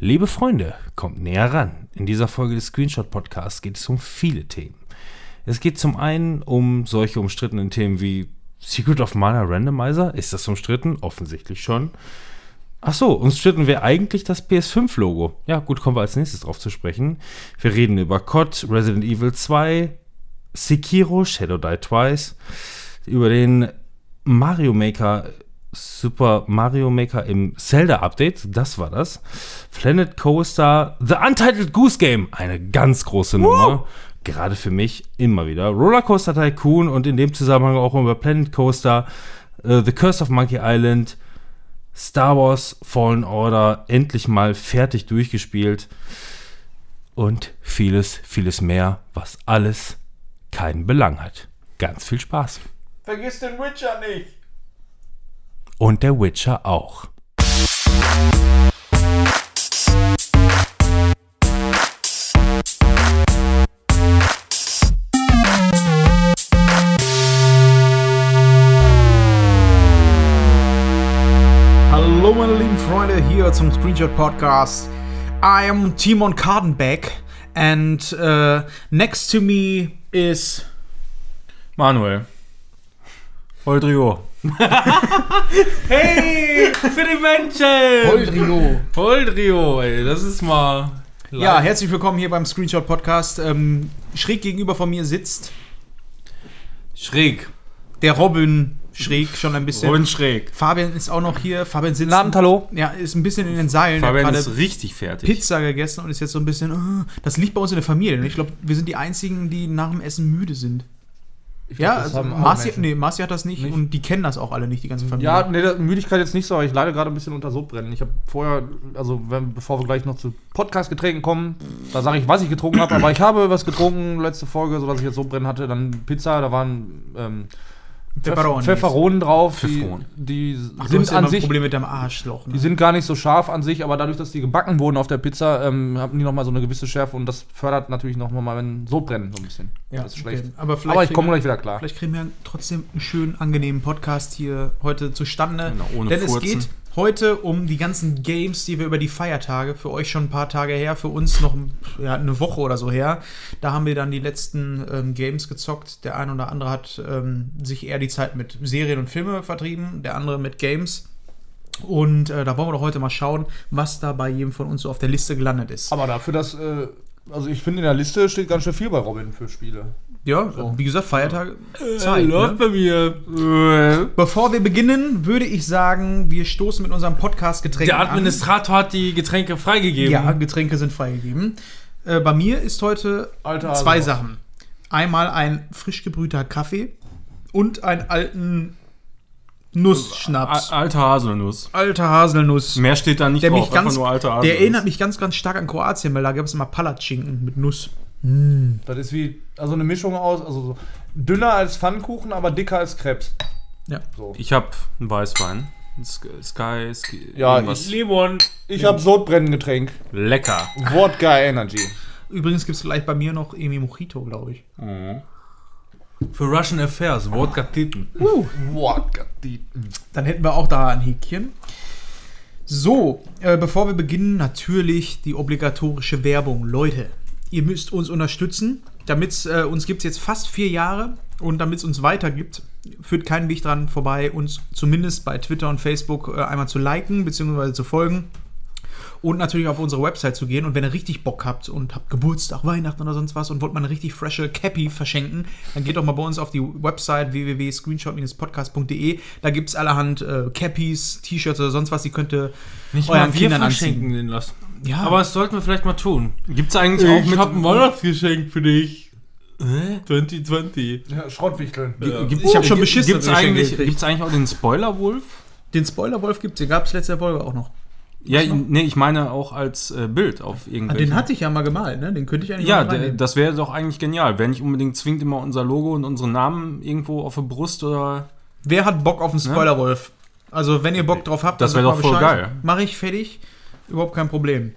Liebe Freunde, kommt näher ran. In dieser Folge des Screenshot Podcasts geht es um viele Themen. Es geht zum einen um solche umstrittenen Themen wie Secret of Mana Randomizer. Ist das umstritten? Offensichtlich schon. Ach so, umstritten wäre eigentlich das PS5-Logo. Ja, gut, kommen wir als nächstes drauf zu sprechen. Wir reden über COD, Resident Evil 2, Sekiro, Shadow Die Twice, über den Mario Maker Super Mario Maker im Zelda-Update, das war das. Planet Coaster, The Untitled Goose Game, eine ganz große Nummer. Gerade für mich immer wieder. Rollercoaster Tycoon und in dem Zusammenhang auch über Planet Coaster, uh, The Curse of Monkey Island, Star Wars Fallen Order, endlich mal fertig durchgespielt. Und vieles, vieles mehr, was alles keinen Belang hat. Ganz viel Spaß. Vergiss den Witcher nicht. Und der Witcher auch. Hallo meine lieben Freunde hier zum Screenshot Podcast. I am Timon Kardenbeck and uh, next to me is Manuel. Holdrio. Hey, für die Menschen! Holdrio. Holdrio, ey, das ist mal. Ja, herzlich willkommen hier beim Screenshot Podcast. Ähm, schräg gegenüber von mir sitzt schräg. der Robin schräg schon ein bisschen. Robin Schräg. Fabian ist auch noch hier. Fabian sitzt. Abend, hallo. Ja, ist ein bisschen in den Seilen. Fabian hat ist richtig fertig. Pizza gegessen und ist jetzt so ein bisschen. äh, das liegt bei uns in der Familie. Ich glaube, wir sind die einzigen, die nach dem Essen müde sind. Ja, das also Marci, nee, Marci hat das nicht, Nicht? und die kennen das auch alle nicht, die ganze Familie. Ja, nee, das- Müdigkeit jetzt nicht so, aber ich leide gerade ein bisschen unter Sodbrennen. Ich habe vorher, also wenn, bevor wir gleich noch zu Podcast-Getränken kommen, da sage ich, was ich getrunken habe, aber ich habe was getrunken, letzte Folge, sodass ich jetzt Sodbrennen hatte. Dann Pizza, da waren ähm, Pepperonis. Pfefferonen drauf, die, Pfefferonen. die Ach, du sind an sich, Problem mit dem Arschloch. Ne? die sind gar nicht so scharf an sich, aber dadurch, dass die gebacken wurden auf der Pizza, ähm, haben die nochmal so eine gewisse Schärfe und das fördert natürlich nochmal mein Sodbrennen so ein bisschen. ja, das ist schlecht. okay. Aber, Aber ich komme gleich wieder klar. Vielleicht kriegen wir trotzdem einen schönen, angenehmen Podcast hier heute zustande. Genau, ohne Denn es Furzen. geht heute um die ganzen Games, die wir über die Feiertage, für euch schon ein paar Tage her, für uns noch ja, eine Woche oder so her. Da haben wir dann die letzten ähm, Games gezockt. Der eine oder andere hat ähm, sich eher die Zeit mit Serien und Filme vertrieben, der andere mit Games. Und äh, da wollen wir doch heute mal schauen, was da bei jedem von uns so auf der Liste gelandet ist. Aber dafür, dass, äh, also ich finde in der Liste steht ganz schön viel bei Robin für Spiele. Ja, wie gesagt, Feiertage. Zeit, läuft ne? bei mir. Bevor wir beginnen, würde ich sagen, wir stoßen mit unserem Podcast Getränke Der Administrator hat die Getränke freigegeben. Ja, Getränke sind freigegeben. Äh, bei mir ist heute Alter, zwei also- Sachen. Einmal ein frisch gebrühter Kaffee und einen alten Nussschnaps. A- Alte Haselnuss. Alter Haselnuss. Mehr steht da nicht Der, drauf, mich ganz, der erinnert mich ganz, ganz stark an Kroatien, weil da gab es immer Palatschinken mit Nuss. Das ist wie, also eine Mischung aus, also so dünner als Pfannkuchen, aber dicker als Krebs. Ja. So. Ich habe einen Weißwein. Sky, Sky, Sky Ja, irgendwas. ich- Limon. Ich habe Sodbrennengetränk. Lecker. Wodka Energy. Übrigens gibt es gleich bei mir noch Emi Mojito, glaube ich. Für Russian Affairs, Wodka Titten. Wodka. Die, Dann hätten wir auch da ein Häkchen. So, äh, bevor wir beginnen, natürlich die obligatorische Werbung. Leute, ihr müsst uns unterstützen. Damit äh, uns gibt es jetzt fast vier Jahre und damit es uns weitergibt, führt kein Weg dran vorbei, uns zumindest bei Twitter und Facebook äh, einmal zu liken bzw. zu folgen. Und natürlich auf unsere Website zu gehen. Und wenn ihr richtig Bock habt und habt Geburtstag, Weihnachten oder sonst was und wollt mal eine richtig frische Cappy verschenken, dann geht doch mal bei uns auf die Website www.screenshot-podcast.de. Da gibt es allerhand äh, Cappies, T-Shirts oder sonst was. Die könnt ihr Nicht euren mal wir Kindern verschenken anziehen. lassen. Ja, Aber das sollten wir vielleicht mal tun. Gibt's eigentlich auch Ich mit hab ein Weihnachtsgeschenk für dich. 2020. ja, Schrottwichteln. Gibt- Ich hab schon gibt- beschissene Gibt's eigentlich, gibt's eigentlich auch den Spoiler-Wolf? den Spoiler-Wolf gibt es. Den gab es letzte Folge auch noch. Ja, nee, ich meine auch als äh, Bild auf Ah, irgendwelchen. den hatte ich ja mal gemalt, ne? Den könnte ich eigentlich Ja, der, das wäre doch eigentlich genial. Wäre nicht unbedingt zwingend immer unser Logo und unsere Namen irgendwo auf der Brust oder. Wer hat Bock auf einen Spoiler-Wolf? Also, wenn ihr Bock drauf habt, Das dann wär sagt doch voll geil. Mach ich fertig. Überhaupt kein Problem.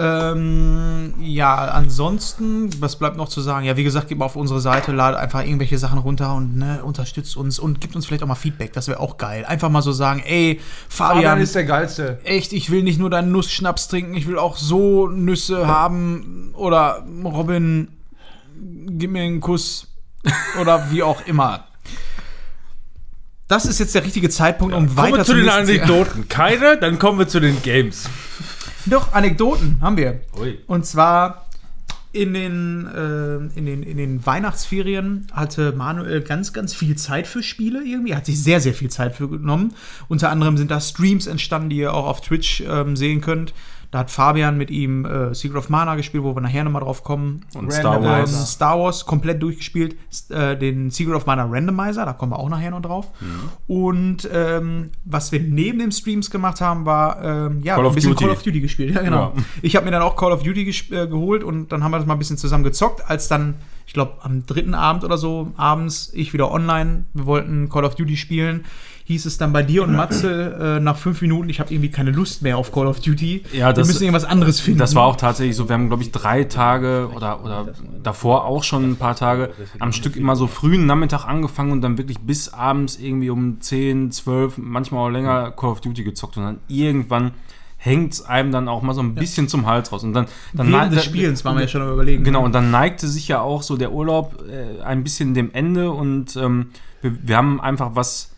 Ähm, ja, ansonsten, was bleibt noch zu sagen? Ja, wie gesagt, geht mal auf unsere Seite, ladet einfach irgendwelche Sachen runter und ne, unterstützt uns und gibt uns vielleicht auch mal Feedback. Das wäre auch geil. Einfach mal so sagen, ey, Fabian, Fabian ist der geilste. echt, ich will nicht nur deinen Nussschnaps trinken, ich will auch so Nüsse haben. Oder Robin, gib mir einen Kuss. Oder wie auch immer. Das ist jetzt der richtige Zeitpunkt, um Kommen weiter wir zu den Anekdoten. Keine, dann kommen wir zu den Games. Doch, Anekdoten haben wir. Ui. Und zwar in den, äh, in, den, in den Weihnachtsferien hatte Manuel ganz, ganz viel Zeit für Spiele irgendwie. Er hat sich sehr, sehr viel Zeit für genommen. Unter anderem sind da Streams entstanden, die ihr auch auf Twitch ähm, sehen könnt. Da hat Fabian mit ihm äh, Secret of Mana gespielt, wo wir nachher nochmal drauf kommen. Und Random Star Ähm, Wars. Star Wars komplett durchgespielt. Äh, den Secret of Mana Randomizer, da kommen wir auch nachher noch drauf. Mhm. Und ähm, was wir neben den Streams gemacht haben, war ähm, ja, Call of ein bisschen Duty. Call of Duty gespielt. Ja, genau. Ja. Ich habe mir dann auch Call of Duty äh, geholt und dann haben wir das mal ein bisschen zusammen gezockt, als dann, ich glaube, am dritten Abend oder so, abends, ich wieder online, wir wollten Call of Duty spielen, hieß es dann bei dir und Matze äh, nach fünf Minuten, ich habe irgendwie keine Lust mehr auf Call of Duty. Ja, wir das- müssen irgendwas anderes finden. Das war auch tatsächlich so, wir haben, glaube ich, drei Tage oder, oder davor auch schon ein paar Tage am Stück immer so frühen Nachmittag angefangen und dann wirklich bis abends irgendwie um 10, 12, manchmal auch länger Call of Duty gezockt und dann irgendwann hängt es einem dann auch mal so ein bisschen zum Hals raus. Und dann, dann Während des Spielens waren wir ja schon am überlegen. Genau, und dann neigte sich ja auch so der Urlaub äh, ein bisschen dem Ende und ähm, wir, wir haben einfach was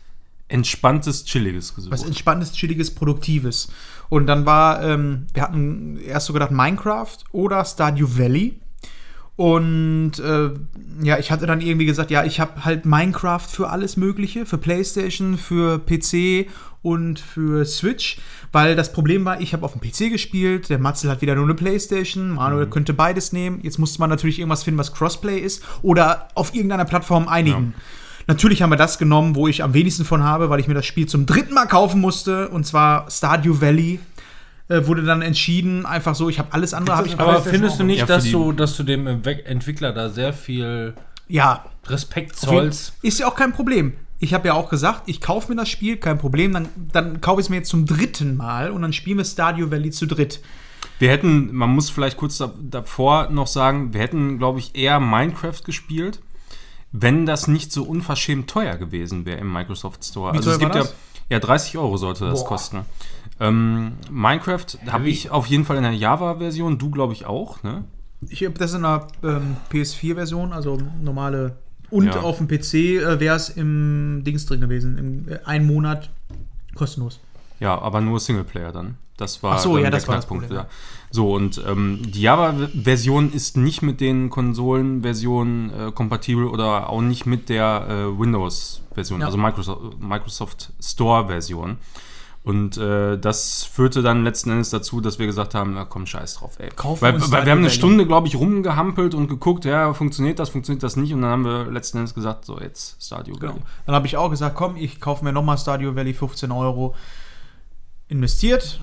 Entspanntes, Chilliges gesucht. Was entspanntes, chilliges, produktives. Und dann war, ähm, wir hatten erst so gedacht Minecraft oder Stardew Valley. Und äh, ja, ich hatte dann irgendwie gesagt, ja, ich habe halt Minecraft für alles Mögliche, für PlayStation, für PC und für Switch, weil das Problem war, ich habe auf dem PC gespielt, der Matzel hat wieder nur eine PlayStation, Manuel könnte beides nehmen. Jetzt musste man natürlich irgendwas finden, was Crossplay ist oder auf irgendeiner Plattform einigen. Natürlich haben wir das genommen, wo ich am wenigsten von habe, weil ich mir das Spiel zum dritten Mal kaufen musste, und zwar Stardew Valley. Äh, wurde dann entschieden, einfach so, ich habe alles andere, habe ich Aber aber findest du nicht, Ja, dass, du, dass du dem Entwickler da sehr viel ja, Respekt zollst? ist ja auch kein Problem. Ich habe ja auch gesagt, ich kaufe mir das Spiel, kein Problem, dann, dann kaufe ich es mir jetzt zum dritten Mal und dann spielen wir Stardew Valley zu dritt. Wir hätten, man muss vielleicht kurz da, davor noch sagen, wir hätten, glaube ich, eher Minecraft gespielt, wenn das nicht so unverschämt teuer gewesen wäre im Microsoft Store. Wie also es gibt war ja, das? ja 30 Euro sollte das Boah. kosten. Ähm, Minecraft habe ich auf jeden Fall in der Java-Version, du glaube ich auch, ne? Ich habe das in einer ähm, PS4-Version, also normale. Und Ja. auf dem PC äh, wäre es im Dings drin gewesen, im äh, einen Monat kostenlos. Ja, aber nur Singleplayer dann. Das war Ach so, ja, der das war das Knackpunkt, Problem, ja. So, und ähm, die Java-Version ist nicht mit den Konsolenversionen äh, kompatibel oder auch nicht mit der äh, Windows-Version, Ja. also Microsoft, Microsoft Store-Version. Und äh, das führte dann letzten Endes dazu, dass wir gesagt haben, na komm, scheiß drauf, ey. Kaufen weil, weil wir haben eine. Stunde, glaube ich, rumgehampelt und geguckt, ja, funktioniert das, funktioniert das nicht. Und dann haben wir letzten Endes gesagt, so, jetzt Stadio Genau. Valley. Dann habe ich auch gesagt, komm, ich kaufe mir nochmal Stardew Valley 15 Euro. Investiert.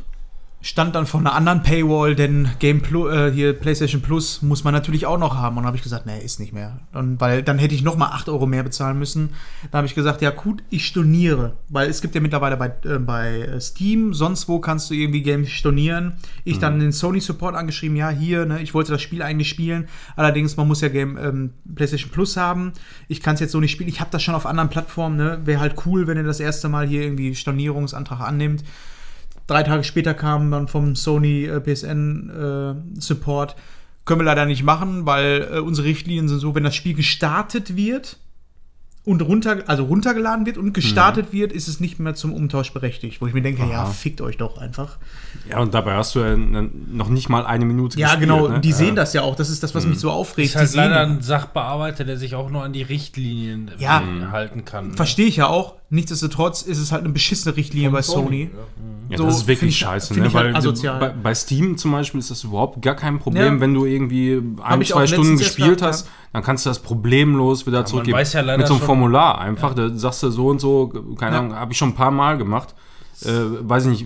Stand dann vor einer anderen Paywall, denn Game Plus, äh, hier PlayStation Plus muss man natürlich auch noch haben. Und dann habe ich gesagt, nee, ist nicht mehr. Und weil dann hätte ich nochmal 8 Euro mehr bezahlen müssen. Da habe ich gesagt, ja gut, ich storniere. Weil es gibt ja mittlerweile bei, äh, bei Steam, sonst wo kannst du irgendwie Games stornieren. Ich dann den Sony Support angeschrieben, ja, hier, ne, ich wollte das Spiel eigentlich spielen. Allerdings, man muss ja Game ähm, PlayStation Plus haben. Ich kann es jetzt so nicht spielen. Ich habe das schon auf anderen Plattformen, ne? Wäre halt cool, wenn ihr das erste Mal hier irgendwie Stornierungsantrag annimmt. Drei Tage später kam dann vom Sony äh, PSN äh, Support. Können wir leider nicht machen, weil äh, unsere Richtlinien sind so, wenn das Spiel gestartet wird und runter, also runtergeladen wird und gestartet wird, ist es nicht mehr zum Umtausch berechtigt. Wo ich mir denke, ja, Aha. fickt euch doch einfach. Ja, und dabei hast du ja noch nicht mal eine Minute Ja, gespielt, genau, ne? die sehen Ja. das ja auch. Das ist das, was mich so aufregt. Ist halt Die sehen leider das. ein Sachbearbeiter, der sich auch nur an die Richtlinien Ja. äh, halten kann. ne? Verstehe ich ja auch. Nichtsdestotrotz ist es halt eine beschissene Richtlinie bei Sony. Ja, So das ist wirklich ich- scheiße, ne? halt Weil bei, bei Steam zum Beispiel ist das überhaupt gar kein Problem, Ja. wenn du irgendwie ein, zwei Stunden gespielt hast, dann kannst du das problemlos wieder zurückgeben. weiß ja leider Mit so einem Formular einfach, da sagst du so und so, keine Ahnung, habe ich schon ein paar Mal gemacht. äh, weiß ich nicht,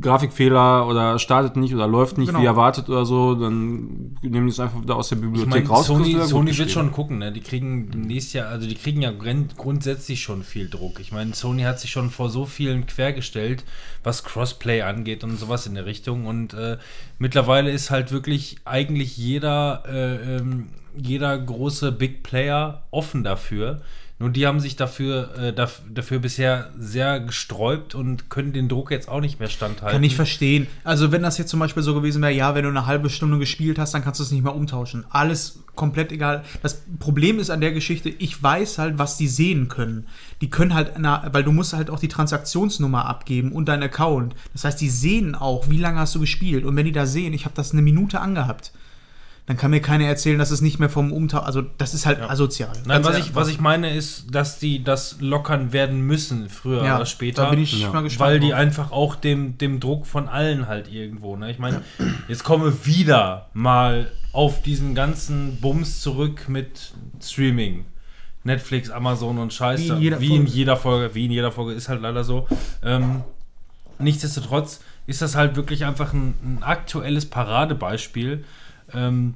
Grafikfehler oder startet nicht oder läuft nicht Genau. wie erwartet oder so, dann nehmen die es einfach wieder aus der Ich Bibliothek meine, raus. Sony, Sony wird schon gucken, ne? Die kriegen nächstes Jahr, also die kriegen ja grundsätzlich schon viel Druck. Ich meine, Sony hat sich schon vor so vielen quergestellt, was Crossplay angeht und sowas in der Richtung. Und äh, mittlerweile ist halt wirklich eigentlich jeder, äh, ähm, jeder große Big Player offen dafür. Nur die haben sich dafür, äh, daf- dafür bisher sehr gesträubt und können den Druck jetzt auch nicht mehr standhalten. Kann ich verstehen. Also, wenn das jetzt zum Beispiel so gewesen wäre, ja, wenn du eine halbe Stunde gespielt hast, dann kannst du es nicht mehr umtauschen. Alles komplett egal. Das Problem ist an der Geschichte, ich weiß halt, was die sehen können. Die können halt, na, weil du musst halt auch die Transaktionsnummer abgeben und deinen Account. Das heißt, die sehen auch, wie lange hast du gespielt. Und wenn die da sehen, ich habe das eine Minute angehabt, dann kann mir keiner erzählen, dass es nicht mehr vom Umtausch, also das ist halt asozial. Nein, was ich, was ich meine ist, dass die das lockern werden müssen, früher ja, oder später. Da bin ich Ja. mal gespannt. weil die einfach auch dem, dem Druck von allen halt irgendwo. Ne? Ich meine, jetzt kommen wir wieder mal auf diesen ganzen Bums zurück mit Streaming. Netflix, Amazon und Scheiße. Wie in jeder wie Folge. in jeder Folge. Wie in jeder Folge ist halt leider so. Ähm, nichtsdestotrotz ist das halt wirklich einfach ein, ein aktuelles Paradebeispiel. Ähm,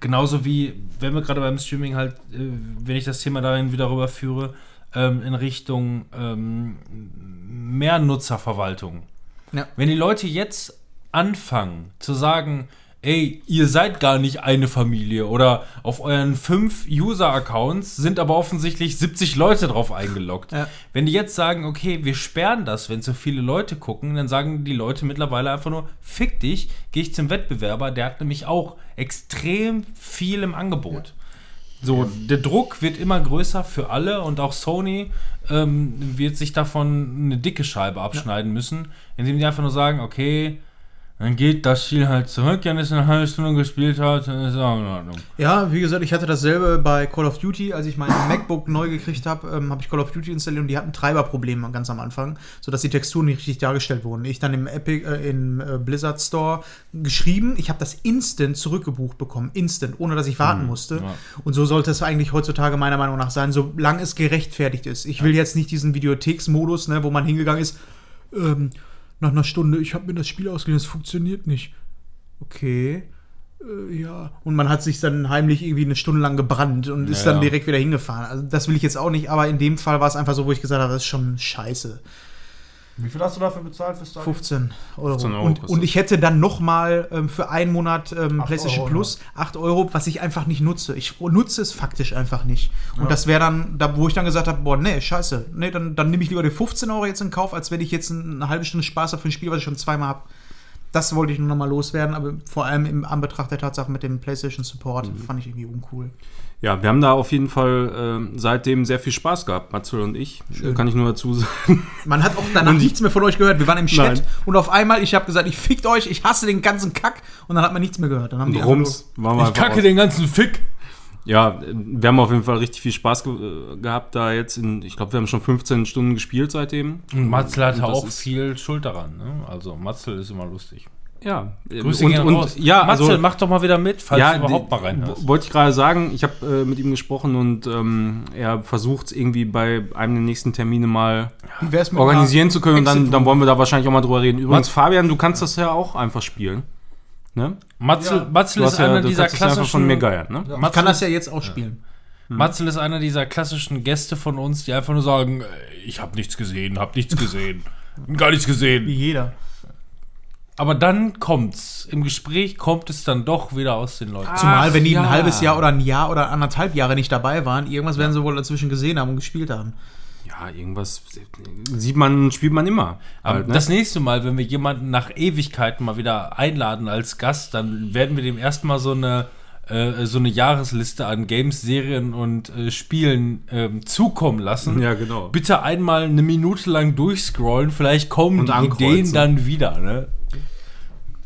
genauso wie, wenn wir gerade beim Streaming halt, äh, wenn ich das Thema dahin wieder rüberführe, ähm, in Richtung ähm, mehr Nutzerverwaltung. Ja. Wenn die Leute jetzt anfangen zu sagen, ey, ihr seid gar nicht eine Familie oder auf euren fünf User-Accounts sind aber offensichtlich 70 Leute drauf eingeloggt. Ja. Wenn die jetzt sagen, okay, wir sperren das, wenn so viele Leute gucken, dann sagen die Leute mittlerweile einfach nur, fick dich, gehe ich zum Wettbewerber, der hat nämlich auch extrem viel im Angebot. So, der Druck wird immer größer für alle und auch Sony ähm, wird sich davon eine dicke Scheibe abschneiden müssen, indem die einfach nur sagen, okay, dann geht das Spiel halt zurück, wenn es eine halbe Stunde gespielt hat, dann ist es auch in Ordnung. Ja, wie gesagt, ich hatte dasselbe bei Call of Duty. Als ich mein MacBook neu gekriegt habe, ähm, habe ich Call of Duty installiert und die hatten Treiberprobleme ganz am Anfang, sodass die Texturen nicht richtig dargestellt wurden. Ich dann im Epic, äh, im äh, Blizzard Store geschrieben, ich habe das instant zurückgebucht bekommen. Instant, ohne dass ich warten musste. ja. Und so sollte es eigentlich heutzutage meiner Meinung nach sein, solange es gerechtfertigt ist. Ich will jetzt nicht diesen Videotheksmodus, ne, wo man hingegangen ist, ähm, nach einer Stunde, ich habe mir das Spiel ausgeliehen, es funktioniert nicht. Okay. Äh, ja. Und man hat sich dann heimlich irgendwie eine Stunde lang gebrannt und ist Ja, dann ja. direkt wieder hingefahren. Also das will ich jetzt auch nicht, aber in dem Fall war es einfach so, wo ich gesagt habe, das ist schon scheiße. Wie viel hast du dafür bezahlt fürs Stadion? 15 Euro. 15 Euro und, und ich hätte dann noch mal ähm, für einen Monat ähm, PlayStation Euro, Plus 8 Euro, was ich einfach nicht nutze. Ich nutze es faktisch einfach nicht. Und das wäre dann, da, wo ich dann gesagt habe, boah, nee, scheiße. Nee, dann, dann nehme ich lieber die 15 Euro jetzt in Kauf, als wenn ich jetzt eine halbe Stunde Spaß habe für ein Spiel, was ich schon zweimal habe. Das wollte ich nur noch mal loswerden, aber vor allem im Anbetracht der Tatsache mit dem PlayStation Support Mhm. fand ich irgendwie uncool. Ja, wir haben da auf jeden Fall ähm, seitdem sehr viel Spaß gehabt, Matzel und ich. Schön. Kann ich nur dazu sagen. Man hat auch danach nichts mehr von euch gehört. Wir waren im Chat Nein. und auf einmal, ich habe gesagt, ich fickt euch, ich hasse den ganzen Kack und dann hat man nichts mehr gehört. Dann haben die einfach Rums. Waren wir Ich kacke raus. den ganzen Fick. Ja, äh, wir haben auf jeden Fall richtig viel Spaß ge äh, gehabt da jetzt. In, ich glaube, wir haben schon 15 Stunden gespielt seitdem. Und Matzel hatte Und das auch viel Schuld daran. Ne? Also Matzel ist immer lustig. Ja, Grüße und, und raus. ja, Matzel, also, mach doch mal wieder mit, falls ja, du überhaupt mal reinhörst. Wollte ich gerade sagen, ich habe äh, mit ihm gesprochen und ähm, er versucht irgendwie bei einem der nächsten Termine mal Wie organisieren zu können und dann, dann wollen wir da wahrscheinlich auch mal drüber reden. Übrigens, Was? Fabian, du kannst das ja auch einfach spielen. Ne? Matzel, Ja. Matzel ist hast ja, einer dieser es ja klassischen. von mir geiern, ne? Ich Matzel, kann das ja jetzt auch spielen. Matzel ist einer dieser klassischen Gäste von uns, die einfach nur sagen: äh, Ich habe nichts gesehen, habe nichts gesehen, gar nichts Wie gesehen. jeder. Aber dann kommt's. Im Gespräch kommt es dann doch wieder aus den Leuten. Zumal, wenn die ja. ein halbes Jahr oder ein Jahr oder anderthalb Jahre nicht dabei waren, irgendwas werden sie wohl dazwischen gesehen haben und gespielt haben. Ja, irgendwas sieht man, spielt man immer. Aber Halt, ne? das nächste Mal, wenn wir jemanden nach Ewigkeiten mal wieder einladen als Gast, dann werden wir dem erstmal so eine äh, so eine Jahresliste an Games, Serien und äh, Spielen ähm, zukommen lassen. Ja, genau. Bitte einmal eine Minute lang durchscrollen, vielleicht kommen Und die ankreuzen. Ideen dann wieder. Ne?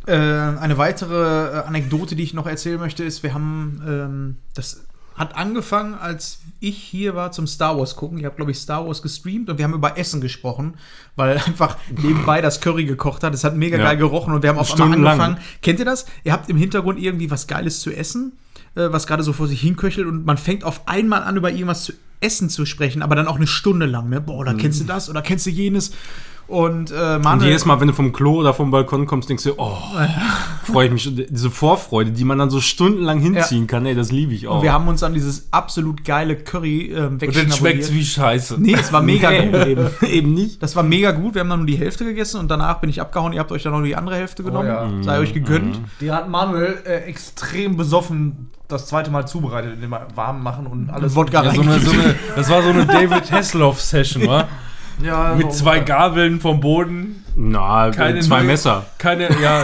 Äh, eine weitere äh, Anekdote, die ich noch erzählen möchte, ist, wir haben ähm, das hat angefangen, als ich hier war zum Star Wars gucken. Ich habe, glaube ich, Star Wars gestreamt und wir haben über Essen gesprochen, weil einfach nebenbei das Curry gekocht hat. Es hat mega Ja. geil gerochen und wir haben auf einmal angefangen. Kennt ihr das? Ihr habt im Hintergrund irgendwie was Geiles zu essen, äh, was gerade so vor sich hinköchelt und man fängt auf einmal an, über irgendwas zu essen zu sprechen, aber dann auch eine Stunde lang. Ne? Boah, oder kennst du das oder kennst du jenes? Und äh, Und Manuel, jedes Mal, wenn du vom Klo oder vom Balkon kommst, denkst du, oh, freue ich mich. schon. Diese Vorfreude, die man dann so stundenlang hinziehen kann, ey, das liebe ich auch. wir haben uns an dieses absolut geile Curry äh, Und dann schmeckt's wie Scheiße. Nee, es war mega gut. eben, eben nicht. Das war mega gut. Wir haben dann nur die Hälfte gegessen und danach bin ich abgehauen. Ihr habt euch dann noch die andere Hälfte genommen. ja. Sei euch gegönnt. Die hat Manuel äh, extrem besoffen das zweite Mal zubereitet, indem wir warm machen und alles. Wodka Ja, so eine, so eine, das war so eine David Hasselhoff-Session, wa? Ja, Mit zwei Gabeln vom Boden, Na, Keine zwei neue- Messer. keine, ja,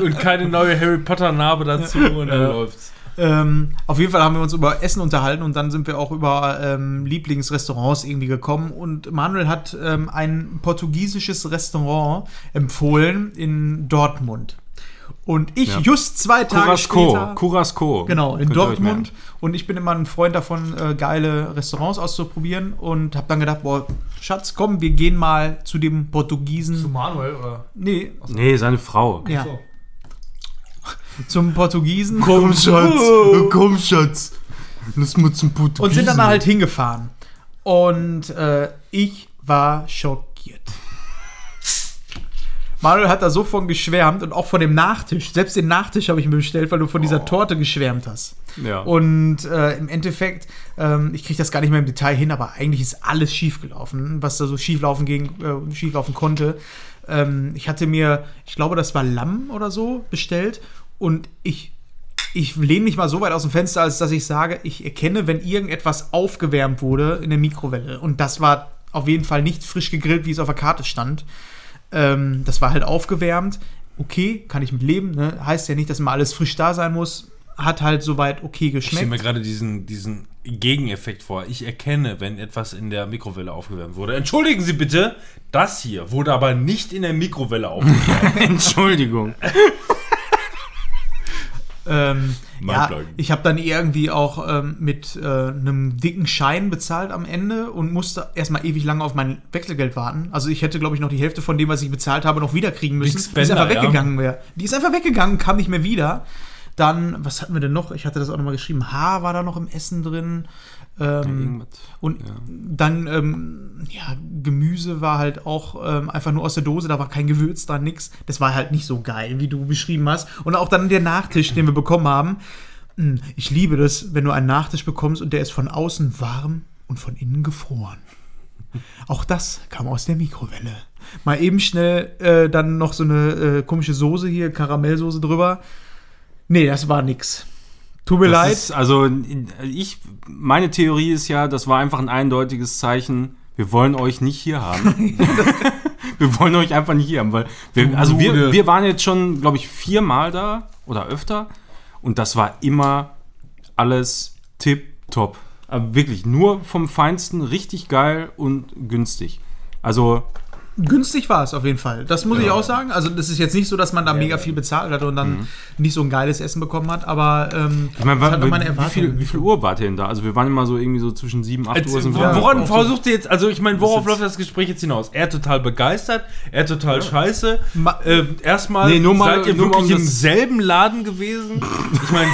und keine neue Harry Potter-Narbe dazu und dann Ja. läuft's. Ähm, auf jeden Fall haben wir uns über Essen unterhalten und dann sind wir auch über ähm, Lieblingsrestaurants irgendwie gekommen. Und Manuel hat ähm, ein portugiesisches Restaurant empfohlen in Dortmund. Und ich Ja. just zwei Tage Curasco. später. Curasco. Genau, in Könnt Dortmund. Und ich bin immer ein Freund davon, äh, geile Restaurants auszuprobieren. Und habe dann gedacht, boah, Schatz, komm, wir gehen mal zu dem Portugiesen. Zu Manuel oder? nee, Nee, seine Frau. ja, So. zum Portugiesen. Komm, Schatz, komm, Schatz. Lass mal zum Put. Und sind dann da halt hingefahren. Und äh, ich war schockiert. Manuel hat da so von geschwärmt und auch von dem Nachtisch. Selbst den Nachtisch habe ich mir bestellt, weil du von dieser Torte geschwärmt hast. Ja. Und äh, im Endeffekt, ähm, ich kriege das gar nicht mehr im Detail hin, aber eigentlich ist alles schiefgelaufen, was da so schieflaufen ging, äh, schieflaufen konnte. Ähm, ich hatte mir, ich glaube, das war Lamm oder so bestellt und ich ich lehne mich mal so weit aus dem Fenster, als dass ich sage, ich erkenne, wenn irgendetwas aufgewärmt wurde in der Mikrowelle. Und das war auf jeden Fall nicht frisch gegrillt, wie es auf der Karte stand. Ähm, das war halt aufgewärmt. Okay, kann ich mit leben. Ne? Heißt ja nicht, dass immer alles frisch da sein muss. Hat halt soweit okay Ich stelle mir geschmeckt. gerade diesen, diesen Gegeneffekt vor. Ich erkenne, wenn etwas in der Mikrowelle aufgewärmt wurde. Entschuldigen Sie bitte, das hier wurde aber nicht in der Mikrowelle aufgewärmt. Entschuldigung. Ähm, ja, ich habe dann irgendwie auch ähm, mit äh, einem dicken Schein bezahlt am Ende und musste erstmal ewig lange auf mein Wechselgeld warten. Also ich hätte, glaube ich, noch die Hälfte von dem, was ich bezahlt habe, noch wiederkriegen müssen. Big die ist Spender, einfach ja. weggegangen wäre. Die ist einfach weggegangen, kam nicht mehr wieder. Dann, was hatten wir denn noch? Ich hatte das auch nochmal geschrieben. Haar war da noch im Essen drin. Ähm, und Ja. dann, ähm, ja, Gemüse war halt auch ähm, einfach nur aus der Dose, da war kein Gewürz da, nix. Das war halt nicht so geil, wie du beschrieben hast. Und auch dann der Nachtisch, den wir bekommen haben. Hm, Ich liebe das, wenn du einen Nachtisch bekommst und der ist von außen warm und von innen gefroren. Auch das kam aus der Mikrowelle. Mal eben schnell äh, dann noch so eine äh, komische Soße hier, Karamellsoße drüber. Nee, das war nix. Tut mir Das leid. Ist, also ich, meine Theorie ist ja, das war einfach ein eindeutiges Zeichen. Wir wollen euch nicht hier haben. wir wollen euch einfach nicht hier haben, weil wir, also wir, wir waren jetzt schon, glaube ich, viermal da oder öfter und das war immer alles tipptopp. Aber wirklich nur vom Feinsten, richtig geil und günstig. Also Günstig war es auf jeden Fall. Das muss ich auch sagen. Also, das ist jetzt nicht so, dass man da mega viel bezahlt hat und dann nicht so ein geiles Essen bekommen hat, aber ähm, ich meine, auch meine wie, viel, wie viel Uhr wart ihr denn da? Also wir waren immer so irgendwie so zwischen 7, 8 Uhr sind wir. Wo- woran versucht ihr jetzt, also ich meine, worauf läuft das Gespräch jetzt hinaus? Er total begeistert, er total scheiße. Ma- äh, erstmal Nee, nur mal- seid ihr nur mal wirklich um im selben Laden gewesen. Ich meine,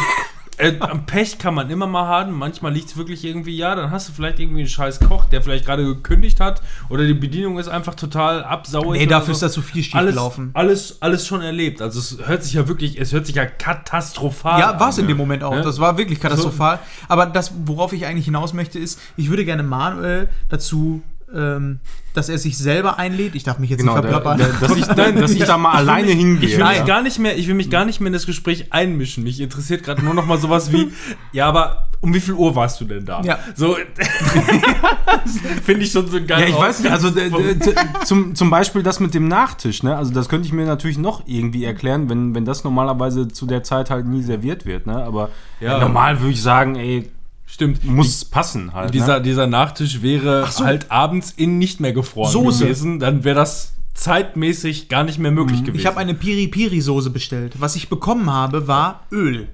äh, Pech kann man immer mal haben. Manchmal liegt es wirklich irgendwie, ja, dann hast du vielleicht irgendwie einen scheiß Koch, der vielleicht gerade gekündigt hat oder die Bedienung ist einfach total absaurig. Nee, dafür so. ist da zu viel schief alles, gelaufen. alles, alles schon erlebt. Also es hört sich ja wirklich, es hört sich ja katastrophal Ja, war es an. in dem Moment auch. Ja. Das war wirklich katastrophal. Aber das, worauf ich eigentlich hinaus möchte, ist, ich würde gerne Manuel dazu, ähm, dass er sich selber einlädt. Ich darf mich jetzt Genau, nicht verplappern. da, dass, ich, nein, dass ich da mal alleine hingehe. Ich will, mich gar nicht mehr, ich will mich gar nicht mehr in das Gespräch einmischen. Mich interessiert gerade nur noch mal sowas wie, ja, aber um wie viel Uhr warst du denn da? Ja. So, finde ich schon so geil. Ja, ich weiß nicht, also d- d- zum, zum Beispiel das mit dem Nachtisch, ne? Also das könnte ich mir natürlich noch irgendwie erklären, wenn, wenn das normalerweise zu der Zeit halt nie serviert wird, ne? Aber Ja. normal würde ich sagen, ey, Stimmt. muss passen halt. Dieser, ne? dieser Nachtisch wäre so. halt abends in nicht mehr gefroren Soße. gewesen. Dann wäre das zeitmäßig gar nicht mehr möglich gewesen. Ich habe eine Piri-Piri-Soße bestellt. Was ich bekommen habe, war Öl.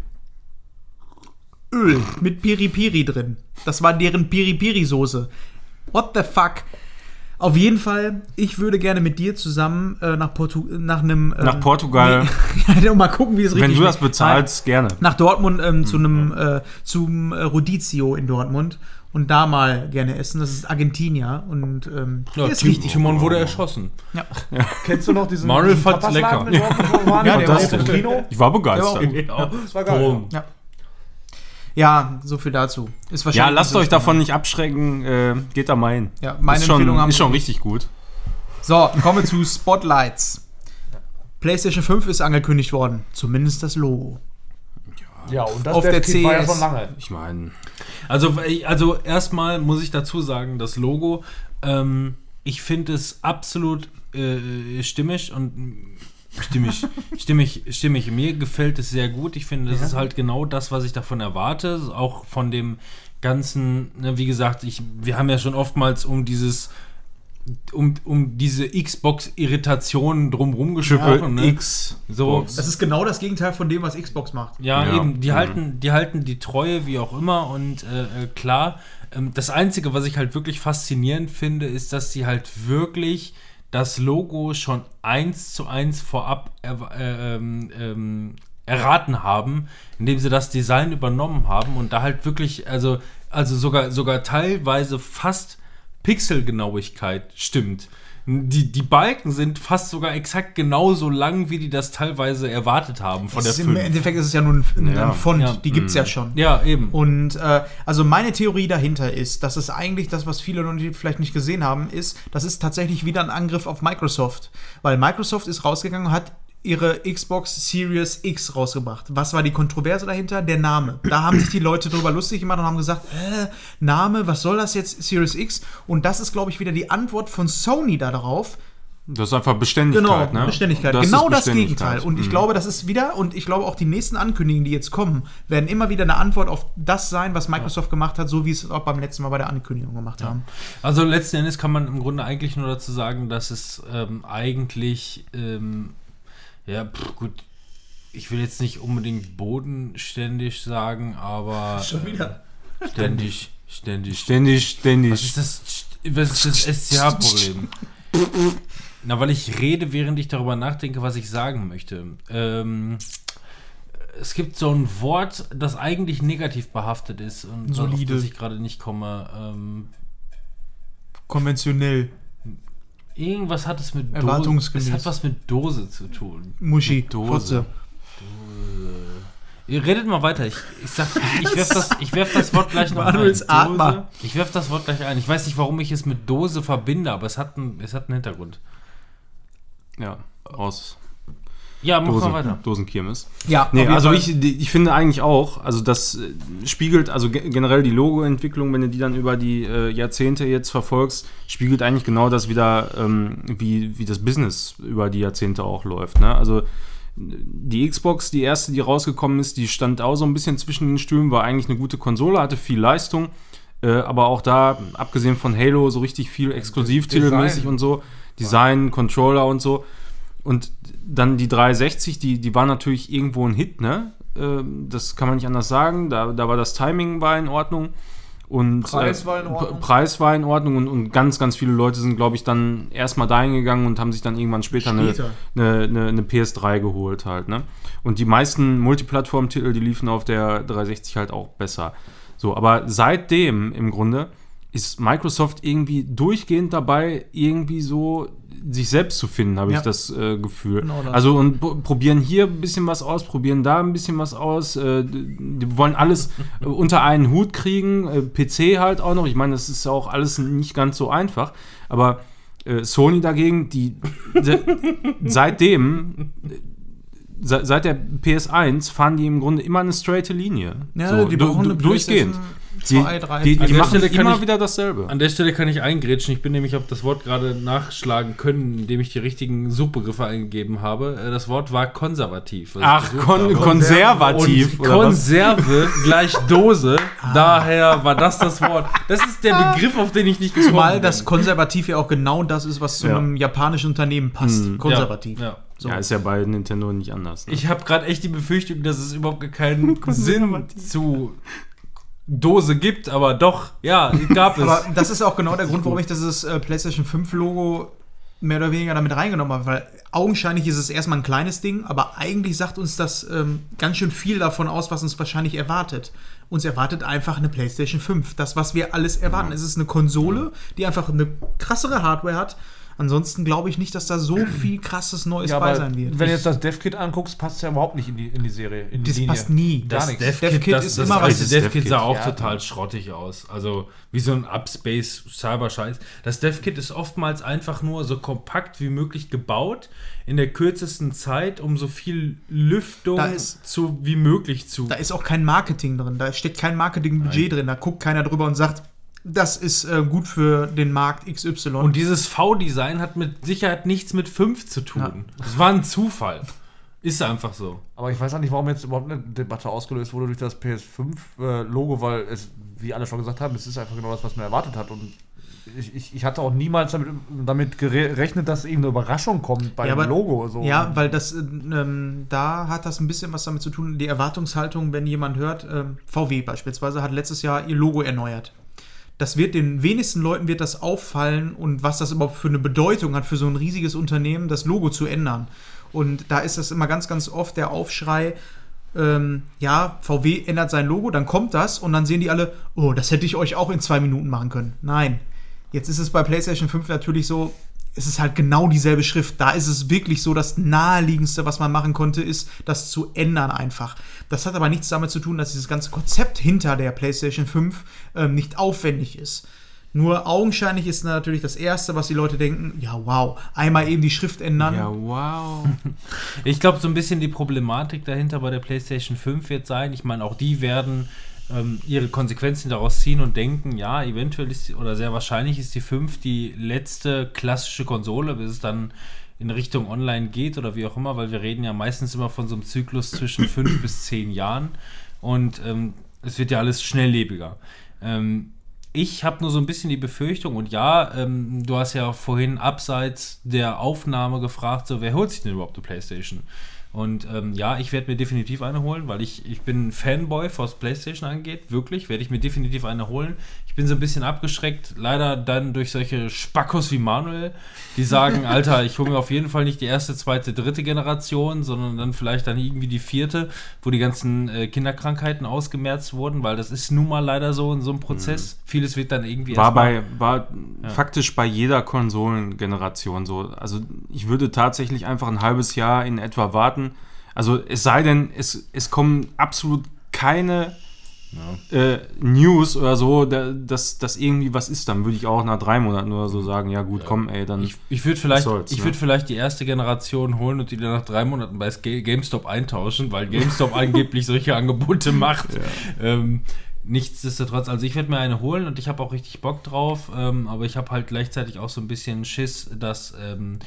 Öl mit Piri-Piri drin. Das war deren Piri-Piri-Soße. What the fuck? Auf jeden Fall, ich würde gerne mit dir zusammen äh, nach, Portu nach einem. ähm, Nach Portugal. ja, mal gucken, wie es Wenn richtig du das bezahlst, gerne. Nach Dortmund ähm, zu einem äh, zum äh, Rodizio in Dortmund. und da mal gerne essen. Das ist Argentinier und ähm, Ja, der ist Tim- richtig Timon wurde erschossen. Ja. Kennst du noch diesen, diesen fand's lecker. Ja, der war Fantastisch. auch? Ich war begeistert. Ja, Das war geil. Ja. Ja, so viel dazu. Ist Ja, wahrscheinlich lasst nicht so euch davon nicht abschrecken. Äh, geht da mal hin. Ja, meine ist schon, Empfehlung haben ist schon richtig gut. So, kommen wir zu Spotlights. PlayStation 5 ist angekündigt worden. Zumindest das Logo. Ja, und das Auf der Dev-Kit war ja CS. schon lange. Ich meine, Also, also erstmal muss ich dazu sagen, das Logo, ähm, ich finde es absolut äh, stimmig und mm, stimmig, stimmig, stimmig. Mir gefällt es sehr gut. Ich finde, das ist halt genau das, was ich davon erwarte. Auch von dem ganzen, ne, wie gesagt, ich, wir haben ja schon oftmals um dieses um, um diese Xbox-Irritationen drumherum gesprochen. ne? X. So, Das ist genau das Gegenteil von dem, was Xbox macht. Ja, Ja. eben, die Mhm. halten, die halten die Treue, wie auch immer. Und äh, äh, klar, ähm, das Einzige, was ich halt wirklich faszinierend finde, ist, dass sie halt wirklich das Logo schon eins zu eins vorab er, äh, ähm, ähm, erraten haben, indem sie das Design übernommen haben und da halt wirklich, also, also sogar, sogar teilweise fast Pixelgenauigkeit stimmt. Die, die Balken sind fast sogar exakt genauso lang, wie die das teilweise erwartet haben von Das der Im 5. Endeffekt ist es ja nur ein, ein, Ja. ein Font, Ja. die gibt es ja schon. Ja, eben. Und äh, also meine Theorie dahinter ist, dass es eigentlich das, was viele noch nicht, vielleicht nicht gesehen haben, ist, das ist tatsächlich wieder ein Angriff auf Microsoft. Weil Microsoft ist rausgegangen und hat ihre Xbox Series X rausgebracht. Was war die Kontroverse dahinter? Der Name. Da haben sich die Leute drüber lustig gemacht und haben gesagt, äh, Name, was soll das jetzt, Series X? Und das ist, glaube ich, wieder die Antwort von Sony darauf, Das ist einfach Beständigkeit, Genau, ne? Beständigkeit. Das genau das Beständigkeit. Gegenteil. Und ich Mhm. glaube, das ist wieder, und ich glaube auch die nächsten Ankündigungen, die jetzt kommen, werden immer wieder eine Antwort auf das sein, was Microsoft gemacht hat, so wie es auch beim letzten Mal bei der Ankündigung gemacht haben. Also letzten Endes kann man im Grunde eigentlich nur dazu sagen, dass es ähm, eigentlich, ähm, ja, pff, gut, ich will jetzt nicht unbedingt bodenständig sagen, aber wieder. äh, ständig, ständig. Ständig, ständig. Was ist das, was ist das SCH-Problem? Na, weil ich rede, während ich darüber nachdenke, was ich sagen möchte. Ähm, es gibt so ein Wort, das eigentlich negativ behaftet ist und Solide. auf das ich gerade nicht komme. Ähm, Konventionell. Irgendwas hat es mit Dose. Erwartungsgemäß. Es hat was mit Dose zu tun. Muschi. Dose. Fotze. Ihr redet mal weiter. Ich, ich sag, ich, ich werf das, ich werf das Wort gleich noch Manuels ein. Atmer. Ich werf das Wort gleich ein. Ich weiß nicht, warum ich es mit Dose verbinde, aber es hat, ein, es hat einen Hintergrund. ja, aus Ja, mach Dosen, mal weiter. Dosenkirmes. Ja, Nee, also Fall. ich, ich finde eigentlich auch, also das äh, spiegelt, also ge- generell die Logoentwicklung, wenn du die dann über die äh, Jahrzehnte jetzt verfolgst, spiegelt eigentlich genau das wieder, ähm, wie, wie das Business über die Jahrzehnte auch läuft. Ne? Also die Xbox, die erste, die rausgekommen ist, die stand auch so ein bisschen zwischen den Stühlen, war eigentlich eine gute Konsole, hatte viel Leistung, äh, aber auch da, abgesehen von Halo, so richtig viel Exklusivtitelmäßig und so, Design, Controller und so. Und dann die 360, die, die war natürlich irgendwo ein Hit, ne? Ähm, das kann man nicht anders sagen. Da, da war das Timing war in Ordnung. Und, Preis war in Ordnung. Preis war in Ordnung und, und ganz, ganz viele Leute sind, glaube ich, dann erstmal dahin gegangen und haben sich dann irgendwann später, Später. Eine, eine, eine, eine PS3 geholt halt, ne? Und die meisten Multiplattform-Titel, die liefen auf der 360 halt auch besser. So, aber seitdem im Grunde ist Microsoft irgendwie durchgehend dabei, irgendwie so sich selbst zu finden, habe Ja. ich das äh, Gefühl. Genau das. Also und pro- probieren hier ein bisschen was aus, probieren da ein bisschen was aus. Äh, die wollen alles äh, unter einen Hut kriegen, äh, PC halt auch noch. Ich meine, das ist auch alles nicht ganz so einfach. Aber äh, Sony dagegen, die se seitdem, se seit der PS1 fahren die im Grunde immer eine straighte Linie. Ja, so, die brauchen du- eine durchgehend. PlayStation Die, 2, 3, die, An die der machen Stelle kann immer ich- wieder dasselbe. An der Stelle kann ich eingrätschen. Ich bin nämlich auf das Wort gerade nachschlagen können, indem ich die richtigen Suchbegriffe eingegeben habe. Äh, Das Wort war konservativ. Ach, kon habe. konservativ. Und? Konserve gleich Dose. Daher war das das Wort. Das ist der Begriff, auf den ich nicht gekommen Zumal bin. das konservativ ja auch genau das ist, was zu Ja. einem japanischen Unternehmen passt. Mhm. Konservativ. Ja, ja. So. Ja, ist ja bei Nintendo nicht anders. Ne? Ich habe gerade echt die Befürchtung, dass es überhaupt keinen Sinn zu Dose gibt, aber doch, ja, gab es. Aber das ist auch genau der Grund, warum ich dieses äh, PlayStation 5 Logo mehr oder weniger damit reingenommen habe, weil augenscheinlich ist es erstmal ein kleines Ding, aber eigentlich sagt uns das ähm, ganz schön viel davon aus, was uns wahrscheinlich erwartet. Uns erwartet einfach eine PlayStation 5. Das, was wir alles erwarten. Es ist eine Konsole, die einfach eine krassere Hardware hat. Ansonsten glaube ich nicht, dass da so viel krasses Neues Ja, bei sein wird. wenn du jetzt das Dev-Kit anguckst, passt es ja überhaupt nicht in die, in die Serie. In die das Linie. passt nie. Gar Das nichts. Dev-Kit Dev-Kit das, ist das immer was. Dev-Kit sah Dev-Kit, auch ja. total schrottig aus. Also wie so ein Upspace Cyber-Scheiß. Das Dev-Kit ist oftmals einfach nur so kompakt wie möglich gebaut, in der kürzesten Zeit, um so viel Lüftung Da ist- zu, wie möglich zu. Da ist auch kein Marketing drin. Da steckt kein Marketingbudget drin. Da guckt keiner drüber und sagt, das ist äh, gut für den Markt XY. Und dieses V-Design hat mit Sicherheit nichts mit 5 zu tun. Ja. Das war ein Zufall. Ist einfach so. Aber ich weiß auch nicht, warum jetzt überhaupt eine Debatte ausgelöst wurde durch das PS5-Logo, weil es, wie alle schon gesagt haben, es ist einfach genau das, was man erwartet hat. Und ich, ich, ich hatte auch niemals damit, damit gerechnet, dass irgendeine Überraschung kommt bei Ja, dem aber- Logo. So. Ja, weil das, äh, ähm, da hat das ein bisschen was damit zu tun, die Erwartungshaltung, wenn jemand hört, ähm, VW beispielsweise hat letztes Jahr ihr Logo erneuert. Das wird den wenigsten Leuten wird das auffallen und was das überhaupt für eine Bedeutung hat für so ein riesiges Unternehmen, das Logo zu ändern. Und da ist das immer ganz, ganz oft der Aufschrei, ähm, ja, VW ändert sein Logo, dann kommt das und dann sehen die alle, oh, das hätte ich euch auch in zwei Minuten machen können. Nein. Jetzt ist es bei PlayStation 5 natürlich so, es ist halt genau dieselbe Schrift. Da ist es wirklich so, das naheliegendste, was man machen konnte, ist, das zu ändern einfach. Das hat aber nichts damit zu tun, dass dieses ganze Konzept hinter der PlayStation 5 ähm, nicht aufwendig ist. Nur augenscheinlich ist natürlich das Erste, was die Leute denken, ja wow, einmal eben die Schrift ändern. Ja, wow. Ich glaube, so ein bisschen die Problematik dahinter bei der PlayStation 5 wird sein. Ich meine, auch die werden ähm, ihre Konsequenzen daraus ziehen und denken, ja, eventuell ist oder sehr wahrscheinlich ist die 5 die letzte klassische Konsole, bis es dann in Richtung Online geht oder wie auch immer, weil wir reden ja meistens immer von so einem Zyklus zwischen 5 bis 10 Jahren und ähm, es wird ja alles schnelllebiger. Ähm, ich habe nur so ein bisschen die Befürchtung, und ja, ähm, du hast ja vorhin abseits der Aufnahme gefragt, so, wer holt sich denn überhaupt eine Playstation? Und ähm, ja, ich werde mir definitiv eine holen, weil ich, ich bin ein Fanboy, was Playstation angeht. Wirklich, werde ich mir definitiv eine holen. Ich bin so ein bisschen abgeschreckt, leider dann durch solche Spackos wie Manuel, die sagen, Alter, ich hole mir auf jeden Fall nicht die erste, zweite, dritte Generation, sondern dann vielleicht dann irgendwie die vierte, wo die ganzen äh, Kinderkrankheiten ausgemerzt wurden, weil das ist nun mal leider so in so einem Prozess. Vieles wird dann irgendwie War, bei, war faktisch bei jeder Konsolengeneration so. Also ich würde tatsächlich einfach ein halbes Jahr in etwa warten. Also es sei denn, es, es kommen absolut keine äh, News oder so, da, dass, dass irgendwie was ist, dann würde ich auch nach drei Monaten oder so sagen, ja gut, komm, ey, dann... Ich, ich würde vielleicht, soll's, ich ne? würd vielleicht die erste Generation holen und die dann nach drei Monaten bei Ga- GameStop eintauschen, weil GameStop angeblich solche Angebote macht. Ähm, nichtsdestotrotz, also ich werde mir eine holen und ich habe auch richtig Bock drauf, ähm, aber ich habe halt gleichzeitig auch so ein bisschen Schiss, dass ähm,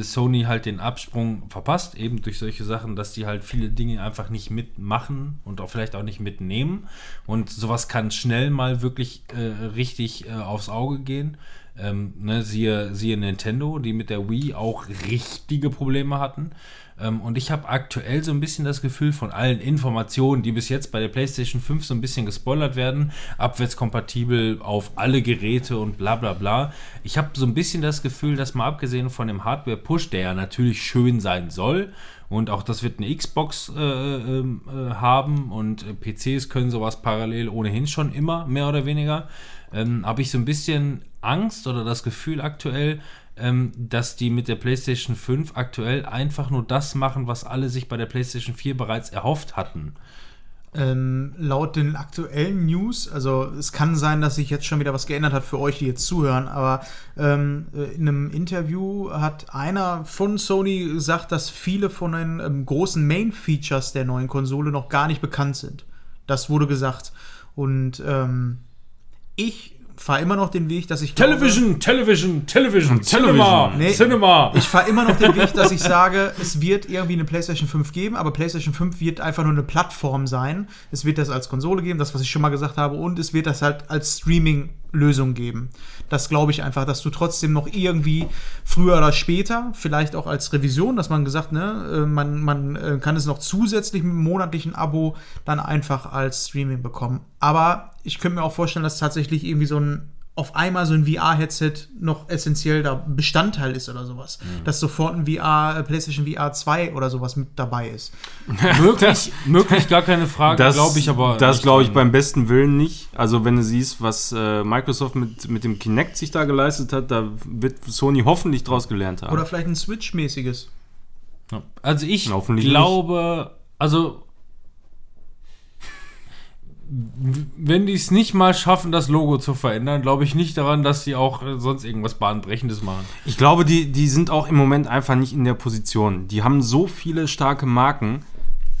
Sony halt den Absprung verpasst, eben durch solche Sachen, dass die halt viele Dinge einfach nicht mitmachen und auch vielleicht auch nicht mitnehmen. Und sowas kann schnell mal wirklich äh, richtig äh, aufs Auge gehen. Ähm, ne, siehe, siehe Nintendo, die mit der Wii auch richtige Probleme hatten. Ähm, und ich habe aktuell so ein bisschen das Gefühl von allen Informationen, die bis jetzt bei der PlayStation 5 so ein bisschen gespoilert werden, abwärtskompatibel auf alle Geräte und bla bla bla. Ich habe so ein bisschen das Gefühl, dass mal abgesehen von dem Hardware-Push, der ja natürlich schön sein soll, und auch das wird eine Xbox äh, ähm, äh, haben und äh, PCs können sowas parallel ohnehin schon immer, mehr oder weniger, ähm, habe ich so ein bisschen Angst oder das Gefühl aktuell, ähm, dass die mit der PlayStation 5 aktuell einfach nur das machen, was alle sich bei der PlayStation 4 bereits erhofft hatten. Ähm, laut den aktuellen News, also es kann sein, dass sich jetzt schon wieder was geändert hat für euch, die jetzt zuhören, aber ähm, äh, in einem Interview hat einer von Sony gesagt, dass viele von den ähm, großen Main-Features der neuen Konsole noch gar nicht bekannt sind. Das wurde gesagt. Und ähm, ich fahre immer noch den Weg, dass ich glaube- Television, Television, Television, Television. Cinema, Nee. Cinema. Ich fahre immer noch den Weg, dass ich sage, es wird irgendwie eine PlayStation 5 geben, aber PlayStation 5 wird einfach nur eine Plattform sein. Es wird das als Konsole geben, das, was ich schon mal gesagt habe, und es wird das halt als Streaming-Lösung geben. Das glaube ich einfach, dass du trotzdem noch irgendwie früher oder später, vielleicht auch als Revision, dass man gesagt, ne, äh, man, man äh, kann es noch zusätzlich mit einem monatlichen Abo dann einfach als Streaming bekommen. Aber ich könnte mir auch vorstellen, dass tatsächlich irgendwie so ein auf einmal so ein VR-Headset noch essentiell da Bestandteil ist oder sowas. Mhm. Dass sofort ein VR, äh, PlayStation VR 2 oder sowas mit dabei ist. Möglich, möglich gar keine Frage, Das glaube ich aber. Das glaube ich dran. beim besten Willen nicht. Also, wenn du siehst, was äh, Microsoft mit, mit dem Kinect sich da geleistet hat, da wird Sony hoffentlich draus gelernt haben. Oder vielleicht ein Switch-mäßiges. Also ich glaube, also wenn die es nicht mal schaffen, das Logo zu verändern, glaube ich nicht daran, dass sie auch äh, sonst irgendwas Bahnbrechendes machen. Ich glaube, die, die sind auch im Moment einfach nicht in der Position. Die haben so viele starke Marken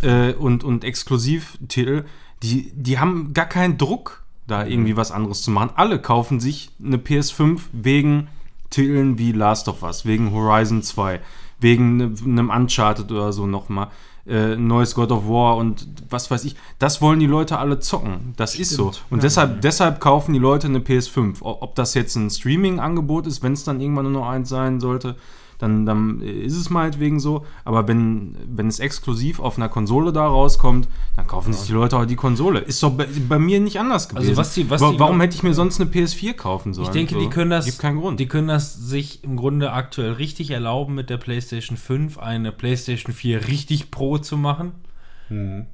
äh, und, und Exklusivtitel, die, die haben gar keinen Druck, da irgendwie was anderes zu machen. Alle kaufen sich eine PS5 wegen Titeln wie Last of Us, wegen Horizon 2, wegen ne- einem Uncharted oder so nochmal. Äh, neues God of War und was weiß ich. Das wollen die Leute alle zocken. Das ist so. Und deshalb, deshalb kaufen die Leute eine PS5. O- Ob das jetzt ein Streaming-Angebot ist, wenn es dann irgendwann nur noch eins sein sollte, dann, dann ist es meinetwegen so. Aber wenn, wenn es exklusiv auf einer Konsole da rauskommt, dann kaufen sich die Leute auch die Konsole. Ist doch bei, bei mir nicht anders gewesen. was die- was Wa- die- Warum hätte ich mir sonst eine PS4 kaufen sollen? Ich denke, So. die können das, Gibt keinen Grund. die können das sich im Grunde aktuell richtig erlauben, mit der PlayStation 5 eine PlayStation 4 richtig Pro zu machen.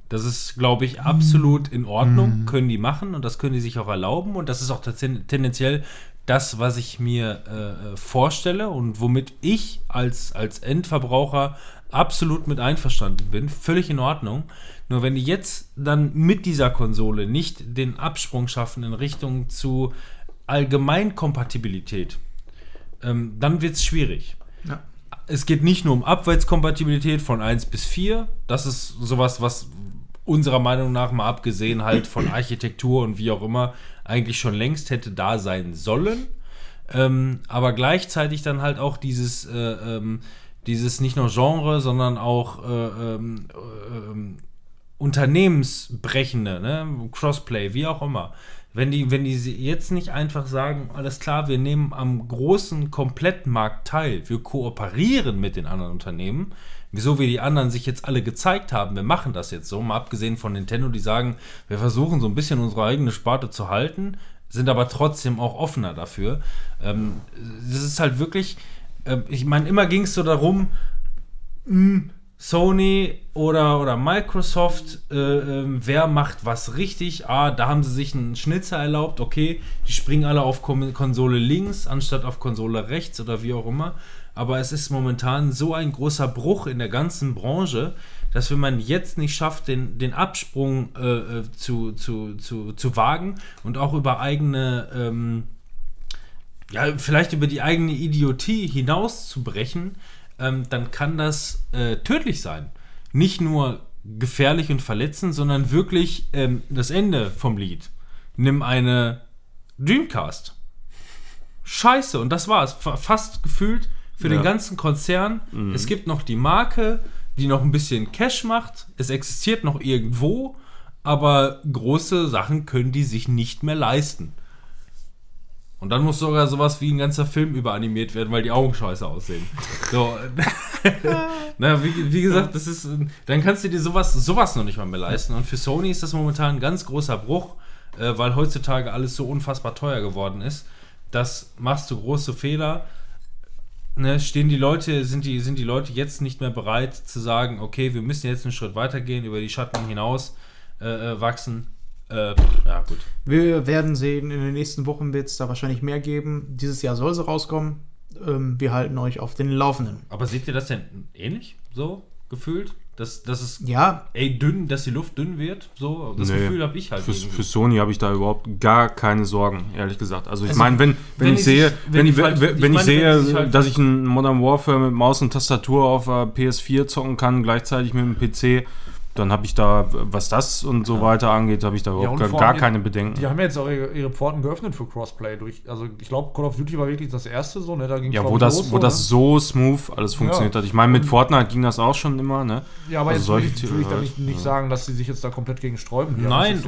Das ist, glaube ich, absolut in Ordnung. Können die machen und das können die sich auch erlauben. Und das ist auch tendenziell das, was ich mir äh, äh, vorstelle und womit ich als, als Endverbraucher absolut mit einverstanden bin. Völlig in Ordnung. Nur wenn die jetzt dann mit dieser Konsole nicht den Absprung schaffen in Richtung zu Allgemeinkompatibilität, ähm, dann wird es schwierig Ja. es geht nicht nur um Abwärtskompatibilität von 1 bis 4. Das ist sowas, was unserer Meinung nach, mal abgesehen halt von Architektur und wie auch immer, eigentlich schon längst hätte da sein sollen. Ähm, aber gleichzeitig dann halt auch dieses, äh, ähm, dieses nicht nur Genre, sondern auch äh, ähm, äh, ähm, unternehmensbrechende, ne? Crossplay, wie auch immer. Wenn die, wenn die jetzt nicht einfach sagen, alles klar, wir nehmen am großen Komplettmarkt teil, wir kooperieren mit den anderen Unternehmen, wieso wir die anderen sich jetzt alle gezeigt haben, wir machen das jetzt so, mal abgesehen von Nintendo, die sagen, wir versuchen so ein bisschen unsere eigene Sparte zu halten, sind aber trotzdem auch offener dafür. Ähm, das ist halt wirklich, ähm, ich meine, immer ging es so darum, mh, Sony oder, oder Microsoft, äh, ähm, wer macht was richtig? Ah, da haben sie sich einen Schnitzer erlaubt, okay, die springen alle auf Kom Konsole links anstatt auf Konsole rechts oder wie auch immer. Aber es ist momentan so ein großer Bruch in der ganzen Branche, dass wenn man jetzt nicht schafft, den, den Absprung äh, äh, zu, zu, zu, zu wagen und auch über eigene ähm, ja, vielleicht über die eigene Idiotie hinauszubrechen, ähm, dann kann das äh, tödlich sein. Nicht nur gefährlich und verletzend, sondern wirklich ähm, das Ende vom Lied. Nimm eine Dreamcast. Scheiße, und das war's. Fa- Fast gefühlt für den Ja. ganzen Konzern. Es gibt noch die Marke, die noch ein bisschen Cash macht. Es existiert noch irgendwo, aber große Sachen können die sich nicht mehr leisten. Und dann muss sogar sowas wie ein ganzer Film überanimiert werden, weil die Augen scheiße aussehen. So. Na, wie, wie gesagt, das ist. Dann kannst du dir sowas, sowas noch nicht mal mehr leisten. Und für Sony ist das momentan ein ganz großer Bruch, äh, weil heutzutage alles so unfassbar teuer geworden ist. Das machst du große Fehler. Ne, stehen die Leute, sind die, sind die Leute jetzt nicht mehr bereit zu sagen, okay, wir müssen jetzt einen Schritt weitergehen, über die Schatten hinaus äh, äh, wachsen. Äh, ja, gut. Wir werden sehen, in den nächsten Wochen wird es da wahrscheinlich mehr geben. Dieses Jahr soll sie rauskommen. Ähm, wir halten euch auf den Laufenden. Aber seht ihr das denn ähnlich so gefühlt? Dass, dass es Ja, ey, dünn, dass die Luft dünn wird? So, das Nee. Gefühl habe ich halt. Für, für Sony habe ich da überhaupt gar keine Sorgen, ehrlich gesagt. Also ich Also, meine, wenn, wenn, wenn ich sehe, sich- wenn, ich, wenn, sehe, halt- dass ich ein Modern Warfare mit Maus und Tastatur auf der PS4 zocken kann, gleichzeitig mit dem PC, dann habe ich da, was das und so weiter angeht, habe ich da überhaupt und gar, gar keine Bedenken. Die haben jetzt auch ihre, ihre Pforten geöffnet für Crossplay. Durch, also ich glaube, Call of Duty war wirklich das erste so, ne? Da ging Ja, wo das, wo das so smooth alles funktioniert Ja. hat. Ich meine, mit Fortnite ging das auch schon immer, ne? Ja, aber also jetzt solche will ich, will ich da halt, nicht, nicht ja. sagen, dass sie sich jetzt da komplett gegen sträuben. Nein,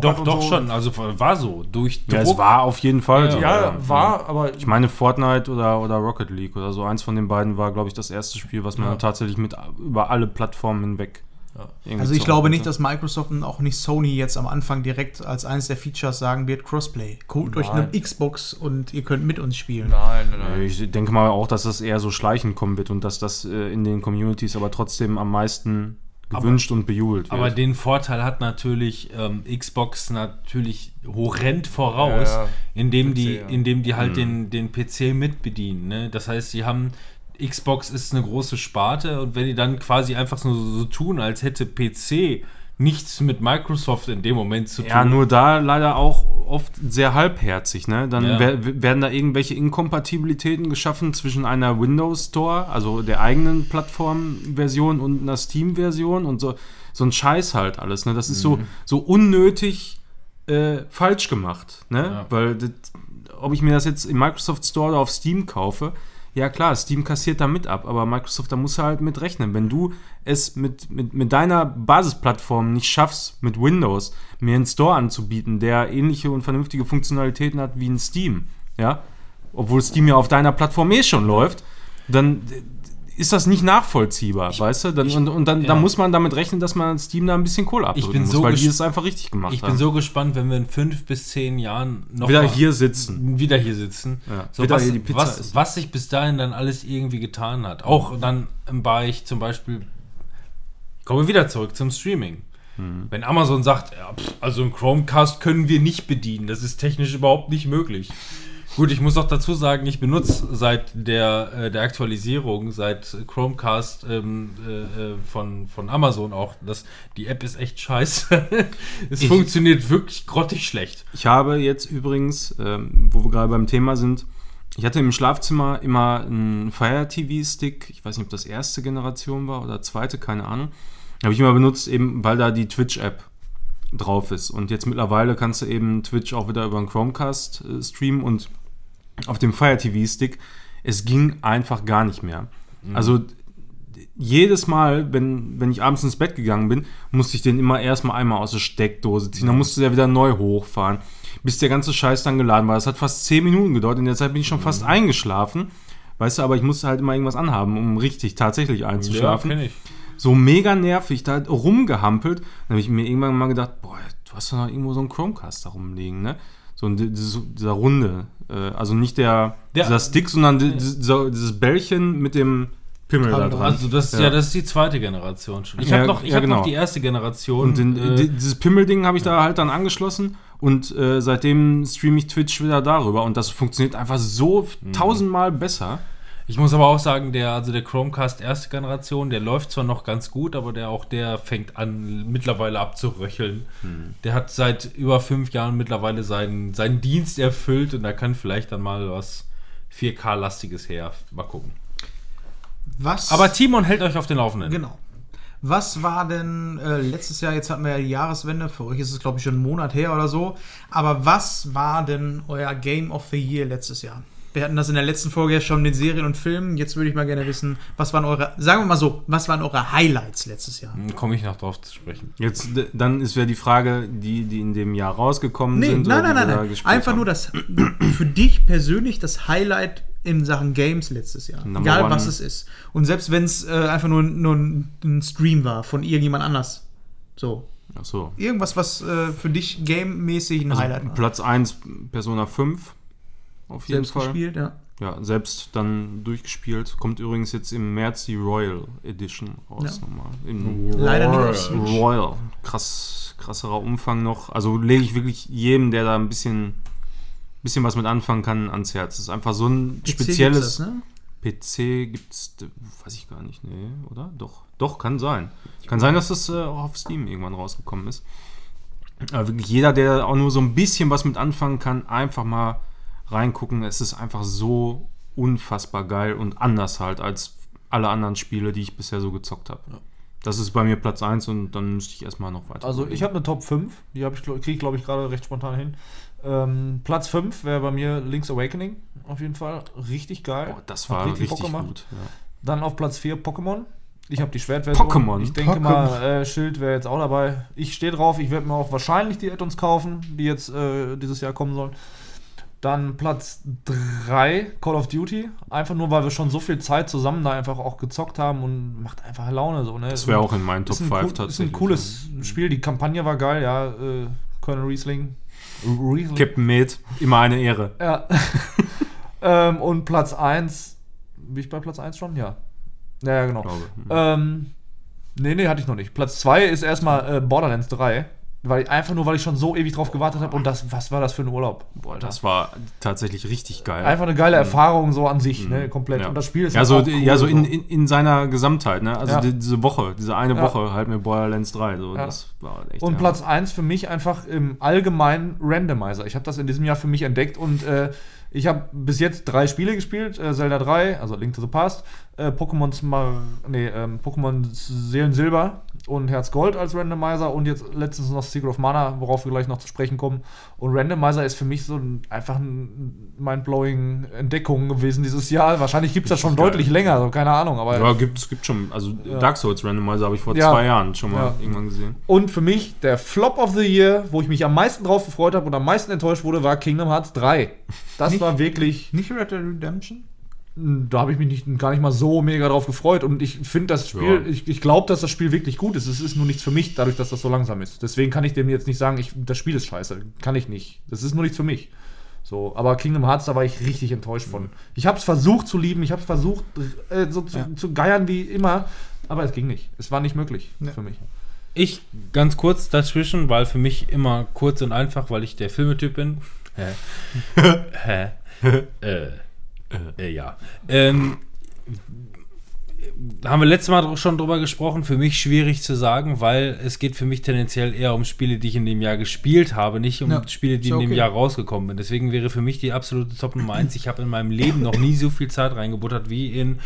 doch, doch, so. schon. Also war so. Durch Ja, es Druck. war auf jeden Fall. Ja, so, Ja, war, aber Ich meine, Fortnite oder, oder Rocket League oder so, eins von den beiden war, glaube ich, das erste Spiel, was man Ja. tatsächlich mit über alle Plattformen hinweg irgendwie Also ich glaube nicht, dass Microsoft und auch nicht Sony jetzt am Anfang direkt als eines der Features sagen wird, Crossplay. Holt euch eine Nein. Xbox und ihr könnt mit uns spielen. Nein, nein, Ich denke mal auch, dass das eher so schleichend kommen wird und dass das äh, in den Communities aber trotzdem am meisten gewünscht und bejubelt wird. Aber den Vorteil hat natürlich ähm, Xbox natürlich horrend voraus, Ja, ja. indem PC, die, ja. indem die halt den, den PC mitbedienen. Ne? Das heißt, sie haben Xbox ist eine große Sparte und wenn die dann quasi einfach nur so, so tun, als hätte PC nichts mit Microsoft in dem Moment zu tun. Ja, nur da leider auch oft sehr halbherzig. Ne? Dann Ja. wer- werden da irgendwelche Inkompatibilitäten geschaffen zwischen einer Windows Store, also der eigenen Plattformversion und einer Steam-Version und so, so ein Scheiß halt alles. Ne? Das ist so, so unnötig äh, falsch gemacht. Ne? Ja. Weil das, ob ich mir das jetzt im Microsoft Store oder auf Steam kaufe, ja klar, Steam kassiert da mit ab, aber Microsoft, da muss er halt mit rechnen. Wenn du es mit, mit, mit deiner Basisplattform nicht schaffst, mit Windows mir einen Store anzubieten, der ähnliche und vernünftige Funktionalitäten hat wie ein Steam, ja, obwohl Steam ja auf deiner Plattform eh schon läuft, dann ist das nicht nachvollziehbar, weißt du? Dann, und und dann, ja. dann muss man damit rechnen, dass man Steam da ein bisschen Kohle abdrücken bin muss, so weil die es einfach richtig gemacht ich bin haben. so gespannt, wenn wir in fünf bis zehn Jahren noch Wieder hier sitzen. wieder hier sitzen. Ja. So, Wieder was, hier die Pizza was, was sich bis dahin dann alles irgendwie getan hat. Auch dann im Bereich zum Beispiel, kommen wir wieder zurück zum Streaming. Mhm. Wenn Amazon sagt, ja, pff, also ein Chromecast können wir nicht bedienen, das ist technisch überhaupt nicht möglich. Gut, ich muss auch dazu sagen, ich benutze seit der, äh, der Aktualisierung, seit Chromecast ähm, äh, äh, von, von Amazon auch, das, die App ist echt scheiße. es Ich- funktioniert wirklich grottig schlecht. Ich habe jetzt übrigens, ähm, wo wir gerade beim Thema sind, ich hatte im Schlafzimmer immer einen Fire TV Stick. Ich weiß nicht, ob das erste Generation war oder zweite, keine Ahnung. Habe ich immer benutzt, eben weil da die Twitch App drauf ist. Und jetzt mittlerweile kannst du eben Twitch auch wieder über einen Chromecast äh, streamen und auf dem Fire TV Stick, es ging einfach gar nicht mehr. Also d- jedes Mal, wenn, wenn ich abends ins Bett gegangen bin, musste ich den immer erstmal einmal aus der Steckdose ziehen. Dann musste der wieder neu hochfahren, bis der ganze Scheiß dann geladen war. Das hat fast 10 Minuten gedauert. In der Zeit bin ich schon fast eingeschlafen. Weißt du, aber ich musste halt immer irgendwas anhaben, um richtig tatsächlich einzuschlafen kenn ich. so mega nervig, da rumgehampelt. Dann habe ich mir irgendwann mal gedacht, boah, du hast doch noch irgendwo so einen Chromecast da rumliegen, ne? So dieser Runde. Äh, also nicht der, Ja. dieser Stick, sondern di- dieser, dieses Bällchen mit dem Pimmel da dran. Also das, ja. Ja. das ist die zweite Generation schon. Ich Ja, habe noch, ich ja, hab noch genau. die erste Generation. Und den, äh, di- dieses Pimmelding habe ich da halt dann angeschlossen und äh, seitdem streame ich Twitch wieder darüber und das funktioniert einfach so Mhm. tausendmal besser. Ich muss aber auch sagen, der, also der Chromecast erste Generation, der läuft zwar noch ganz gut, aber der auch der fängt an mittlerweile abzuröcheln. Hm. Der hat seit über fünf Jahren mittlerweile seinen, seinen Dienst erfüllt und da kann vielleicht dann mal was 4K-lastiges her. Mal gucken. Was? Aber Timon hält euch auf den Laufenden. Genau. Was war denn äh, letztes Jahr, jetzt hatten wir ja die Jahreswende, für euch ist es glaube ich schon einen Monat her oder so, aber was war denn euer Game of the Year letztes Jahr? Wir hatten das in der letzten Folge ja schon mit Serien und Filmen, jetzt würde ich mal gerne wissen, was waren eure, sagen wir mal so, was waren eure Highlights letztes Jahr? Komme ich noch drauf zu sprechen. Jetzt, dann ist ja die Frage, die, die in dem Jahr rausgekommen Nee, sind. nein, oder nein, nein, nein. Einfach haben. nur das, für dich persönlich das Highlight in Sachen Games letztes Jahr. Number Egal one. was es ist. Und selbst wenn es äh, einfach nur, nur ein, ein Stream war von irgendjemand anders. So. Ach so. Irgendwas, was äh, für dich game-mäßig ein Highlight war. Platz 1 Persona 5. Auf jeden Selbst Fall. gespielt, ja. Ja, selbst dann durchgespielt. Kommt übrigens jetzt im März die Royal Edition raus Ja. nochmal. In Leider nicht auf Switch. Royal. Krass, krasserer Umfang noch. Also lege ich wirklich jedem, der da ein bisschen, bisschen was mit anfangen kann, ans Herz. Das ist einfach so ein PC spezielles. gibt's Das, ne? PC gibt's, weiß ich gar nicht, nee, oder? Doch, doch, kann sein. Kann sein, dass das äh, auch auf Steam irgendwann rausgekommen ist. Aber wirklich jeder, der auch nur so ein bisschen was mit anfangen kann, einfach mal reingucken. Es ist einfach so unfassbar geil und anders halt als alle anderen Spiele, die ich bisher so gezockt habe. Das ist bei mir Platz 1 und dann müsste ich erstmal noch weiter. Also ich habe eine Top 5, die habe ich, kriege ich glaube ich gerade recht spontan hin. Ähm, Platz 5 wäre bei mir Link's Awakening, auf jeden Fall. Richtig geil. Boah, das war richtig, gemacht. gut. Ja. Dann auf Platz 4 Pokémon. Ich habe die Schwertversion. Pokémon. Ich denke Pokémon. mal, äh, Schild wäre jetzt auch dabei. Ich stehe drauf. Ich werde mir auch wahrscheinlich die Add-ons kaufen, die jetzt äh, dieses Jahr kommen sollen. Dann Platz 3, Call of Duty. Einfach nur, weil wir schon so viel Zeit zusammen da einfach auch gezockt haben und macht einfach Laune so. Ne? Das wäre auch in meinen Top ist ein 5 cool- tatsächlich. Ist ein cooles Spiel. Die Kampagne war geil, ja. Äh, Colonel Riesling. Riesling. Captain Med, immer eine Ehre. Ja. ähm, und Platz 1. Bin ich bei Platz 1 schon? Ja. Ja, ja, genau. Glaube. Ähm, nee, nee, hatte ich noch nicht. Platz 2 ist erstmal äh, Borderlands 3. Weil, einfach nur, weil ich schon so ewig drauf gewartet habe und das, was war das für ein Urlaub? Boah, das war tatsächlich richtig geil. Einfach eine geile Erfahrung so an sich, ne, komplett. Mhm. Ja. Und das Spiel ist ja, so, cool, ja, so in, in, in seiner Gesamtheit, ne? Also Ja. die, diese Woche, diese eine Ja. Woche halt mit Borderlands 3. So. Das war echt Und Platz 1 für mich einfach im allgemeinen Randomizer. Ich habe das in diesem Jahr für mich entdeckt und äh, ich habe bis jetzt drei Spiele gespielt: äh, Zelda 3, also Link to the Past, äh, Pokémon Smar nee, ähm, Pokémon Seelen Silber und Herz Gold als Randomizer und jetzt letztens noch Secret of Mana, worauf wir gleich noch zu sprechen kommen. Und Randomizer ist für mich so ein, einfach ein mindblowing Entdeckung gewesen dieses Jahr. Wahrscheinlich gibt es das schon geil. deutlich länger, so keine Ahnung. Aber Ja, gibt, gibt schon. Also Dark Souls Randomizer habe ich vor Ja. zwei Jahren schon mal Ja. irgendwann gesehen. Und für mich der Flop of the Year, wo ich mich am meisten drauf gefreut habe und am meisten enttäuscht wurde, war Kingdom Hearts 3. Das war wirklich, Nicht Red Dead Redemption? Da habe ich mich nicht, gar nicht mal so mega drauf gefreut und ich finde das Spiel, Ja. ich, ich glaube, dass das Spiel wirklich gut ist. Es ist nur nichts für mich, dadurch, dass das so langsam ist. Deswegen kann ich dem jetzt nicht sagen, ich, das Spiel ist scheiße. Kann ich nicht. Das ist nur nichts für mich. So, aber Kingdom Hearts, da war ich richtig enttäuscht von. Ich habe es versucht zu lieben, ich habe es versucht, äh, so zu, zu geiern wie immer, aber es ging nicht. Es war nicht möglich Ja. für mich. Ich ganz kurz dazwischen, weil für mich immer kurz und einfach, weil ich der Filmetyp bin. Hä? Hä? äh, äh, ja. Ähm, haben wir letztes Mal schon drüber gesprochen, für mich schwierig zu sagen, weil es geht für mich tendenziell eher um Spiele, die ich in dem Jahr gespielt habe, nicht um Ja, Spiele, die in ja dem okay. Jahr rausgekommen sind. Deswegen wäre für mich die absolute Top Nummer 1. Ich habe in meinem Leben noch nie so viel Zeit reingebuttert wie in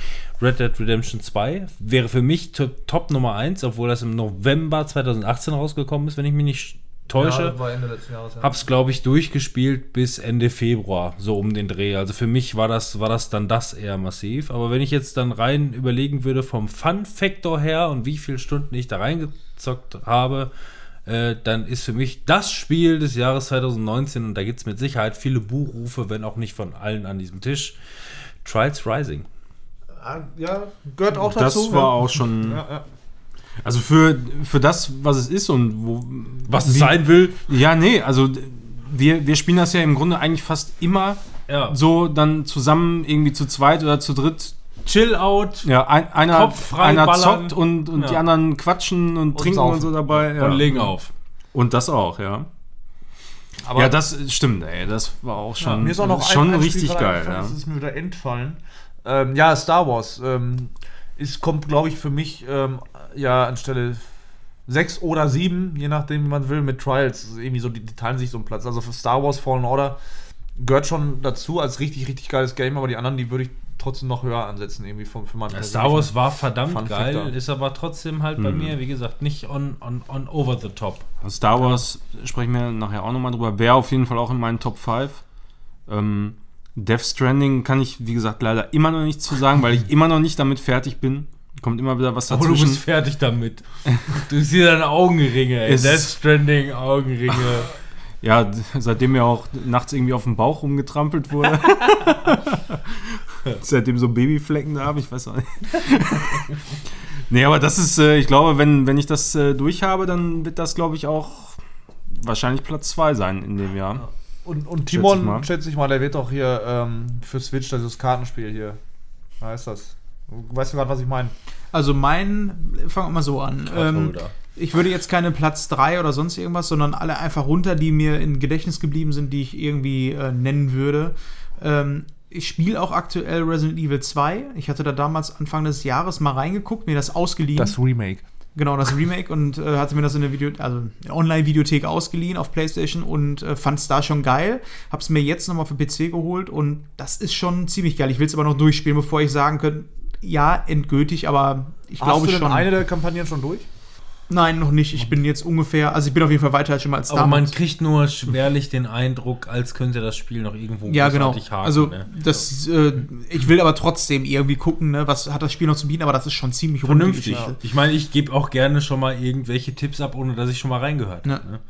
Red Dead Redemption 2. Wäre für mich to- Top Nummer 1, obwohl das im November 2018 rausgekommen ist, wenn ich mich nicht täusche. war Ende letzten Jahres, ja. Hab's, glaube ich, durchgespielt bis Ende Februar, so um den Dreh. Also für mich war das, war das dann das eher massiv. Aber wenn ich jetzt dann rein überlegen würde vom Fun-Faktor her und wie viele Stunden ich da reingezockt habe, äh, dann ist für mich das Spiel des Jahres 2019 und da gibt es mit Sicherheit viele Buchrufe, wenn auch nicht von allen an diesem Tisch. Trials Rising. Ja, gehört auch Das dazu. war ja. auch schon. Ja, ja. Also für, für das, was es ist und wo. Was es wie- sein will. Ja, nee, also wir, wir spielen das ja im Grunde eigentlich fast immer Ja. so dann zusammen irgendwie zu zweit oder zu dritt. Chill out Ja, ein, einer, Kopf frei einer ballern. zockt und, und Ja. die anderen quatschen und, trinken saufen. und so dabei. Ja. und legen auf. Und das auch, ja. Aber ja, das stimmt, ey. Das war auch schon, Ja, mir ist auch noch ein- schon ein Spiel richtig geil. Ja. Das ist mir wieder entfallen. Ähm, ja, Star Wars ähm, ist, kommt, glaube ich, für mich ähm, ja anstelle 6 oder 7, je nachdem, wie man will, mit Trials. Also irgendwie so, die, die teilen sich so einen Platz. Also für Star Wars Fallen Order gehört schon dazu als richtig, richtig geiles Game, aber die anderen, die würde ich trotzdem noch höher ansetzen, irgendwie von, für meinen Ja, Star Wars war verdammt Fun geil, Factor. ist aber trotzdem halt bei mir, wie gesagt, nicht on, on, on over the top. Star Wars sprechen wir nachher auch nochmal drüber. Wäre auf jeden Fall auch in meinen Top 5. Ähm, Death Stranding kann ich, wie gesagt, leider immer noch nichts zu sagen, weil ich immer noch nicht damit fertig bin. Kommt immer wieder was Aber du dazwischen. bist fertig damit. Du siehst deine Augenringe, ey. Death Stranding, Augenringe. Ja, seitdem mir auch nachts irgendwie auf dem Bauch rumgetrampelt wurde. seitdem so Babyflecken da habe, ich weiß auch nicht. nee, aber das ist, äh, ich glaube, wenn, wenn ich das äh, durch habe, dann wird das, glaube ich, auch wahrscheinlich Platz 2 sein in dem Jahr. Und, und Schätze ich. Timon, schätze ich mal, der wird doch hier ähm, für Switch dieses Kartenspiel hier. Wie heißt das? Weißt du gerade, was ich meine? Also mein, fangen wir mal so an. Ähm, ich würde jetzt keine Platz 3 oder sonst irgendwas, sondern alle einfach runter, die mir im Gedächtnis geblieben sind, die ich irgendwie äh, nennen würde. Ähm, ich spiele auch aktuell Resident Evil 2. Ich hatte da damals Anfang des Jahres mal reingeguckt, mir das ausgeliehen. Remake. Genau, das Remake und äh, hatte mir das in der Video, also Online-Videothek ausgeliehen auf PlayStation und äh, fand es da schon geil. Hab's mir jetzt nochmal für PC geholt und das ist schon ziemlich geil. Ich will es aber noch durchspielen, bevor ich sagen könnte, ja, endgültig, aber ich Hast glaube du denn schon. eine der Kampagnen schon durch? Nein, noch nicht. Ich bin jetzt ungefähr, also ich bin auf jeden Fall weiter als schon mal als Aber man damals. kriegt nur schwerlich den Eindruck, als könnte das Spiel noch irgendwo Ja, genau. haken, also ne? das, äh, ich will aber trotzdem irgendwie gucken, ne, was hat das Spiel noch zu bieten, aber das ist schon ziemlich vernünftig. Geschichte. Ich meine, ich gebe auch gerne schon mal irgendwelche Tipps ab, ohne dass ich schon mal reingehört Ja. habe. Ne?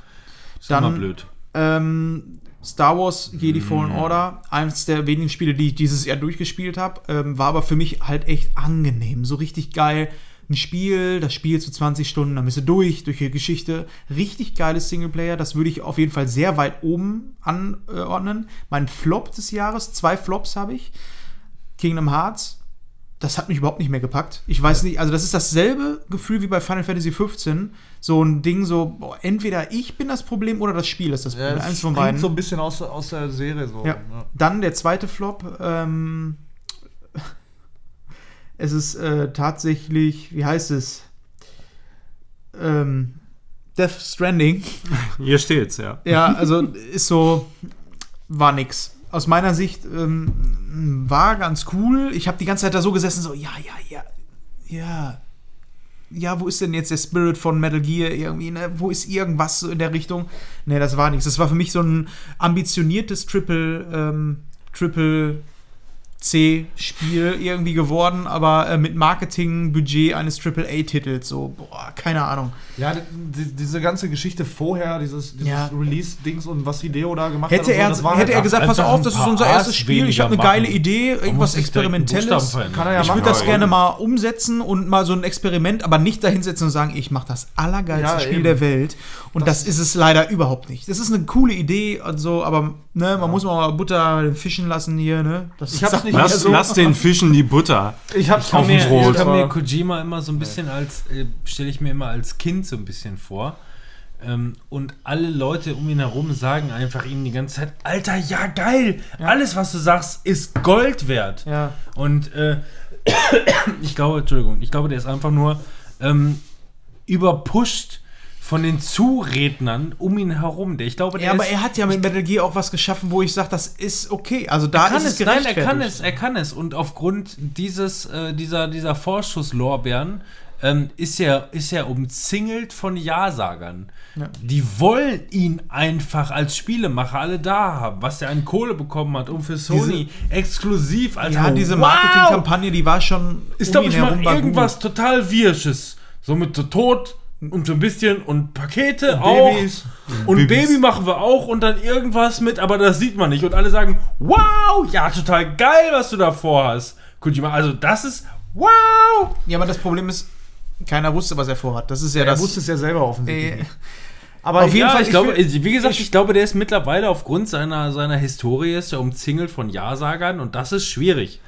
Ist Dann- immer blöd. Ähm, Star Wars Jedi Fallen Order, eines der wenigen Spiele, die ich dieses Jahr durchgespielt habe, ähm, war aber für mich halt echt angenehm. So richtig geil. Ein Spiel, das Spiel zu 20 Stunden, dann bist du durch, durch die Geschichte. Richtig geiles Singleplayer, das würde ich auf jeden Fall sehr weit oben anordnen. Mein Flop des Jahres, zwei Flops habe ich. Kingdom Hearts, das hat mich überhaupt nicht mehr gepackt. Ich weiß nicht, also das ist dasselbe Gefühl wie bei Final Fantasy 15. So ein Ding, so, boah, entweder ich bin das Problem oder das Spiel ist das Problem. Eins von beiden. so ein bisschen aus, aus der Serie so. Ja. Dann der zweite Flop. Ähm, es ist äh, tatsächlich, wie heißt es? Ähm, Death Stranding. Hier steht's, ja. Ja, also ist so, war nix. Aus meiner Sicht ähm, war ganz cool. Ich habe die ganze Zeit da so gesessen, so, ja, ja, ja, ja. Ja, wo ist denn jetzt der Spirit von Metal Gear irgendwie, ne? Wo ist irgendwas so in der Richtung? Ne, das war nichts. Das war für mich so ein ambitioniertes Triple, ähm, Triple C-Spiel irgendwie geworden, aber äh, mit Marketingbudget eines AAA-Titels. So, boah, keine Ahnung. Ja, die, diese ganze Geschichte vorher, dieses, dieses Ja. Release-Dings und was Hideo da gemacht Hätte hat. so, er, das war hätte er halt- gesagt, pass auf, das ist unser erstes Spiel, ich habe eine weniger geile machen. Idee, irgendwas Experimentelles. Kann er ja Ich machen. würde das Ja, gerne mal umsetzen und mal so ein Experiment, aber nicht dahinsetzen und sagen, ich mache das allergeilste Ja, Spiel eben. der Welt. Und das, ist es leider überhaupt nicht. Das ist eine coole Idee und so, aber ne, man muss mal Butter fischen lassen hier. Ne? Das Ich hab's sagt nicht Lass, ja so. lass den Fischen die Butter. Ich hab's Auf dem kann, mir, Brot. ich kann mir Kojima immer so ein bisschen als, äh, stelle ich mir immer als Kind so ein bisschen vor. Ähm, und alle Leute um ihn herum sagen einfach ihm die ganze Zeit, Alter, ja geil, alles was du sagst ist Gold wert. Ja. Und äh, ich glaube, Entschuldigung, ich glaube, der ist einfach nur ähm, überpusht von den Zurednern um ihn herum. Der, ich glaube, der Ja, aber ist, er hat ja mit Metal Gear auch was geschaffen, wo ich sage, das ist okay. Also da kann ist es, nein, er kann es, er kann es. Und aufgrund dieses, äh, dieser, dieser Vorschusslorbeeren ähm, ist, er, ist er umzingelt von Ja-Sagern. Ja. Die wollen ihn einfach als Spielemacher alle da haben, was er an Kohle bekommen hat, um für Sony exklusiv als Ja, diese Wow! Marketingkampagne, die war schon. Ich um glaube, ich herum war gut. irgendwas total Wirsches. So mit Tod und so ein bisschen und Pakete Und auch. Babys. Und Babys. Baby machen wir auch und dann irgendwas mit, aber das sieht man nicht. Und alle sagen, wow, ja, total geil, was du da vorhast. Kojima, also das ist wow. Ja, aber das Problem ist, keiner wusste, was er vorhat. Das ist ja Er das. wusste es ja selber offensichtlich. Äh. Aber auf jeden ja, Fall, ich ich glaube, will- wie gesagt, ich glaube, der ist mittlerweile aufgrund seiner, seiner Historie ist er umzingelt von Ja-Sagern und das ist schwierig.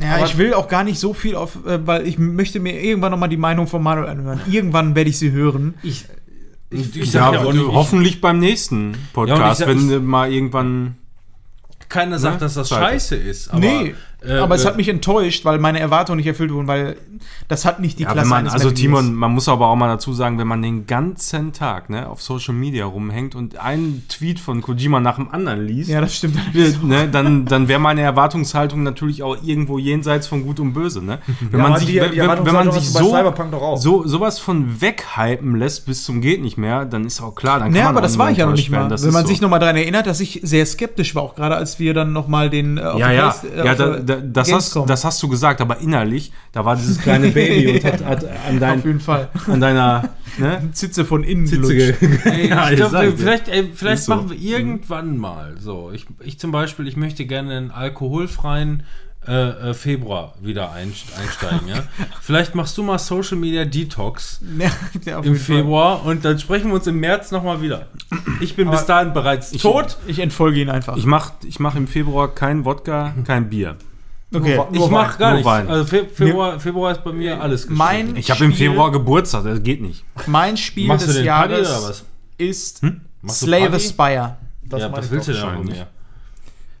Ja, Aber- ich will auch gar nicht so viel auf, äh, weil ich möchte mir irgendwann noch mal die Meinung von Manuel anhören. Irgendwann werde ich sie hören. Ich, ich, ich Ja, sag ja nicht, ich, hoffentlich beim nächsten Podcast, sag- wenn ich- mal irgendwann. keiner sagt, dass das Zeit. scheiße ist. Aber, nee, äh, aber es äh, hat mich enttäuscht, weil meine Erwartungen nicht erfüllt wurden, weil das hat nicht die Ja, Klasse man, also. Timon, man muss aber auch mal dazu sagen, wenn man den ganzen Tag ne, auf Social Media rumhängt und einen Tweet von Kojima nach dem anderen liest, Ja, das stimmt. ne, dann, dann wäre meine Erwartungshaltung natürlich auch irgendwo jenseits von Gut und Böse. Ne? Wenn, Ja, man sich, die- wenn, die wenn, man sich so, so sowas von weghypen lässt bis zum geht nicht mehr, dann ist auch klar, dann kann Ja, man aber das war ich ja noch nicht mal. Wenn man so. sich noch mal daran erinnert, dass ich sehr skeptisch war, auch gerade als wir dann noch mal den äh, ja, ja, Place- äh, ja da, der da, das, hast, das hast du gesagt, aber innerlich, da war dieses kleine Baby und hat, hat an, auf dein, jeden Fall. an deiner ne, Zitze von innen Zitze Ey, Ja, ich ich glaub, vielleicht ey, vielleicht Ist so. machen wir irgendwann mal so. Ich, ich zum Beispiel, ich möchte gerne einen alkoholfreien äh, äh, Februar wieder einst- einsteigen. ja? Vielleicht machst du mal Social Media Detox Ja, auf im jeden Fall. Februar und dann sprechen wir uns im März nochmal wieder. Ich bin Aber bis dahin bereits tot. Ich entfolge ihn einfach. Ich mache ich mach im Februar kein Wodka, kein Bier. Okay. Nur- Ich mache gar nur nichts. Wein. Also Fe Februar, Februar ist bei mir alles gestrichen. Mein Ich habe im Februar Geburtstag, das geht nicht. Mein Spiel Machst du des Jahres oder was? ist du Slay the? Spire. Das ja, ich willst du wahrscheinlich. mir?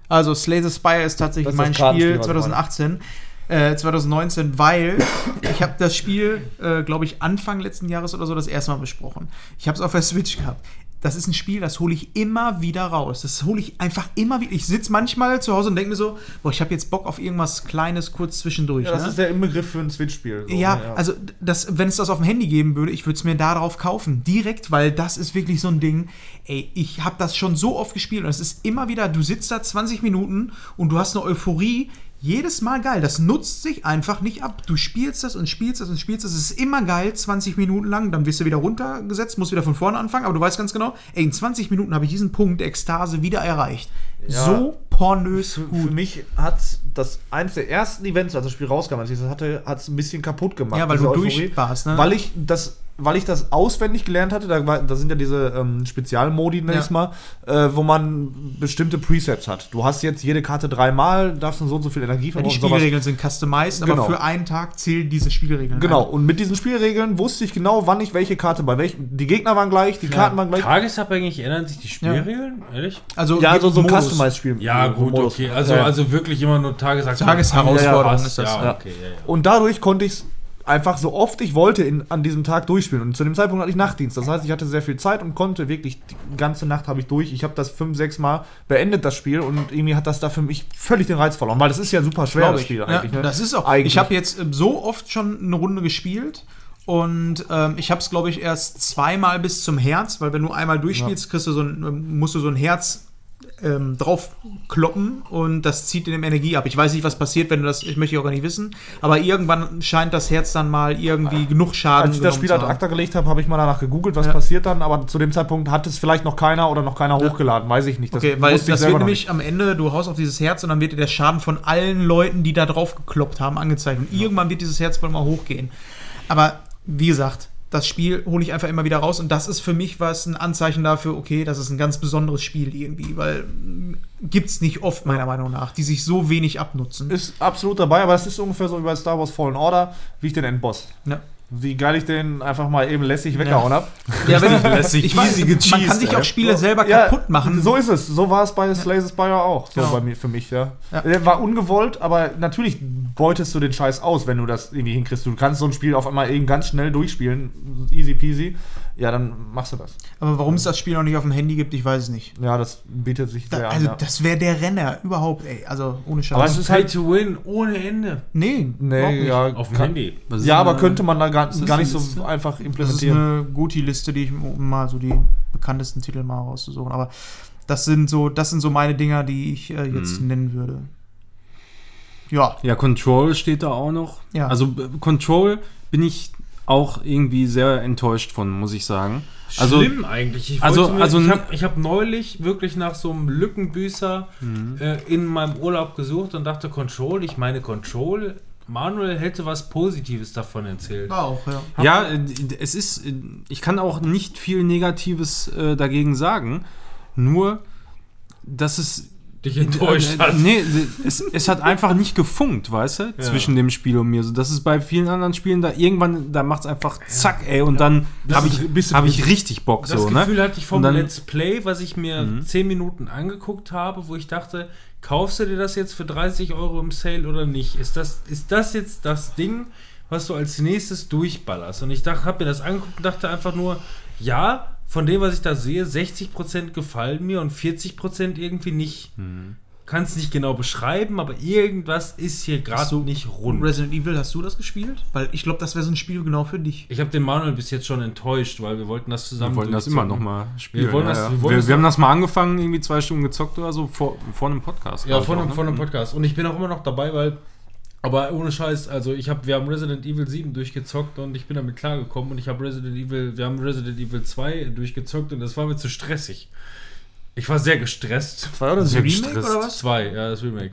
Also Slay the Spire ist tatsächlich Das ist mein das Spiel was ich meine. 2018. Äh, 2019, weil ich habe das Spiel, äh, glaube ich, Anfang letzten Jahres oder so das erste Mal besprochen. Ich habe es auf der Switch gehabt. Das ist ein Spiel, das hole ich immer wieder raus. Das hole ich einfach immer wieder. Ich sitze manchmal zu Hause und denke mir so, boah, ich habe jetzt Bock auf irgendwas Kleines kurz zwischendurch. Ja, das ne? ist der Inbegriff für ein Switch-Spiel. So, Ja, ne, also das, wenn es das auf dem Handy geben würde, ich würde es mir da drauf kaufen. Direkt, weil das ist wirklich so ein Ding. Ey, ich habe das schon so oft gespielt und es ist immer wieder, du sitzt da 20 Minuten und du hast eine Euphorie, jedes Mal geil. Das nutzt sich einfach nicht ab. Du spielst das und spielst das und spielst das. Es ist immer geil, 20 Minuten lang. Dann wirst du wieder runtergesetzt, musst wieder von vorne anfangen. Aber du weißt ganz genau, ey, in 20 Minuten habe ich diesen Punkt Ekstase wieder erreicht. Ja. So pornös Für, gut. für mich hat das eins der ersten Events, als das Spiel rauskam, als ich das hatte, hat es ein bisschen kaputt gemacht. Ja, weil du Euphorie. durch warst, ne? Weil ich das, weil ich das auswendig gelernt hatte, da, war, da sind ja diese ähm, Spezialmodi, nenn Ja. ich's mal, äh, wo man bestimmte Presets hat. Du hast jetzt jede Karte dreimal, darfst du so und so viel Energie Ja, die verbrauchen. und sowas. Spielregeln sind customized, aber Genau. für einen Tag zählen diese Spielregeln. Genau, ein. und mit diesen Spielregeln wusste ich genau, wann ich welche Karte bei welchen. Die Gegner waren gleich, die Karten waren gleich. Tagesabhängig ändern sich die Spielregeln? Ehrlich? Also Ja, so, so Modus. Customized-Spiel. Ja, gut, Modus. okay. Also, Ja. also wirklich immer nur Tagesaktion. Tagesherausforderung Ja, ist das. Ja, Ja. okay, ja, ja. Und dadurch konnte ich es einfach so oft ich wollte in, an diesem Tag durchspielen. Und zu dem Zeitpunkt hatte ich Nachtdienst. Das heißt, ich hatte sehr viel Zeit und konnte wirklich die ganze Nacht habe ich durch. Ich habe das fünf, sechs Mal beendet, das Spiel. Und irgendwie hat das da für mich völlig den Reiz verloren. Weil das ist ja super schwer, das. Spiel ja, eigentlich. ne? Das ist auch. Eigentlich. Ich habe jetzt ähm, so oft schon eine Runde gespielt und ähm, ich habe es glaube ich erst zweimal bis zum Herz, weil wenn du einmal durchspielst, kriegst du so ein, ähm, musst du so ein Herz ähm, drauf kloppen und das zieht in dem Energie ab. Ich weiß nicht, was passiert, wenn du das, ich möchte auch gar nicht wissen, aber irgendwann scheint das Herz dann mal irgendwie genug Schaden Als ich das Spiel zu ad acta gelegt habe, habe ich mal danach gegoogelt, was Ja. passiert dann. Aber zu dem Zeitpunkt hat es vielleicht noch keiner oder noch keiner hochgeladen. Weiß ich nicht. Das Okay, weil das wird nämlich am Ende, du haust auf dieses Herz und dann wird dir der Schaden von allen Leuten, die da drauf gekloppt haben, angezeigt. Und irgendwann wird dieses Herz wohl mal hochgehen. Aber wie gesagt, das Spiel hole ich einfach immer wieder raus und das ist für mich was ein Anzeichen dafür, okay, das ist ein ganz besonderes Spiel irgendwie, weil mm, gibt's nicht oft meiner Meinung nach, die sich so wenig abnutzen. Ist absolut dabei, aber es ist ungefähr so wie bei Star Wars Fallen Order, wie ich den Endboss. Ja. Wie geil ich den einfach mal eben lässig weggehauen hab. Ja, wenn lässig, ich weiß, easy man gecheased, kann sich ey. auch Spiele selber Ja, kaputt machen. So ist es. So war es bei Slay the Spire auch. So Genau. bei mir, für mich, ja. Ja. Der war ungewollt, aber natürlich beutest du den Scheiß aus, wenn du das irgendwie hinkriegst. Du kannst so ein Spiel auf einmal eben ganz schnell durchspielen. Easy peasy. Ja, dann machst du das. Aber warum es das Spiel noch nicht auf dem Handy gibt, ich weiß es nicht. Ja, das bietet sich Da, sehr also, an. Ja. das wäre der Renner überhaupt, ey. Also, ohne Scheiß. Aber es ist halt. to win ohne Ende. nee, Nee, nicht. ja, Auf dem Handy. Ja, aber könnte man da gar, gar nicht so Liste? einfach Das ist implementieren. eine Guti-Liste, die ich um mal so die bekanntesten Titel mal rauszusuchen. Aber das sind so, das sind so meine Dinger, die ich äh, jetzt Mhm. nennen würde. Ja, Ja, Control steht da auch noch. Ja. Also äh, Control bin ich auch irgendwie sehr enttäuscht von, muss ich sagen. Also, Schlimm eigentlich. Ich, also- mir, also ich habe ich hab neulich wirklich nach so einem Lückenbüßer äh, in meinem Urlaub gesucht und dachte, Control, ich meine Control. Manuel hätte was Positives davon erzählt. auch, ja. Ja, äh, es ist, äh, ich kann auch nicht viel Negatives äh, dagegen sagen, nur, dass es Dich enttäuscht Äh, hat. Nee, es, es hat einfach nicht gefunkt, weißt du, zwischen dem Spiel und mir. So, das ist bei vielen anderen Spielen da irgendwann, da macht es einfach zack, ey, und dann Das habe ich, hab ich richtig Bock Das so, Gefühl ne? hatte ich vom dann- Let's Play, was ich mir 10 Minuten angeguckt habe, wo ich dachte, kaufst du dir das jetzt für 30 Euro im Sale oder nicht? Ist das, ist das jetzt das Ding, was du als nächstes durchballerst? Und ich dachte, habe mir das angeguckt und dachte einfach nur, ja, von dem, was ich da sehe, 60% gefallen mir und 40% irgendwie nicht. Kann es nicht genau beschreiben, aber irgendwas ist hier gerade nicht rund. Resident Evil, hast du das gespielt? Weil ich glaube, das wäre so ein Spiel genau für dich. Ich habe den Manuel bis jetzt schon enttäuscht, weil wir wollten das zusammen Wir wollten das immer noch mal spielen. Wir wollen ja, das- ja. wir wollen wir, haben das mal angefangen, irgendwie zwei Stunden gezockt oder so, vor, vor einem Podcast. Ja, von, auch, einem, ne? von einem Podcast. Und ich bin auch immer noch dabei, weil. Aber ohne Scheiß, also ich habe, wir haben Resident Evil 7 durchgezockt und ich bin damit klargekommen und ich habe Resident Evil, wir haben Resident Evil 2 durchgezockt und das war mir zu stressig. Ich war sehr gestresst. Zwei oder Sehr sieben? gestresst. oder was? 2, ja, das Remake.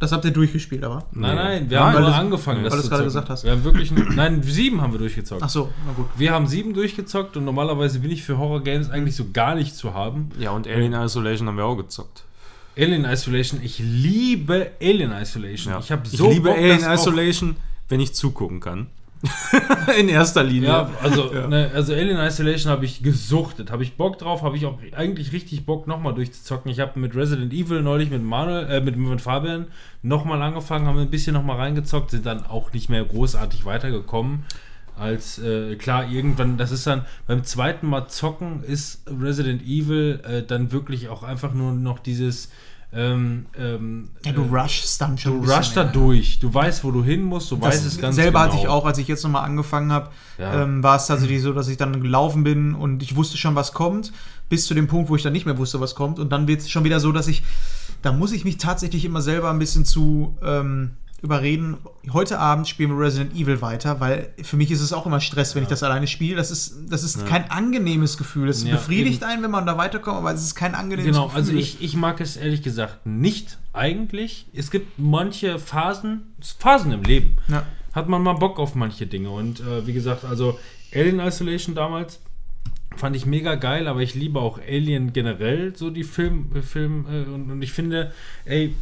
Das habt ihr durchgespielt, aber? Nein, nein, wir Nein, haben nur das- angefangen, das Weil du es gerade gesagt hast. Wir haben wirklich, nein, 7 haben wir durchgezockt. Ach so, na gut. Wir haben 7 durchgezockt und normalerweise bin ich für Horror-Games eigentlich so gar nicht zu haben. Ja, und Alien Isolation haben wir auch gezockt. Alien Isolation, ich liebe Alien Isolation. Ja. Ich habe ich so liebe Bock, Alien Isolation, wenn ich zugucken kann. In erster Linie. Ja, also, Ne, also Alien Isolation habe ich gesuchtet, habe ich Bock drauf, habe ich auch eigentlich richtig Bock nochmal durchzuzocken. Ich habe mit Resident Evil neulich mit Manuel, äh, mit, mit Fabian nochmal angefangen, haben ein bisschen nochmal reingezockt, sind dann auch nicht mehr großartig weitergekommen. Als äh, klar, irgendwann, das ist dann beim zweiten Mal zocken, ist Resident Evil äh, dann wirklich auch einfach nur noch dieses ähm, ähm, Ja, du äh, rushst dann schon. du rushst da durch. Du weißt, wo du hin musst, du weißt es ganz selber genau. hatte ich auch, als ich jetzt nochmal angefangen habe, Ja. ähm, war es tatsächlich so, dass ich dann gelaufen bin und ich wusste schon, was kommt, bis zu dem Punkt, wo ich dann nicht mehr wusste, was kommt. Und dann wird es schon wieder so, dass ich, da muss ich mich tatsächlich immer selber ein bisschen zu ähm, überreden. Heute Abend spielen wir Resident Evil weiter, weil für mich ist es auch immer Stress, wenn ich das alleine spiele. Das ist, das ist kein angenehmes Gefühl. Es Ja, befriedigt eben. einen, wenn man da weiterkommt, aber es ist kein angenehmes Genau, Gefühl. also ich, ich mag es ehrlich gesagt nicht eigentlich. Es gibt manche Phasen, Phasen im Leben. Ja. Hat man mal Bock auf manche Dinge. Und äh, wie gesagt, also Alien Isolation damals fand ich mega geil, aber ich liebe auch Alien generell, so die Film, äh, Film äh, und, und ich finde, ey,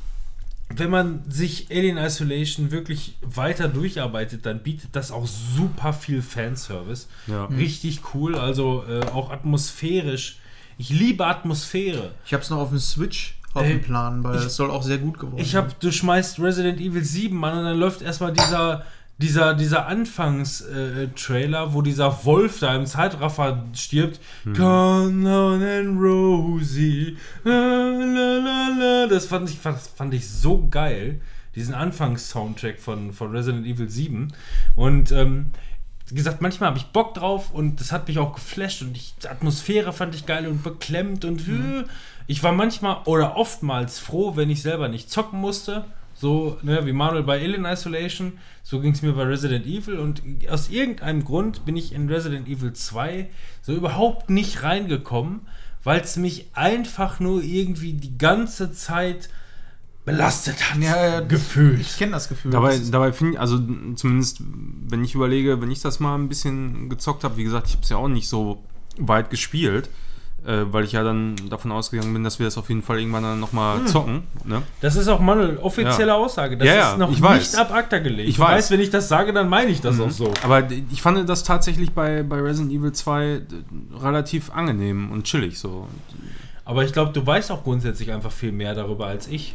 wenn man sich Alien Isolation wirklich weiter durcharbeitet, dann bietet das auch super viel Fanservice. Ja. Richtig cool, also äh, auch atmosphärisch. Ich liebe Atmosphäre. Ich habe es noch auf dem Switch auf Ey, dem Plan, weil es soll auch sehr gut geworden Ich hab, du schmeißt Resident Evil 7 an und dann läuft erstmal dieser, dieser, dieser Anfangs-Trailer, wo dieser Wolf da im Zeitraffer stirbt. Come on and Rosie. La, la, la. Das fand ich, fand, fand ich so geil. Diesen Anfangs-Soundtrack von, von Resident Evil 7. Und ähm, wie gesagt, manchmal habe ich Bock drauf und das hat mich auch geflasht und ich, die Atmosphäre fand ich geil und beklemmt und äh, ich war manchmal oder oftmals froh, wenn ich selber nicht zocken musste. So, ne, wie Manuel bei Alien Isolation, so ging es mir bei Resident Evil und aus irgendeinem Grund bin ich in Resident Evil 2 so überhaupt nicht reingekommen, weil es mich einfach nur irgendwie die ganze Zeit belastet hat. Ja, ja, gefühlt. Ich kenne das Gefühl. Dabei, dabei finde ich, also zumindest, wenn ich überlege, wenn ich das mal ein bisschen gezockt habe, wie gesagt, ich habe es ja auch nicht so weit gespielt, äh, weil ich ja dann davon ausgegangen bin, dass wir das auf jeden Fall irgendwann dann nochmal Hm. zocken. Ne? Das ist auch Manuel offizielle Ja. Aussage. Das Ja, ja, ist noch ich nicht weiß. ab ACTA gelegt. Ich Du weiß. Mhm. weißt, wenn ich das sage, dann meine ich das auch so. Aber ich fand das tatsächlich bei, bei Resident Evil 2 d- relativ angenehm und chillig so. Aber ich glaube, du weißt auch grundsätzlich einfach viel mehr darüber als ich.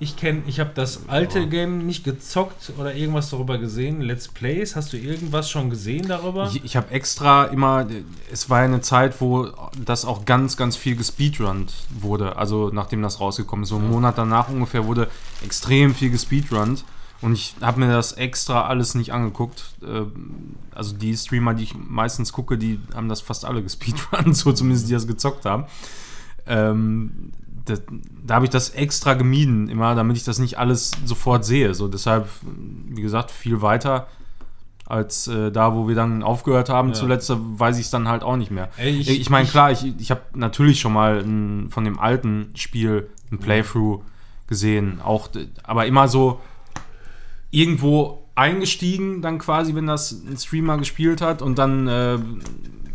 Ich kenne, ich habe das alte Game nicht gezockt oder irgendwas darüber gesehen. Let's Plays, hast du irgendwas schon gesehen darüber? Ich, ich habe extra immer, es war ja eine Zeit, wo das auch ganz, ganz viel gespeedrunnt wurde. Also nachdem das rausgekommen ist, so einen Monat danach ungefähr wurde extrem viel gespeedrunnt. Und ich habe mir das extra alles nicht angeguckt. Ähm, Also die Streamer, die ich meistens gucke, die haben das fast alle gespeedrunnt, so zumindest die das gezockt haben. Ähm, das, da habe ich das extra gemieden, immer, damit ich das nicht alles sofort sehe. So deshalb, wie gesagt, viel weiter als äh, da, wo wir dann aufgehört haben. Ja. Zuletzt weiß ich es dann halt auch nicht mehr. Ey, ich ich- meine, klar, ich, ich habe natürlich schon mal ein, von dem alten Spiel ein Playthrough gesehen, auch, aber immer so irgendwo eingestiegen, dann quasi, wenn das ein Streamer gespielt hat und dann äh,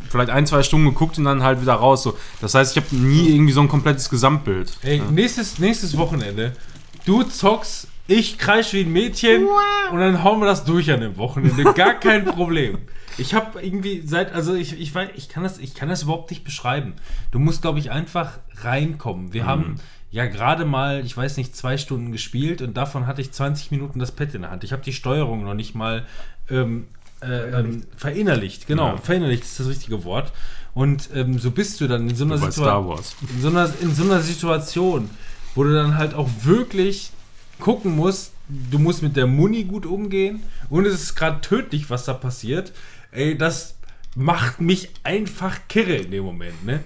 vielleicht ein, zwei Stunden geguckt und dann halt wieder raus. So. Das heißt, ich habe nie irgendwie so ein komplettes Gesamtbild. Ey, nächstes, nächstes Wochenende. Du zockst, ich kreisch wie ein Mädchen und dann hauen wir das durch an dem Wochenende. Gar kein Problem. Ich habe irgendwie seit, also ich, ich weiß, ich kann das, ich kann das überhaupt nicht beschreiben. Du musst, glaube ich, einfach reinkommen. Wir haben ja gerade mal, ich weiß nicht, zwei Stunden gespielt und davon hatte ich 20 Minuten das Pad in der Hand. Ich habe die Steuerung noch nicht mal ähm, äh, ähm, verinnerlicht. Genau, Ja. verinnerlicht ist das richtige Wort. Und ähm, so bist du dann in so einer Situation Star Wars. in so, einer, in so einer Situation, wo du dann halt auch wirklich gucken musst, du musst mit der Muni gut umgehen und es ist gerade tödlich, was da passiert. Ey, das macht mich einfach kirre in dem Moment, ne?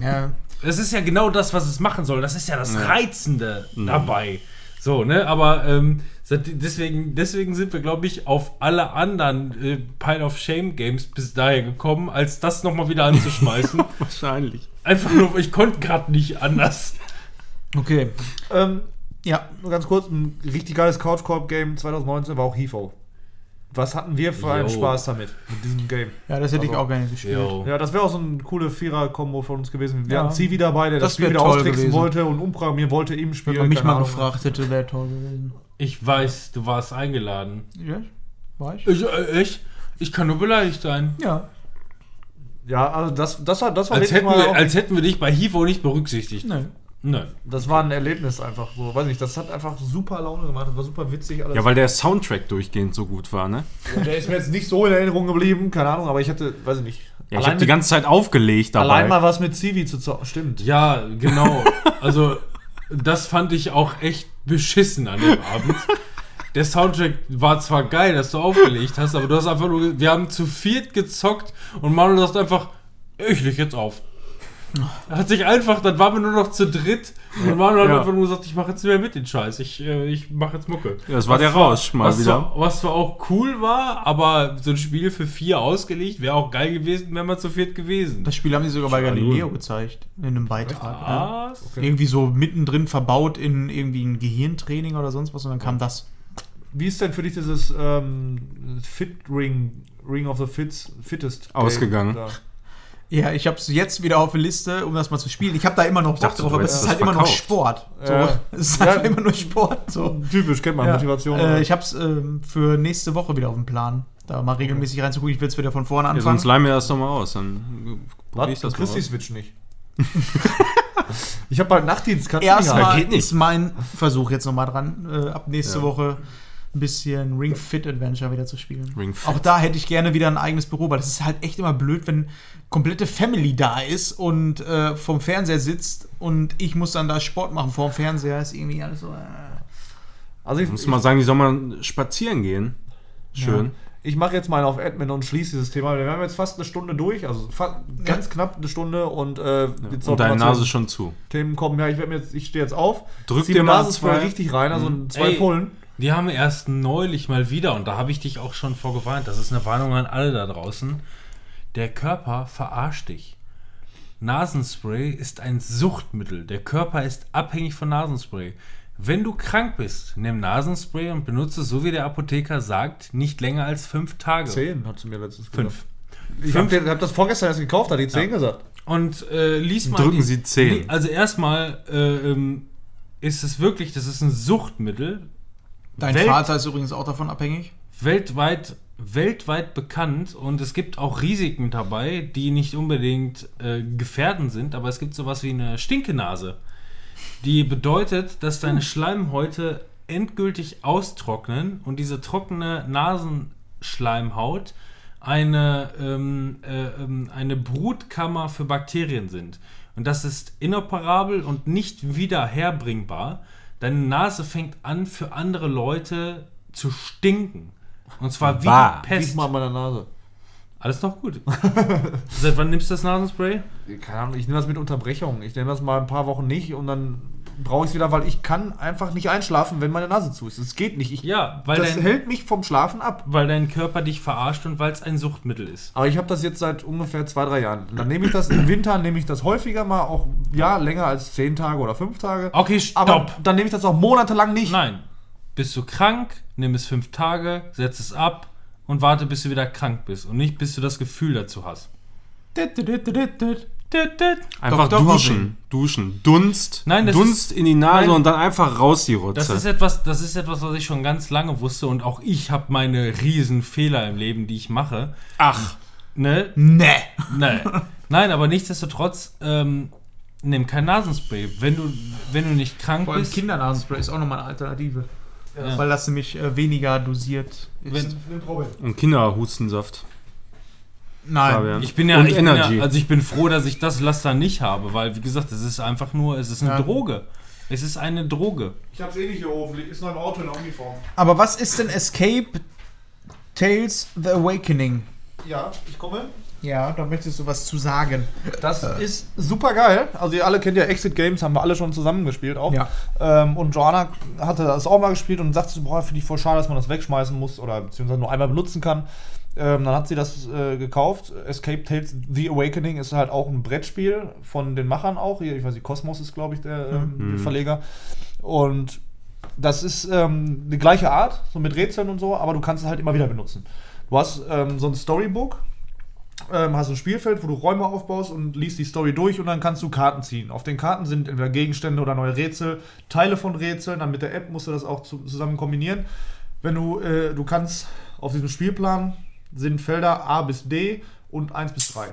ja. Das ist ja genau das, was es machen soll. Das ist ja das Ja. Reizende dabei. So, ne? Aber ähm, deswegen, deswegen sind wir, glaube ich, auf alle anderen äh, Pile of Shame Games bis daher gekommen, als das nochmal wieder anzuschmeißen. Wahrscheinlich. Einfach nur, ich konnte gerade nicht anders. Okay. Ähm, ja, nur ganz kurz, ein richtig geiles Couch-Corp-Game 2019 war auch HIFO. Was hatten wir für einen Jo. Spaß damit, mit diesem Game? Ja, das hätte ich Also- auch gerne gespielt. Jo. Ja, das wäre auch so eine coole Vierer-Kombo von uns gewesen. Wir Ja. hatten Zivi dabei, der das, Das Spiel wieder austricksen gewesen. wollte und umprogrammieren wollte im Spiel. Wenn man mich mal Ahnung. gefragt hätte, wäre toll gewesen. Ich weiß, du warst eingeladen. Ja, war ich? Ich, äh, ich, ich kann nur beleidigt sein. Ja. Ja, also das, das war, das war Als wirklich hätten, mal wir, auch- als hätten wir dich bei HIVO nicht berücksichtigt. Nein. Nein. Das war ein Erlebnis einfach so. Weiß nicht, das hat einfach super Laune gemacht. Das war super witzig alles. Ja, weil der Soundtrack durchgehend so gut war, ne? der ist mir jetzt nicht so in Erinnerung geblieben, keine Ahnung, aber ich hatte, weiß ich nicht. Ja, ich habe die ganze Zeit aufgelegt dabei. allein mal was mit Zivi zu zocken. Stimmt. Ja, genau. Also, das fand ich auch echt beschissen an dem Abend. Der Soundtrack war zwar geil, dass du aufgelegt hast, aber du hast einfach nur, wir haben zu viert gezockt und Manuel sagt einfach, ich leg jetzt auf. Hat sich einfach, dann waren wir nur noch zu dritt. Und dann waren wir Ja. einfach nur gesagt, ich mache jetzt nicht mehr mit den Scheiß. Ich, äh, ich mache jetzt Mucke. Ja, das war der Rausch mal was wieder. Zwar, was zwar auch cool war, aber so ein Spiel für vier ausgelegt wäre auch geil gewesen, wären wir zu viert gewesen. Das Spiel haben die sogar bei. Galileo gezeigt. In einem Beitrag. Ja. Was? Irgendwie so mittendrin verbaut in irgendwie ein Gehirntraining oder sonst was und dann kam das. Wie ist denn für dich dieses ähm, Fit Ring, Ring of the Fits, Fittest Game Ausgegangen. da? Ja, ich habe es jetzt wieder auf der Liste, um das mal zu spielen. Ich habe da immer noch Bock drauf, aber es hättest ist das halt immer noch verkauft. Sport. So. Ja. Es ist Ja. einfach immer nur Sport. So. Typisch, kennt man, Ja. Motivation. Äh, ich habe es ähm, für nächste Woche wieder auf dem Plan. Da mal regelmäßig reinzugucken. Ich will es wieder von vorne Ja, anfangen. sonst leih mir das doch mal aus. Dann probier ich Was? Du das mal kriegst die. Switch nicht. ich habe bald Nachtdienst, kannst du nicht Erstmal haben. geht nicht. ist mein Versuch jetzt nochmal dran, äh, ab nächste Ja. Woche ein bisschen Ring Fit Adventure wieder zu spielen. Ring Fit. Auch da hätte ich gerne wieder ein eigenes Büro, weil das ist halt echt immer blöd, wenn komplette Family da ist und äh, vom Fernseher sitzt und ich muss dann da Sport machen vorm Fernseher. Ist irgendwie alles so. Äh. Also ich, Ich muss mal sagen, die soll mal spazieren gehen. Schön. ich mache jetzt mal auf Admin und schließe dieses Thema. Wir haben jetzt fast eine Stunde durch, also ganz knapp eine Stunde und äh, jetzt Und deine Nase schon zu. Themen kommen. Ja, ich, jetzt, ich stehe jetzt auf. Drück dir mal Nasenspray zwei. richtig rein, also zwei Ey. Pullen. Die haben erst neulich mal wieder, und da habe ich dich auch schon vorgewarnt. Das ist eine Warnung an alle da draußen. Der Körper verarscht dich. Nasenspray ist ein Suchtmittel. Der Körper ist abhängig von Nasenspray. Wenn du krank bist, nimm Nasenspray und benutze, so wie der Apotheker sagt, nicht länger als fünf Tage. Zehn, hat sie mir letztens Fünf. gesagt. Ich habe hab das vorgestern erst gekauft, hat die zehn gesagt. Und äh, lies mal. Drücken die- Sie zehn. Also erstmal äh, ähm, ist es wirklich, das ist ein Suchtmittel. Dein Welt- Vater ist übrigens auch davon abhängig. weltweit, weltweit bekannt und es gibt auch Risiken dabei, die nicht unbedingt äh, gefährdend sind, aber es gibt sowas wie eine Stinkenase. Die bedeutet, dass deine Schleimhäute endgültig austrocknen und diese trockene Nasenschleimhaut eine, ähm, äh, ähm, eine Brutkammer für Bakterien sind. Und das ist inoperabel und nicht wieder herbringbar. Deine Nase fängt an, für andere Leute zu stinken. Und zwar wie Bah. die Riech Pest. mal an meiner Nase. Alles noch gut. Seit wann nimmst du das Nasenspray? Keine Ahnung, ich nehme das mit Unterbrechung. Ich nehme das mal ein paar Wochen nicht und dann brauche ich es wieder, weil ich kann einfach nicht einschlafen, wenn meine Nase zu ist. Es geht nicht. Ich, Ja, weil das dein, hält mich vom Schlafen ab. weil dein Körper dich verarscht und weil es ein Suchtmittel ist. Aber ich habe das jetzt seit ungefähr zwei, drei Jahren. Dann nehme ich das im Winter, nehme ich das häufiger mal, auch ja, länger als zehn Tage oder fünf Tage. Okay, stopp. Aber dann nehme ich das auch monatelang nicht. Nein. Bist du krank, nimm es fünf Tage, setz es ab und warte, bis du wieder krank bist. Und nicht, bis du das Gefühl dazu hast. Einfach Dr. duschen. Duschen. Dunst. Nein, das Dunst in die Nase Nein. und dann einfach raus die Rotze. Das ist, etwas, das ist etwas, was ich schon ganz lange wusste und auch ich habe meine riesen Fehler im Leben, die ich mache. Ach. Ne? Nee. Nein. Nein, aber nichtsdestotrotz, ähm, nimm kein Nasenspray. Wenn du, wenn du nicht krank Vor allem bist. Kindernasenspray ist auch nochmal eine Alternative. Ja. Weil das nämlich äh, weniger dosiert ist. Wenn, Und Kinderhustensaft. Nein. Fabian. ich bin ja, Und ich bin ja, Energy. also ich bin froh, dass ich das Laster nicht habe, weil wie gesagt, es ist einfach nur, es ist eine Ja. Droge. Es ist eine Droge. Ich habe es eh nicht hier oben, ist noch im Auto in der Uniform. Aber was ist denn Escape Tales The Awakening? Ja, ich komme. Ja, da möchtest du was zu sagen. Das ist super geil. Also ihr alle kennt ja Exit Games, haben wir alle schon zusammengespielt auch. Ja. Ähm, und Joanna hatte das auch mal gespielt und sagte, boah, finde ich voll schade, dass man das wegschmeißen muss oder beziehungsweise nur einmal benutzen kann. Ähm, dann hat sie das äh, gekauft. Escape Tales The Awakening ist halt auch ein Brettspiel von den Machern auch. Hier, ich weiß nicht, Cosmos ist, glaube ich, der, ähm, der Verleger. Und das ist ähm, die gleiche Art, so mit Rätseln und so, aber du kannst es halt immer wieder benutzen. Du hast ähm, so ein Storybook, ähm, hast ein Spielfeld, wo du Räume aufbaust und liest die Story durch und dann kannst du Karten ziehen. Auf den Karten sind entweder Gegenstände oder neue Rätsel, Teile von Rätseln, dann mit der App musst du das auch zu, zusammen kombinieren. Wenn du, äh, du kannst auf diesem Spielplan sind Felder A bis D und 1 bis 3.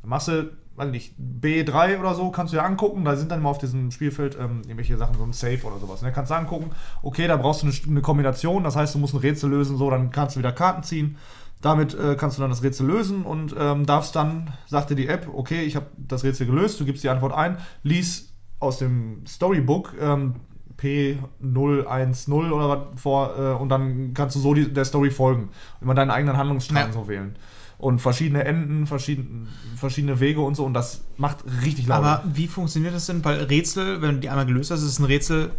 Dann machst du, weiß nicht, B3 oder so, kannst du dir angucken, da sind dann mal auf diesem Spielfeld ähm, irgendwelche Sachen, so ein Safe oder sowas. Ne? Kannst du angucken, okay, da brauchst du eine, eine Kombination, das heißt, du musst ein Rätsel lösen, so, dann kannst du wieder Karten ziehen. Damit äh, kannst du dann das Rätsel lösen und ähm, darfst dann, sagt dir die App, okay, ich habe das Rätsel gelöst, du gibst die Antwort ein, lies aus dem Storybook ähm, P010 oder was vor äh, und dann kannst du so die, der Story folgen. Immer deinen eigenen Handlungsstrang Ja. so wählen. und verschiedene Enden, verschiedene, verschiedene Wege und so und das macht richtig Laune. Aber wie funktioniert das denn? Weil Rätsel, wenn du die einmal gelöst hast, ist ein Rätsel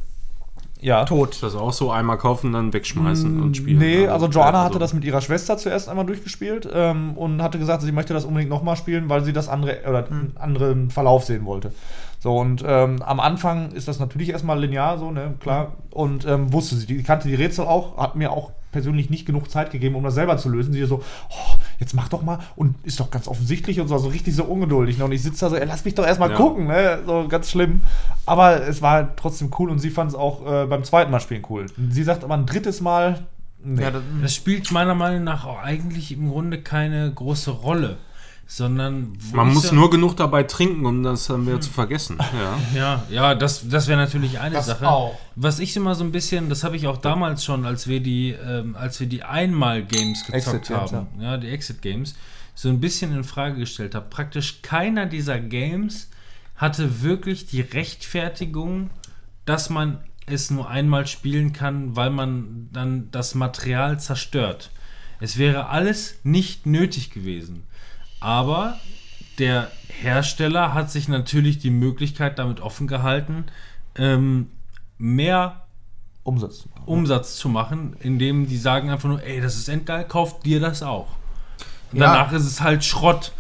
ja. tot. Das auch so einmal kaufen, dann wegschmeißen und spielen. Mm, Nee, also Joanna also- hatte das mit ihrer Schwester zuerst einmal durchgespielt ähm, und hatte gesagt, sie möchte das unbedingt nochmal spielen, weil sie das andere oder einen anderen Verlauf sehen wollte. So, und ähm, am Anfang ist das natürlich erstmal linear, so, ne, klar. Und ähm, wusste sie, die kannte die Rätsel auch, hat mir auch persönlich nicht genug Zeit gegeben, um das selber zu lösen. Sie so, oh, jetzt mach doch mal und ist doch ganz offensichtlich und so, so richtig so ungeduldig. Ne? Und ich sitze da so, ey, lass mich doch erstmal Ja. gucken, ne? So ganz schlimm. Aber es war trotzdem cool und sie fand es auch äh, beim zweiten Mal spielen cool. Sie sagt aber ein drittes Mal, nee. Ja, das, Das spielt meiner Meinung nach auch eigentlich im Grunde keine große Rolle, sondern wo Man muss so- nur genug dabei trinken, um das dann wieder zu vergessen. Ja. Ja, ja, das, das wäre natürlich eine Das Sache. auch. Was ich immer so ein bisschen, das habe ich auch damals schon, als wir die, ähm, als wir die Einmal-Games gezockt Exit Games, haben, ja. die Exit-Games, so ein bisschen in Frage gestellt habe. Praktisch keiner dieser Games hatte wirklich die Rechtfertigung, dass man es nur einmal spielen kann, weil man dann das Material zerstört. Es wäre alles nicht nötig gewesen. Aber der Hersteller hat sich natürlich die Möglichkeit damit offen gehalten, ähm, mehr Umsatz. Umsatz zu machen, indem die sagen einfach nur, ey, das ist endgeil, kauft dir das auch. Und Ja. danach ist es halt Schrott.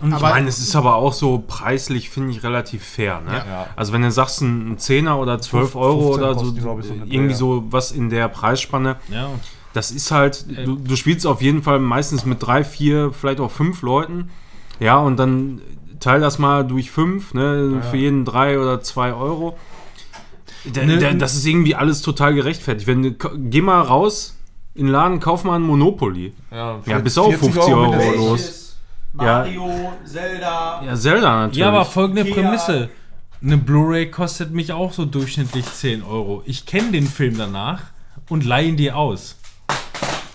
Und Ich meine, es ist aber auch so preislich, finde ich, relativ fair. Ne? Ja. Also wenn du sagst, ein 10er oder 12 Euro 15 oder so, irgendwie Dreh, so was in der Preisspanne, ja. Das ist halt, du, du spielst auf jeden Fall meistens mit drei, vier, vielleicht auch fünf Leuten. Ja, und dann teil das mal durch fünf, ne, für jeden drei oder zwei Euro. Da, Ne, da, das ist irgendwie alles total gerechtfertigt. Wenn geh mal raus in den Laden, kauf mal ein Monopoly. Ja, Ja, bis auf 50 Euro mindestens. los. Mario, Zelda. Ja, Zelda natürlich. ja, aber folgende Ikea. Prämisse. Eine Blu-ray kostet mich auch so durchschnittlich 10 Euro. Ich kenne den Film danach und leihe ihn dir aus.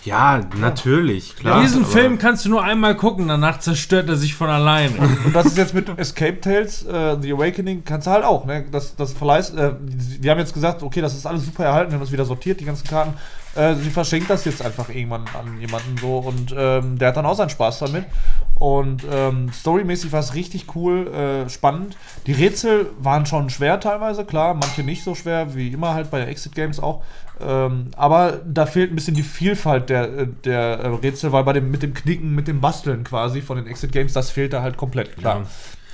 Ja, natürlich, klar. Diesen aber- Film kannst du nur einmal gucken, danach zerstört er sich von alleine. Und das ist jetzt mit Escape Tales, äh, The Awakening, kannst du halt auch, ne? Das, das verleihst, äh, die, die haben jetzt gesagt, okay, das ist alles super erhalten, wir haben das wieder sortiert, die ganzen Karten. Äh, sie verschenkt das jetzt einfach irgendwann an jemanden so und ähm, der hat dann auch seinen Spaß damit. Und ähm, storymäßig war es richtig cool, äh, spannend. Die Rätsel waren schon schwer teilweise, klar, manche nicht so schwer, wie immer halt bei Exit Games auch. Ähm, aber da fehlt ein bisschen die Vielfalt der, äh, der äh, Rätsel, weil bei dem, mit dem Knicken, mit dem Basteln quasi von den Exit Games, das fehlt da halt komplett, klar. Ja.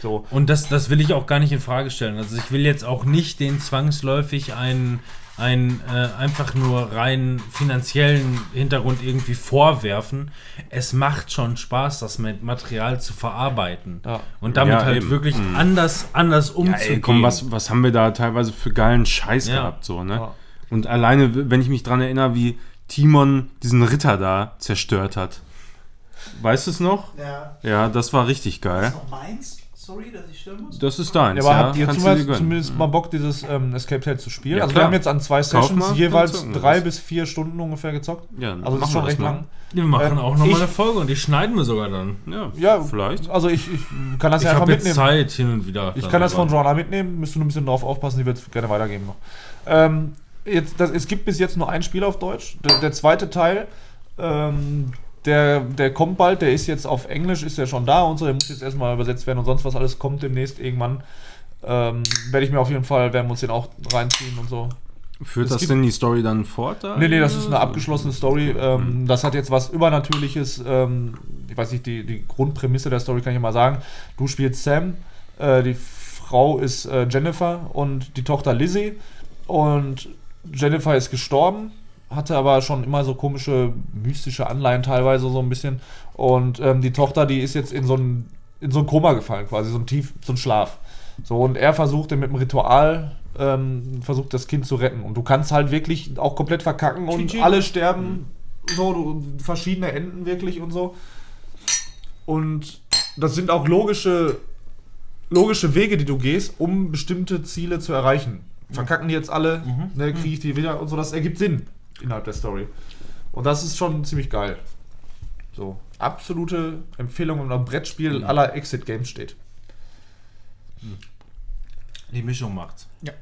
So. Und das, das will ich auch gar nicht in Frage stellen. Also ich will jetzt auch nicht den zwangsläufig einen, einen äh, einfach nur rein finanziellen Hintergrund irgendwie vorwerfen. Es macht schon Spaß, das mit Material zu verarbeiten. Ja. Und damit Ja, halt eben. wirklich Mhm. anders, anders Ja, umzugehen. ey, komm, was, was haben wir da teilweise für geilen Scheiß Ja. gehabt, so, ne? Ja. Und alleine, wenn ich mich dran erinnere, wie Timon diesen Ritter da zerstört hat. Weißt du es noch? Ja. Ja, das war richtig geil. noch meins? Sorry, dass ich stören muss. Das ist deins, Ja, ja. aber habt ihr zumindest, zumindest mal Bock, dieses ähm, Escape Tales zu spielen? Ja, also wir klar. haben jetzt an zwei Sessions mal, jeweils wir drei das. bis vier Stunden ungefähr gezockt. Ja, Also das ist schon wir recht mal. lang. Wir machen Ähm, auch nochmal ich- eine Folge und die schneiden wir sogar dann. Ja, Ja, vielleicht. Also ich, ich kann das Ich ja einfach habe jetzt mitnehmen. Zeit hin und wieder. Ich kann das von Joanna mitnehmen, müsst du nur ein bisschen drauf aufpassen, die wird es gerne weitergeben noch. Ähm, jetzt, das, es gibt bis jetzt nur ein Spiel auf Deutsch. Der, der zweite Teil, ähm, der, der kommt bald, der ist jetzt auf Englisch, ist ja schon da und so, der muss jetzt erstmal übersetzt werden und sonst was alles kommt demnächst irgendwann. Ähm, werde ich mir auf jeden Fall, werden wir uns den auch reinziehen und so. Führt Es das denn die Story dann fort? Da? Nee, nee, das ist eine abgeschlossene Story. Mhm. Ähm, das hat jetzt was Übernatürliches. Ähm, ich weiß nicht, die, die Grundprämisse der Story kann ich mal sagen. Du spielst Sam, äh, die Frau ist äh, Jennifer und die Tochter Lizzie. Und Jennifer ist gestorben, hatte aber schon immer so komische mystische Anleihen teilweise so ein bisschen. Und ähm, die Tochter, die ist jetzt in so ein, in so ein Koma gefallen, quasi, so ein Tief, so ein Schlaf. So, und er versuchte mit dem Ritual, ähm, versucht das Kind zu retten. Und du kannst halt wirklich auch komplett verkacken und Tsching. alle sterben. So, du, verschiedene Enden wirklich und so. Und das sind auch logische, logische Wege, die du gehst, um bestimmte Ziele zu erreichen. Verkacken die jetzt alle, ne, kriege ich die wieder und so, das ergibt Sinn innerhalb der Story. Und das ist schon ziemlich geil. So, absolute Empfehlung, wenn man ein Brettspiel aller Exit Games steht. Die Mischung macht's. Ja.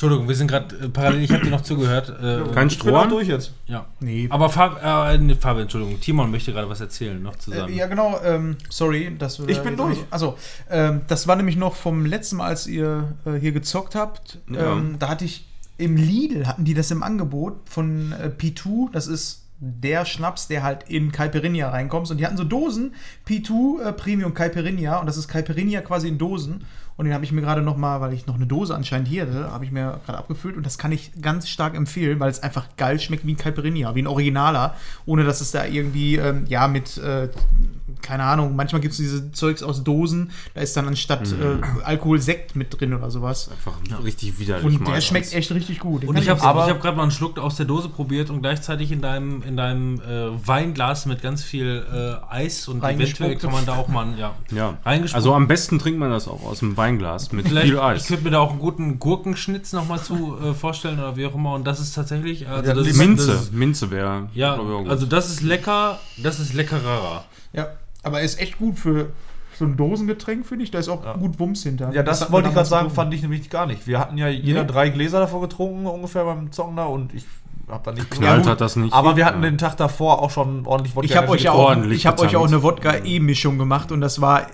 Entschuldigung, wir sind gerade äh, parallel, ich habe dir noch zugehört. Äh, Kein Ich bin auch Stroh. durch jetzt. ja. Nee. Aber Fab, äh, nee, Fabian, Entschuldigung, Timon möchte gerade was erzählen, noch zusammen. Äh, ja, genau. Ähm, sorry, dass du. Ich da bin durch. Also, ähm, das war nämlich noch vom letzten Mal, als ihr äh, hier gezockt habt. Ja. Ähm, da hatte ich im Lidl hatten die das im Angebot von äh, P2. Das ist der Schnaps, der halt in Caipirinha reinkommt. Und die hatten so Dosen P2 äh, Premium Caipirinha. Und das ist Caipirinha quasi in Dosen. Und den habe ich mir gerade noch mal, weil ich noch eine Dose anscheinend hier hatte, habe ich mir gerade abgefüllt. Und das kann ich ganz stark empfehlen, weil es einfach geil schmeckt wie ein Caipirinha, wie ein Originaler. Ohne dass es da irgendwie, ähm, ja, mit, äh, keine Ahnung, manchmal gibt es diese Zeugs aus Dosen. Da ist dann anstatt äh, Alkohol Sekt mit drin oder sowas. Einfach richtig widerlich. Und der schmeckt echt richtig gut. Den Und ich habe hab gerade mal einen Schluck aus der Dose probiert und gleichzeitig in deinem, in deinem äh, Weinglas mit ganz viel äh, Eis und eventuell kann man da auch mal ja, Ja. reingespuckt. Also am besten trinkt man das auch aus dem Weinglas mit Vielleicht, viel ich Eis. könnte mir da auch einen guten Gurkenschnitz nochmal zu äh, vorstellen oder wie auch immer. Und das ist tatsächlich. Also Ja, das ist, Minze. Das Minze wäre. ja, glaub ich, auch gut. also das ist lecker, das ist leckerer. Ja, aber er ist echt gut für so ein Dosengetränk, finde ich. Da ist auch Ja. gut Wumms hinter. Ja, das, hat wollte ich gerade sagen, fand ich nämlich gar nicht. Wir hatten ja jeder Nee. drei Gläser davor getrunken, ungefähr beim Zocken da und ich hab da nicht Knallt hat das nicht. Aber wir hatten Ja. den Tag davor auch schon ordentlich Wodka Ich habe euch ja auch, ich hab euch auch eine Wodka-E-Mischung gemacht und das war.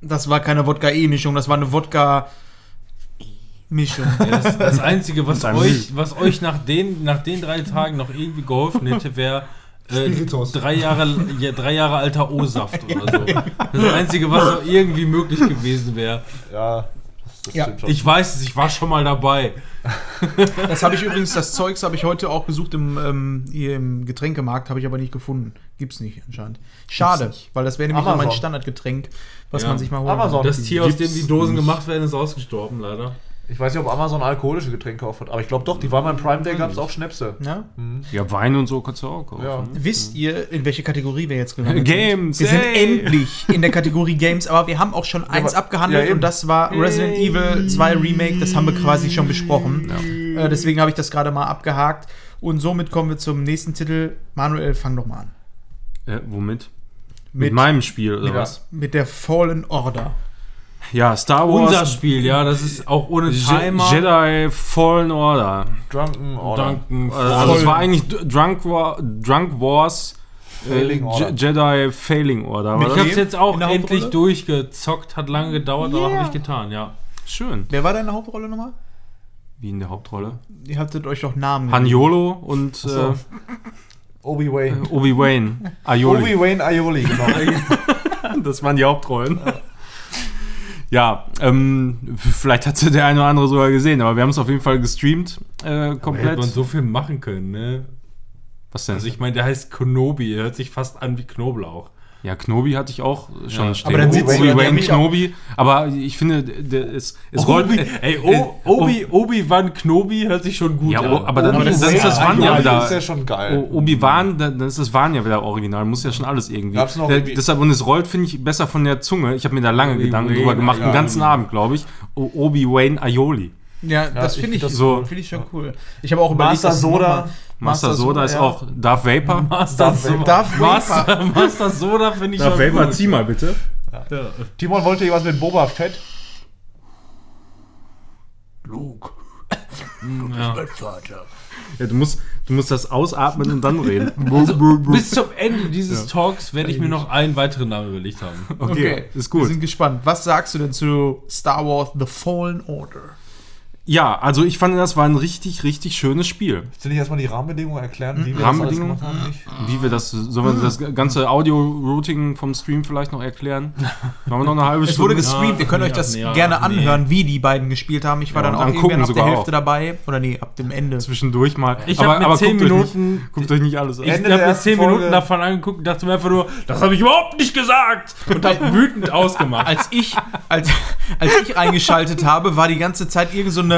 Das war keine Wodka-E-Mischung, das war eine Wodka-Mischung. Das, das Einzige, was euch, was euch nach den, nach den drei Tagen noch irgendwie geholfen hätte, wäre äh, drei, Jahre, ja, drei Jahre alter O-Saft oder so. Das Einzige, was noch irgendwie möglich gewesen wäre. Ja, Ja, stimmt schon. Ich weiß es, ich war schon mal dabei. Das habe ich übrigens, das Zeugs habe ich heute auch gesucht im, ähm, hier im Getränkemarkt, habe ich aber nicht gefunden. Gibt's nicht anscheinend. Schade, weil das wäre nämlich so mein Amazon. Standardgetränk, was Ja. man sich mal holen Amazon. Das Tier, aus dem die Dosen nicht. gemacht werden, ist ausgestorben, leider. Ich weiß nicht, ob Amazon alkoholische Getränke aufhat, aber ich glaube doch, die waren beim Prime Day, gab es auch Schnäpse. Ja? ja, Wein und so kannst du auch kaufen. Ja. Wisst ihr, in welche Kategorie wir jetzt gelandet Games, sind? Wir sind ey. endlich in der Kategorie Games, aber wir haben auch schon eins aber- abgehandelt ja, und das war Resident Evil 2 Remake. Das haben wir quasi schon besprochen. Äh, deswegen habe ich das gerade mal abgehakt. Und somit kommen wir zum nächsten Titel. Manuel, fang doch mal an. Äh, womit? Mit, Mit- meinem Spiel oder Mit, was? mit der Fallen Order. Ja, Star Wars. Unser Spiel, ja, das ist auch ohne Je Timer. Jedi Fallen Order. Drunken Order. Danken. Also es war eigentlich Drunk, War, Drunk Wars äh, Failing Order. Je- Jedi Failing Order. Ich es jetzt auch endlich Hauptrolle? durchgezockt, hat lange gedauert, aber Yeah. habe ich getan, ja. Schön. Wer war deine Hauptrolle nochmal? Wie in der Hauptrolle. Ihr hattet euch doch Namen Han gegeben. Yolo und so. äh, Obi-Wan. Obi-Wan. Aioli. Obi-Wan Aioli, genau. Das waren die Hauptrollen. Ja, ähm, vielleicht hat der eine oder andere sogar gesehen, aber wir haben es auf jeden Fall gestreamt, äh, Da hätte komplett. man so viel machen können, ne? Was denn? Also ich meine, der heißt Knobi, hört sich fast an wie Knoblauch. Ja, Knobi hatte ich auch schon Ja, stehen. aber dann sitzt ja nicht Knobi, aber ich finde, der, es, es rollt. Obi, äh, ey, o, Obi, Obi-Wan Knobi hört sich schon gut Ja, an. oh, aber dann Obi-Wan ist das, Wan ja wieder. ist ja schon geil. O- Obi-Wan, dann dann ist das Wan ja wieder original, muss ja schon alles irgendwie. Gab's noch Der, deshalb, und es rollt, finde ich, besser von der Zunge. Ich habe mir da lange Obi-Wan Gedanken drüber gemacht, den Aioli. ganzen Abend, glaube ich. O- Obi-Wan Aioli. Ja, das finde ich, find das so- finde ich schon cool. Ich habe auch überlegt, Master das Soda. Master Soda ist ja. auch Darth Vapor. Master, Darth Soda, Darth Master, Master Soda finde ich schon gut. zieh mal bitte. Ja. Timon wollte hier was mit Boba Fett. Luke. Ja. Vater. Ja, du, musst, du musst das ausatmen und dann reden. Bis zum Ende dieses Talks werde ich mir noch einen weiteren Namen überlegt haben. Okay, ist Wir gut. sind gespannt. Was sagst du denn zu Star Wars The Fallen Order? Ja, also ich fand, das war ein richtig, richtig schönes Spiel. Willst du nicht erstmal die Rahmenbedingungen erklären, wie wir Rahmenbedingungen? das alles gemacht haben? Nicht? Wie wir das, sollen wir das ganze Audio-Routing vom Stream vielleicht noch erklären? Machen wir noch eine halbe Es Stunde? wurde gestreamt, ihr könnt nee, euch das nee, ja, gerne nee. anhören, wie die beiden gespielt haben. Ich war Ja, dann auch angucken irgendwann ab der Hälfte auch. dabei. Oder nee, ab dem Ende. zwischendurch mal. Ich habe mir zehn guckt euch Minuten, Nicht, guckt euch nicht alles an. ich habe mir zehn Folge- Minuten davon angeguckt und dachte mir einfach nur, das habe ich überhaupt nicht gesagt. Und habe wütend ausgemacht. Als ich, als, als ich eingeschaltet habe, war die ganze Zeit irgend so eine,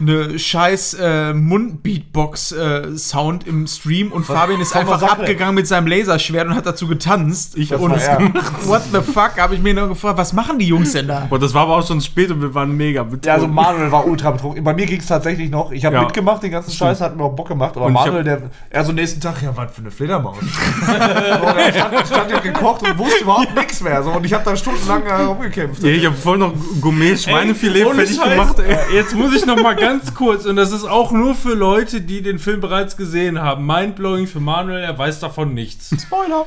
eine scheiß äh, Mund-Beatbox-Sound im Stream und Fabian ist Komm, einfach abgegangen mit seinem Laserschwert und hat dazu getanzt. Ich Das und er. What the fuck, habe ich mir nur gefragt, was machen die Jungs denn da? Und das war aber auch schon spät und wir waren mega betrunken. Ja, also Manuel war ultra betrunken. Bei mir ging es tatsächlich noch. Ich habe Ja. mitgemacht, den ganzen Scheiß hat mir auch Bock gemacht. Aber Und ich Manuel, der, er so nächsten Tag, ja, was für eine Fledermaus. der stand, stand ja gekocht und wusste überhaupt nichts mehr. So, und ich habe da stundenlang äh, rumgekämpft. ja, ich habe voll noch Gourmet-Schweinefilet fertig Scheiß. gemacht. Ey. Jetzt muss ich noch mal ganz ganz kurz, und das ist auch nur für Leute, die den Film bereits gesehen haben. Mindblowing für Manuel, er weiß davon nichts. Spoiler.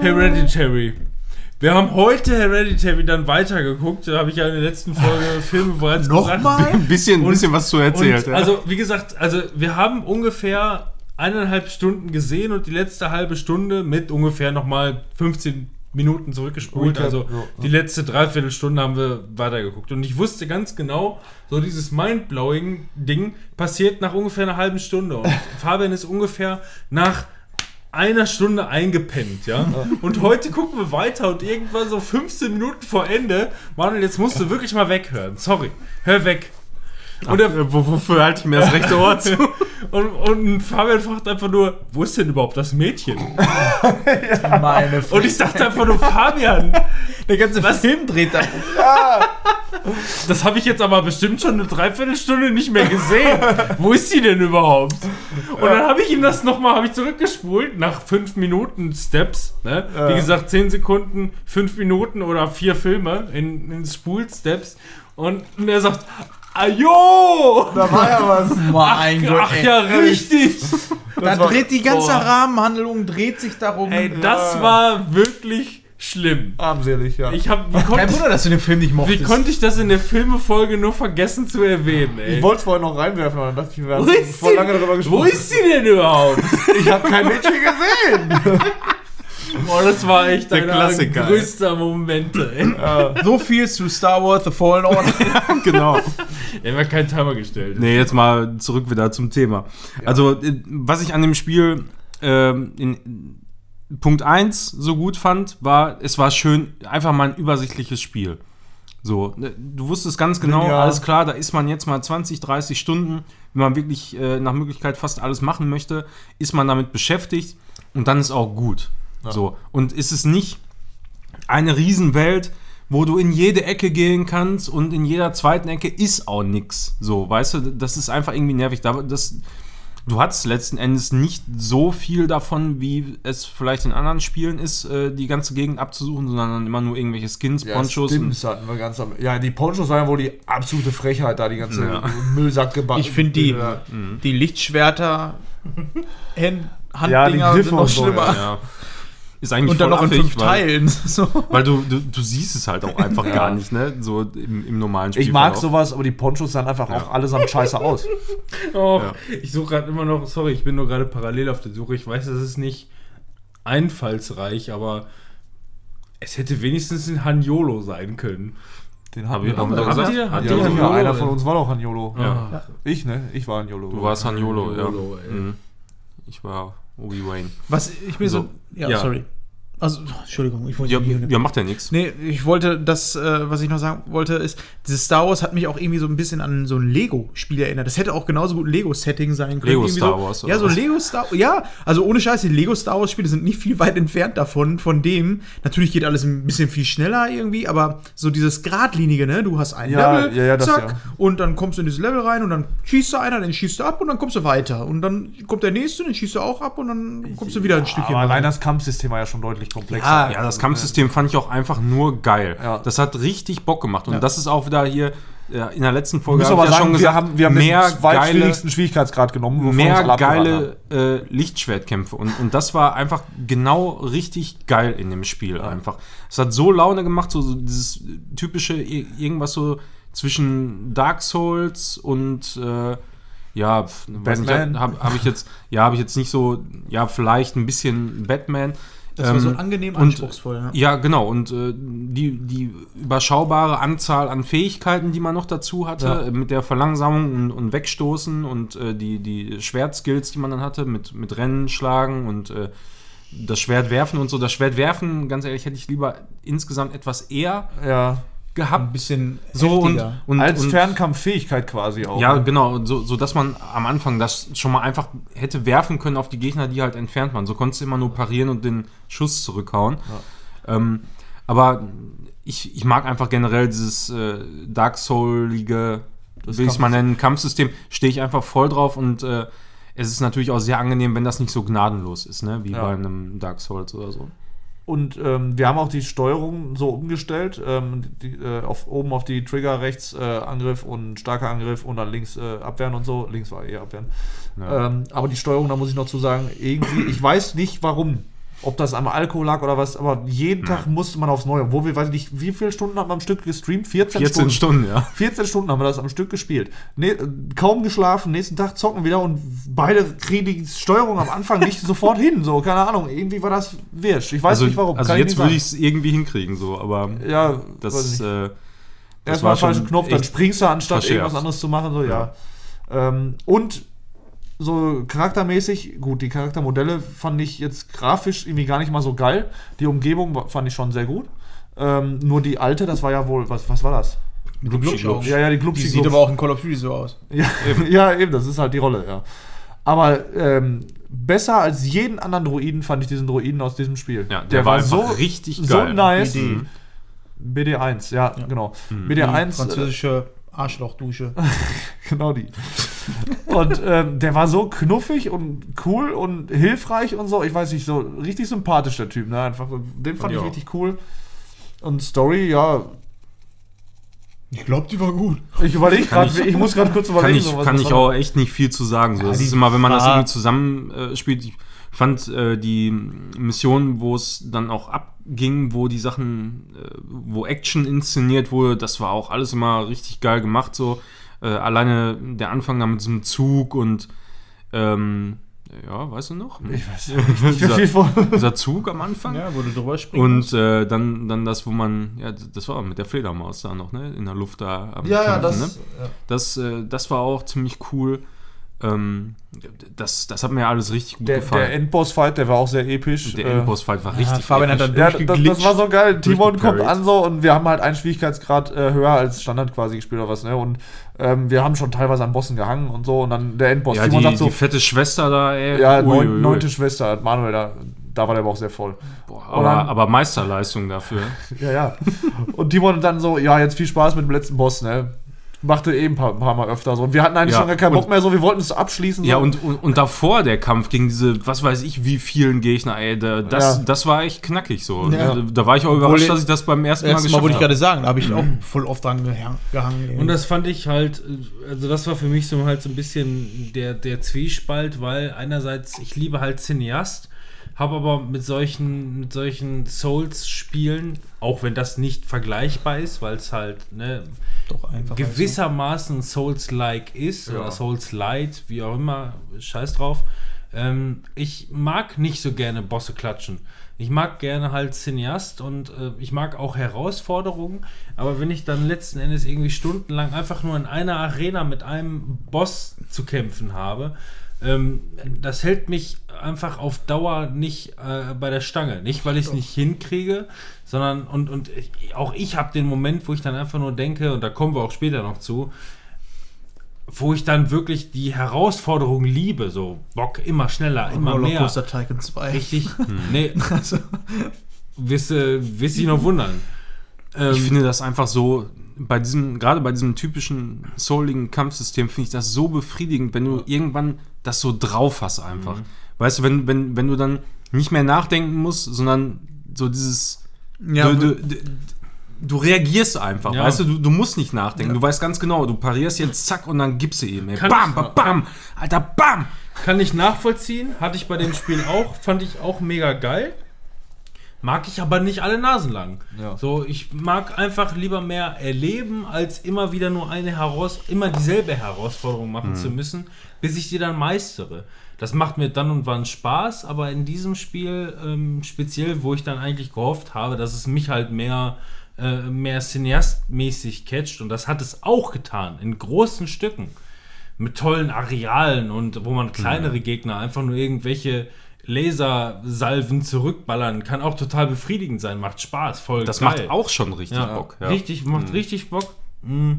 Hereditary. Wir haben heute Hereditary dann weitergeguckt. Da habe ich ja in der letzten Folge Filme bereits Nochmal? Ein bisschen, Und- bisschen was zu erzählt. Und, ja. Also, wie gesagt, also wir haben ungefähr eineinhalb Stunden gesehen und die letzte halbe Stunde mit ungefähr nochmal 15 Minuten zurückgespult. Recap, also ja. die letzte Dreiviertelstunde haben wir weitergeguckt. Und ich wusste ganz genau, so dieses Mindblowing-Ding passiert nach ungefähr einer halben Stunde. Und Fabian ist ungefähr nach einer Stunde eingepennt, ja. Und heute gucken wir weiter und irgendwann so 15 Minuten vor Ende, Manuel, jetzt musst du wirklich mal weghören. Sorry, hör weg. Und er, Äh, wo- wofür halte ich mir das rechte Ohr zu? und, und Fabian fragt einfach nur, wo ist denn überhaupt das Mädchen? Meine Und ich dachte einfach nur, Fabian, Der ganze Film dreht da. das habe ich jetzt aber bestimmt schon eine Dreiviertelstunde nicht mehr gesehen. Wo ist sie denn überhaupt? Und dann habe ich ihm das nochmal, habe ich zurückgespult, nach fünf Minuten Steps. Ne? Wie gesagt, zehn Sekunden, fünf Minuten oder vier Filme in, in Spul-Steps. Und, und er sagt, Ajo! Da war ja was. Mein Gott, Ach ey. ja, richtig! Da war- dreht die ganze Boah. Rahmenhandlung dreht sich darum. Ey, das war wirklich schlimm. Armselig, ja. Ich hab, wie, Kein Wunder, dass du den Film nicht wie mochtest. konnte ich das in der Filmefolge nur vergessen zu erwähnen, ey? Ich wollte es vorhin noch reinwerfen, aber dann dachte ich, wir haben Wo sie? lange darüber Wo gesprochen. ist sie denn überhaupt? Ich habe kein Mädchen gesehen. Boah, das war echt Der einer Klassiker, größter Momente, ey. so viel zu Star Wars The Fallen Order. genau. Wir haben ja keinen Timer gestellt. Nee, jetzt mal zurück wieder zum Thema. Also, äh, was ich an dem Spiel ähm, in Punkt 1 so gut fand, war, es war schön, einfach mal ein übersichtliches Spiel. So, ne, du wusstest ganz genau, Ja. alles klar, da ist man jetzt mal 20, 30 Stunden, wenn man wirklich äh, nach Möglichkeit fast alles machen möchte, ist man damit beschäftigt und dann ist auch gut. So, und ist es nicht eine Riesenwelt, wo du in jede Ecke gehen kannst und in jeder zweiten Ecke ist auch nix. So, weißt du, das ist einfach irgendwie nervig. Da- Das, du hast letzten Endes nicht so viel davon, wie es vielleicht in anderen Spielen ist, äh, die ganze Gegend abzusuchen, sondern immer nur irgendwelche Skins, Ponchos. und, Stims hatten wir ganz am. Ja, die Ponchos waren ja wohl die absolute Frechheit, da die ganze Ja. Müllsack gebacken. Ich finde die, Ja. die Lichtschwerter, Hand, Ja, die Handdinger Griffe sind noch und so, schlimmer. ja. Ist eigentlich Und dann voll noch in fünf weil, Teilen. So. Weil du, du, du siehst es halt auch einfach gar nicht, ne? So im, im normalen Spiel. Ich mag sowas, aber die Ponchos sahen einfach auch allesamt scheiße aus. Oh, Ja. Ich suche gerade immer noch, sorry, ich bin nur gerade parallel auf der Suche. Ich weiß, das ist nicht einfallsreich, aber es hätte wenigstens ein Haniolo sein können. Den Hab haben wir haben wir gesagt? ihr? Habt Ja, ja, Haniolo? einer von uns war doch Hanjolo. Ja. Ich, ne? Ich war Hanjolo. Du warst Haniolo, Haniolo, ey. ja. Mhm. Ich war Obi-Wan. Was, ich bin so. So, ja, ja. sorry. Also, Entschuldigung, ich wollte Ja, hier- ja, macht ja nichts. Nee, ich wollte, das, äh, was ich noch sagen wollte, ist, dieses Star Wars hat mich auch irgendwie so ein bisschen an so ein Lego-Spiel erinnert. Das hätte auch genauso gut ein Lego-Setting sein können. Lego Star so, Wars, Ja, oder so was? Lego Star Ja, also ohne Scheiß, die Lego Star Wars-Spiele sind nicht viel weit entfernt davon, von dem. Natürlich geht alles ein bisschen viel schneller irgendwie, aber so dieses Gradlinige, ne? Du hast ein Ja, Level, ja, ja, zack, ja. und dann kommst du in dieses Level rein und dann schießt du einer, dann schießt du ab und dann kommst du weiter. Und dann kommt der nächste, dann schießt du auch ab und dann kommst du wieder ein Stückchen Aber allein weiter. das Kampfsystem war ja schon deutlich komplexer. Ja, Ja, das Kampfsystem fand ich auch einfach nur geil. Ja. Das hat richtig Bock gemacht. Und Ja. das ist auch wieder hier ja, in der letzten Ich Folge muss hab aber ich ja sagen, wir haben, wir haben mehr den zweitschwierigsten geile, Schwierigkeitsgrad genommen. mehr geile äh, Lichtschwertkämpfe. Und, und das war einfach genau richtig geil in dem Spiel einfach. Es hat so Laune gemacht, so, so dieses typische irgendwas so zwischen Dark Souls und äh, ja, Batman? habe hab ich jetzt, ja, habe ich jetzt nicht so, ja, vielleicht ein bisschen Batman. Das war so Ähm, angenehm und- anspruchsvoll. Ja. Ja, genau. Und äh, die, die überschaubare Anzahl an Fähigkeiten, die man noch dazu hatte, Ja. mit der Verlangsamung und, und Wegstoßen und äh, die, die Schwertskills, die man dann hatte, mit, mit Rennen schlagen und äh, das Schwert werfen und so. Das Schwert werfen, ganz ehrlich, hätte ich lieber insgesamt etwas eher Ja. Ein gehabt. bisschen So und, heftiger. und, Als und Fernkampffähigkeit quasi auch. ja, ne? genau, so, so dass man am Anfang das schon mal einfach hätte werfen können auf die Gegner, die halt entfernt waren. So konntest du immer nur parieren und den Schuss zurückhauen. Ähm, aber ich, ich mag einfach generell dieses äh, Dark Soulige, will ich es mal nennen, Kampfsystem, stehe ich einfach voll drauf und äh, es ist natürlich auch sehr angenehm, wenn das nicht so gnadenlos ist, ne? wie Ja. bei einem Dark Souls oder so. Und ähm, wir haben auch die Steuerung so umgestellt, ähm, die, äh, auf, oben auf die Trigger rechts äh, Angriff und starker Angriff und dann links äh, abwehren und so. Links war eher abwehren. Ähm, aber die Steuerung, da muss ich noch zu sagen, irgendwie, ich weiß nicht warum. Ob das am Alkohol lag oder was, aber jeden Tag musste man aufs Neue. Obwohl wir, weiß ich nicht, wie viele Stunden haben wir am Stück gestreamt? 14, 14 Stunden, ja. 14 Stunden haben wir das am Stück gespielt. Ne, kaum geschlafen, nächsten Tag zocken wieder und beide kriegen die Steuerung am Anfang nicht sofort hin. So, keine Ahnung, irgendwie war das wirsch. Ich weiß Also, nicht warum. also kann jetzt nicht würde ich es irgendwie hinkriegen, so, aber Ja, das, ich äh, das Erstmal falschen Knopf, dann springst du anstatt verschärft. irgendwas anderes zu machen. So, ja. Ähm, und so charaktermäßig, gut, die Charaktermodelle fand ich jetzt grafisch irgendwie gar nicht mal so geil. Die Umgebung fand ich schon sehr gut. Ähm, nur die alte, das war ja wohl, was, was war das? Glubschaugen. Ja, ja, die Die Glubschi sieht aber auch in Call of Duty so aus. Ja, eben. ja, eben, das ist halt die Rolle, ja. Aber ähm, besser als jeden anderen Druiden fand ich diesen Druiden aus diesem Spiel. Ja, der war einfach richtig so geil. nice. BD. Mhm. BD1, ja, genau. Mhm. BD1, äh, Französische Arschlochdusche. genau die. Und ähm, der war so knuffig und cool und hilfreich und so. Ich weiß nicht, so richtig sympathisch, der Typ, ne? Einfach, den fand Ja. ich richtig cool. Und Story, ja, Ich glaube, die war gut. ich überlege Kann gerade, ich- ich, muss gerade kurz kann überlegen. ich, so, was kann das ich auch echt nicht viel zu sagen. So, Ja, es die ist immer, wenn man das irgendwie zusammen äh, spielt. Ich fand äh, die Missionen, wo es dann auch abging, wo die Sachen, äh, wo Action inszeniert wurde, das war auch alles immer richtig geil gemacht. So äh, alleine der Anfang da mit diesem Zug und ähm, ja, weißt du noch? Ich weiß nicht, viel dieser, vor. dieser Zug am Anfang. Ja, wo du drüber springst. Und äh, dann, dann das, wo man, ja, das war mit der Fledermaus da noch, ne? In der Luft da am Ja, ja, Kämpfen, das. ne? Das, äh, das war auch ziemlich cool. Ähm, das, das hat mir alles richtig gut Der, der gefallen. Endboss-Fight, der war auch sehr episch. der Äh, Endboss-Fight war richtig Fabian hat episch. dann Ja, das, das war so geil. Timon kommt an so und wir haben halt einen Schwierigkeitsgrad äh, höher als Standard quasi gespielt oder was, ne? Und ähm, wir haben schon teilweise an Bossen gehangen und so und dann der Endboss. Ja, Timon die, sagt so, die fette Schwester da, ey. ja, neun, ui, ui. neunte Schwester, Manuel, da, da war der aber auch sehr voll. Boah, Und dann- aber, aber Meisterleistung dafür. Ja, ja. und Timon dann so, ja, jetzt viel Spaß mit dem letzten Boss, ne? Machte eben ein paar, paar Mal öfter so. Und wir hatten eigentlich Ja, schon gar keinen Bock und- mehr, so, wir wollten es abschließen. Ja, so. und, und, und davor der Kampf gegen diese, was weiß ich, wie vielen Gegner, ey, da, das, Ja. das war echt knackig so. Ja. Da, da war ich auch überrascht, Obwohl- dass ich das beim ersten Mal geschafft wollte ich habe. gerade sagen, da habe ich auch voll oft dran gehang- gehangen. Und das fand ich halt, also das war für mich so halt so ein bisschen der, der Zwiespalt, weil einerseits, ich liebe halt Cineast, habe aber mit solchen, mit solchen Souls-Spielen, auch wenn das nicht vergleichbar ist, weil es halt ne, doch einfach. gewissermaßen Souls-like ist Ja. oder Souls-light, wie auch immer, scheiß drauf. Ähm, ich mag nicht so gerne Bosse klatschen. Ich mag gerne halt Cineast und äh, ich mag auch Herausforderungen, aber wenn ich dann letzten Endes irgendwie stundenlang einfach nur in einer Arena mit einem Boss zu kämpfen habe, ähm, das hält mich einfach auf Dauer nicht äh, bei der Stange. Nicht, weil ich es nicht hinkriege, sondern und, und ich, auch ich habe den Moment, wo ich dann einfach nur denke, und da kommen wir auch später noch zu, wo ich dann wirklich die Herausforderung liebe, so Bock, immer schneller, immer mehr. Tycoon 2. Richtig. Nee. wirst, du wirst dich noch wundern. Ähm, Ich finde das einfach so, bei diesem, gerade bei diesem typischen souligen Kampfsystem, finde ich das so befriedigend, wenn du irgendwann das so drauf hast einfach. Weißt du, wenn, wenn, wenn du dann nicht mehr nachdenken musst, sondern so dieses. Ja, du, du, du, du reagierst einfach, Ja. weißt du, du, musst nicht nachdenken. Du weißt ganz genau, du parierst jetzt, zack, und dann gibst du. Ey. Kann- Bam, bam, bam, Alter, bam! Kann ich nachvollziehen. Hatte ich bei dem Spiel auch. Fand ich auch mega geil. Mag ich aber nicht alle Nasen lang. Ja. So, ich mag einfach lieber mehr erleben, als immer wieder nur eine Heraus immer dieselbe Herausforderung machen zu müssen, bis ich sie dann meistere. Das macht mir dann und wann Spaß, aber in diesem Spiel ähm, speziell, wo ich dann eigentlich gehofft habe, dass es mich halt mehr, äh, mehr cineastmäßig catcht und das hat es auch getan, in großen Stücken mit tollen Arealen und wo man kleinere Gegner einfach nur irgendwelche Lasersalven zurückballern kann auch total befriedigend sein, macht Spaß, voll Das geil. macht auch schon richtig ja, Bock. Ja. Richtig, macht richtig Bock. Mm.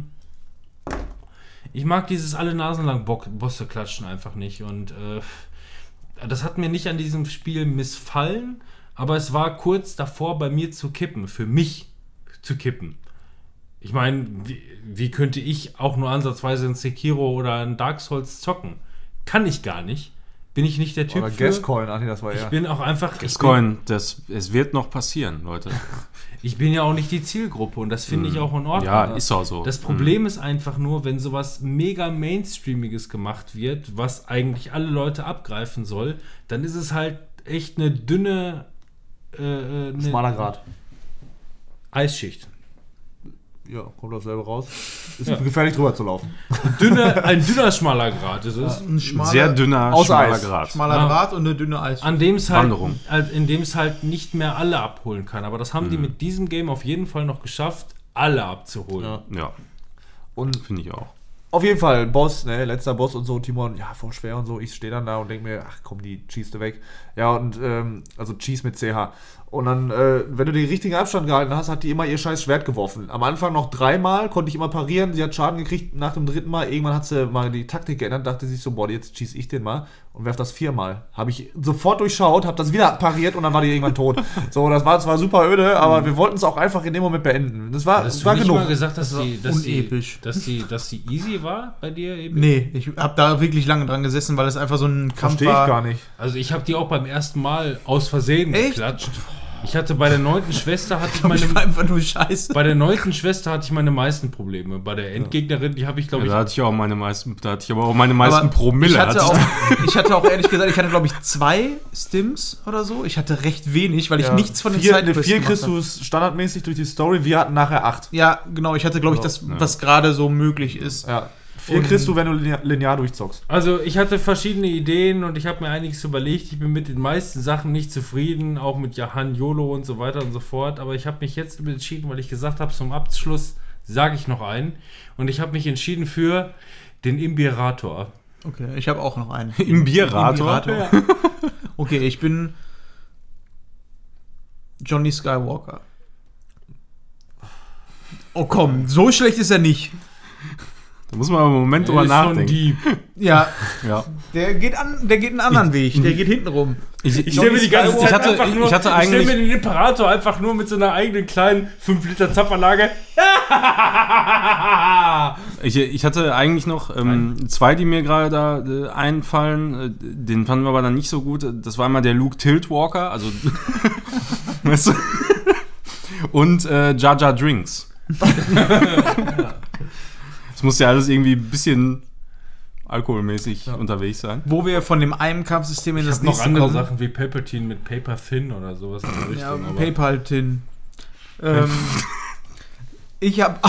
Ich mag dieses alle Nasen lang Bock, Bosse klatschen einfach nicht und äh, das hat mir nicht an diesem Spiel missfallen, aber es war kurz davor bei mir zu kippen, für mich zu kippen. Ich meine, wie, wie könnte ich auch nur ansatzweise ein Sekiro oder ein Dark Souls zocken? Kann ich gar nicht. Bin ich nicht der Typ Oder für. Gascoin, ach nee, das war Ich ja. bin auch einfach. Ich Bitcoin, das, es wird noch passieren, Leute. ich bin ja auch nicht die Zielgruppe und das finde ich auch in Ordnung. Ja, ist auch so. Das Problem ist einfach nur, wenn sowas mega Mainstreamiges gemacht wird, was eigentlich alle Leute abgreifen soll, dann ist es halt echt eine dünne äh, äh, eine Schmaler Grad. Eisschicht. Ja, kommt dasselbe raus. Ist Ja. gefährlich drüber zu laufen. Dünne, ein dünner schmaler Grad ist es. Ein schmaler, Sehr dünner, Aus schmaler Eis. Grad. schmaler Ja. Draht und eine dünne Eis. An dem es halt, Wanderung. halt, in dem es halt nicht mehr alle abholen kann. Aber das haben die mit diesem Game auf jeden Fall noch geschafft, alle abzuholen. Ja. Ja, Und finde ich auch. auf jeden Fall, Boss, ne, letzter Boss und so, Timon, ja, voll schwer und so. Ich stehe dann da und denke mir, ach komm, die cheese weg. Ja, und, ähm, also Cheese mit CH. Und dann, äh, wenn du den richtigen Abstand gehalten hast, hat die immer ihr scheiß Schwert geworfen. Am Anfang noch dreimal, konnte ich immer parieren. Sie hat Schaden gekriegt nach dem dritten Mal. Irgendwann hat sie mal die Taktik geändert, dachte sich so, boah, jetzt schieße ich den mal und werf das viermal. Habe ich sofort durchschaut, habe das wieder pariert und dann war die irgendwann tot. So, das war zwar super öde, aber wir wollten es auch einfach in dem Moment beenden. Das war, Hast das du war nicht genug. mal gesagt, dass, Das war die, dass, die, unepisch. dass, die, dass die easy war bei dir eben? Nee, ich habe da wirklich lange dran gesessen, weil es einfach so ein Kampf Verstehe ich war. gar nicht. Also ich habe die auch beim ersten Mal aus Versehen Echt? geklatscht. Ich hatte bei der neunten Schwester hatte ich meine Ich einfach nur scheiße. bei der neunten Schwester hatte ich meine meisten Probleme. Bei der Endgegnerin, die habe ich glaube Ja, ich da hatte ich auch meine meisten, da hatte ich aber auch meine meisten Aber Promille. Ich hatte, hatte auch, ich hatte auch ehrlich gesagt, ich hatte glaube ich zwei Stims oder so. Ich hatte recht wenig, weil ich Ja, nichts von den vier, Sidequests Vier kriegst du standardmäßig durch die Story, wir hatten nachher acht. Ja, genau. Ich hatte glaube ich das, was gerade so möglich ist. Ja. Und- kriegst du, wenn du linear, linear durchzockst. Also ich hatte verschiedene Ideen und ich habe mir einiges überlegt. Ich bin mit den meisten Sachen nicht zufrieden, auch mit Jahan YOLO und so weiter und so fort. Aber ich habe mich jetzt entschieden, weil ich gesagt habe, zum Abschluss sage ich noch einen. Und ich habe mich entschieden für den Imbirator. Okay, ich habe auch noch einen. Im Bierrator. Imbirator. Okay, ich bin Johnny Skywalker. Oh komm, so schlecht ist er nicht. Da muss man aber einen Moment drüber nachdenken. Ja, Ja. der geht an, der geht einen anderen Weg. Der geht hinten rum. Ich, Ich stelle mir die ganze ich Zeit hatte, einfach nur, ich hatte ich stelle mir den Imperator einfach nur mit so einer eigenen kleinen 5 Liter Zapfanlage. Ich, ich hatte eigentlich noch ähm, zwei, die mir gerade da äh, einfallen. Äh, Den fanden wir aber dann nicht so gut. Das war einmal der Luke Tiltwalker, also weißt du? und äh, Jar Jar Drinks. Es muss ja alles irgendwie ein bisschen alkoholmäßig unterwegs sein. Wo wir von dem einen Kampfsystem in Ich das habe noch nächste andere kommen. Sachen wie Palpatine mit Paper Thin oder sowas in der Ja, Richtung. aber- PayPal-Tin. Ähm, ich habe,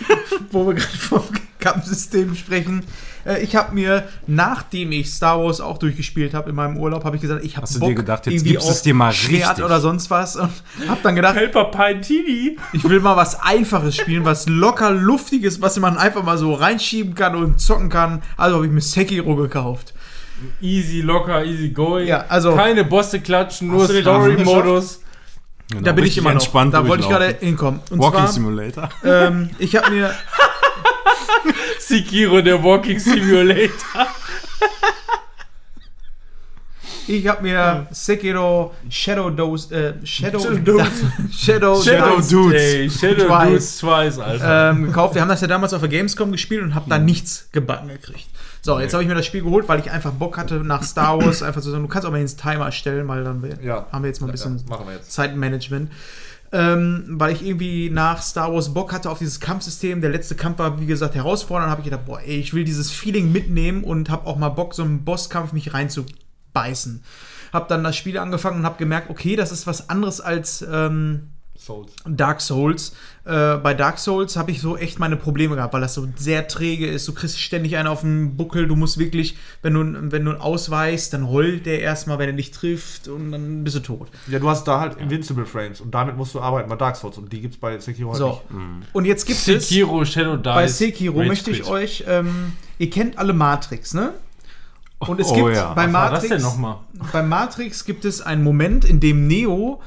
wo wir gerade vom Kampfsystem sprechen, äh, ich habe mir, nachdem ich Star Wars auch durchgespielt habe in meinem Urlaub, habe ich gesagt, ich habe Hast du Bock dir gedacht, jetzt irgendwie gibst du es dir mal Schwert richtig? oder sonst was und habe dann gedacht, Helper Pintini. ich will mal was Einfaches spielen, was locker luftiges, was man einfach mal so reinschieben kann und zocken kann. Also habe ich mir Sekiro gekauft. Easy, locker, easy going. Ja, also- Keine Bosse klatschen, nur Story-Modus. Genau, Da bin ich immer noch. entspannt Da wollte ich gerade hinkommen. Und Walking zwar, Simulator. ähm, ich habe mir Sekiro, der Walking Simulator. Ich habe mir Sekiro Shadow Dose, äh, Shadow, Shadow Dose. Shadow, Shadow Dudes. Ey, Shadow Twice. Dudes Twice, Alter. ähm, gekauft. Wir haben das ja damals auf der Gamescom gespielt und habe da nichts gebacken gekriegt. So, jetzt habe ich mir das Spiel geholt, weil ich einfach Bock hatte nach Star Wars einfach zu sagen, du kannst auch mal ins Timer stellen, weil dann wir, Ja. haben wir jetzt mal ein bisschen Ja. Zeitmanagement. Ähm, weil ich irgendwie nach Star Wars Bock hatte auf dieses Kampfsystem. Der letzte Kampf war, wie gesagt, herausfordernd. habe ich gedacht, boah, ey, ich will dieses Feeling mitnehmen und habe auch mal Bock, so einen Bosskampf mich reinzubeißen. Hab dann das Spiel angefangen und habe gemerkt, okay, das ist was anderes als ähm, Souls. Dark Souls. Äh, bei Dark Souls habe ich so echt meine Probleme gehabt, weil das so sehr träge ist. Du kriegst ständig einen auf den Buckel. Du musst wirklich, wenn du, wenn du ausweichst, dann rollt der erstmal, wenn er dich trifft und dann bist du tot. Ja, du hast da halt Invincible Frames und damit musst du arbeiten bei Dark Souls und die gibt's bei Sekiro halt So. nicht. Und jetzt gibt es. Sekiro, Shadow Dice. Bei Sekiro Rage möchte ich Quit. euch, ähm, ihr kennt alle Matrix, ne? Und es Oh gibt ja. bei Was war das Matrix, denn nochmal? bei Matrix gibt es einen Moment, in dem Neo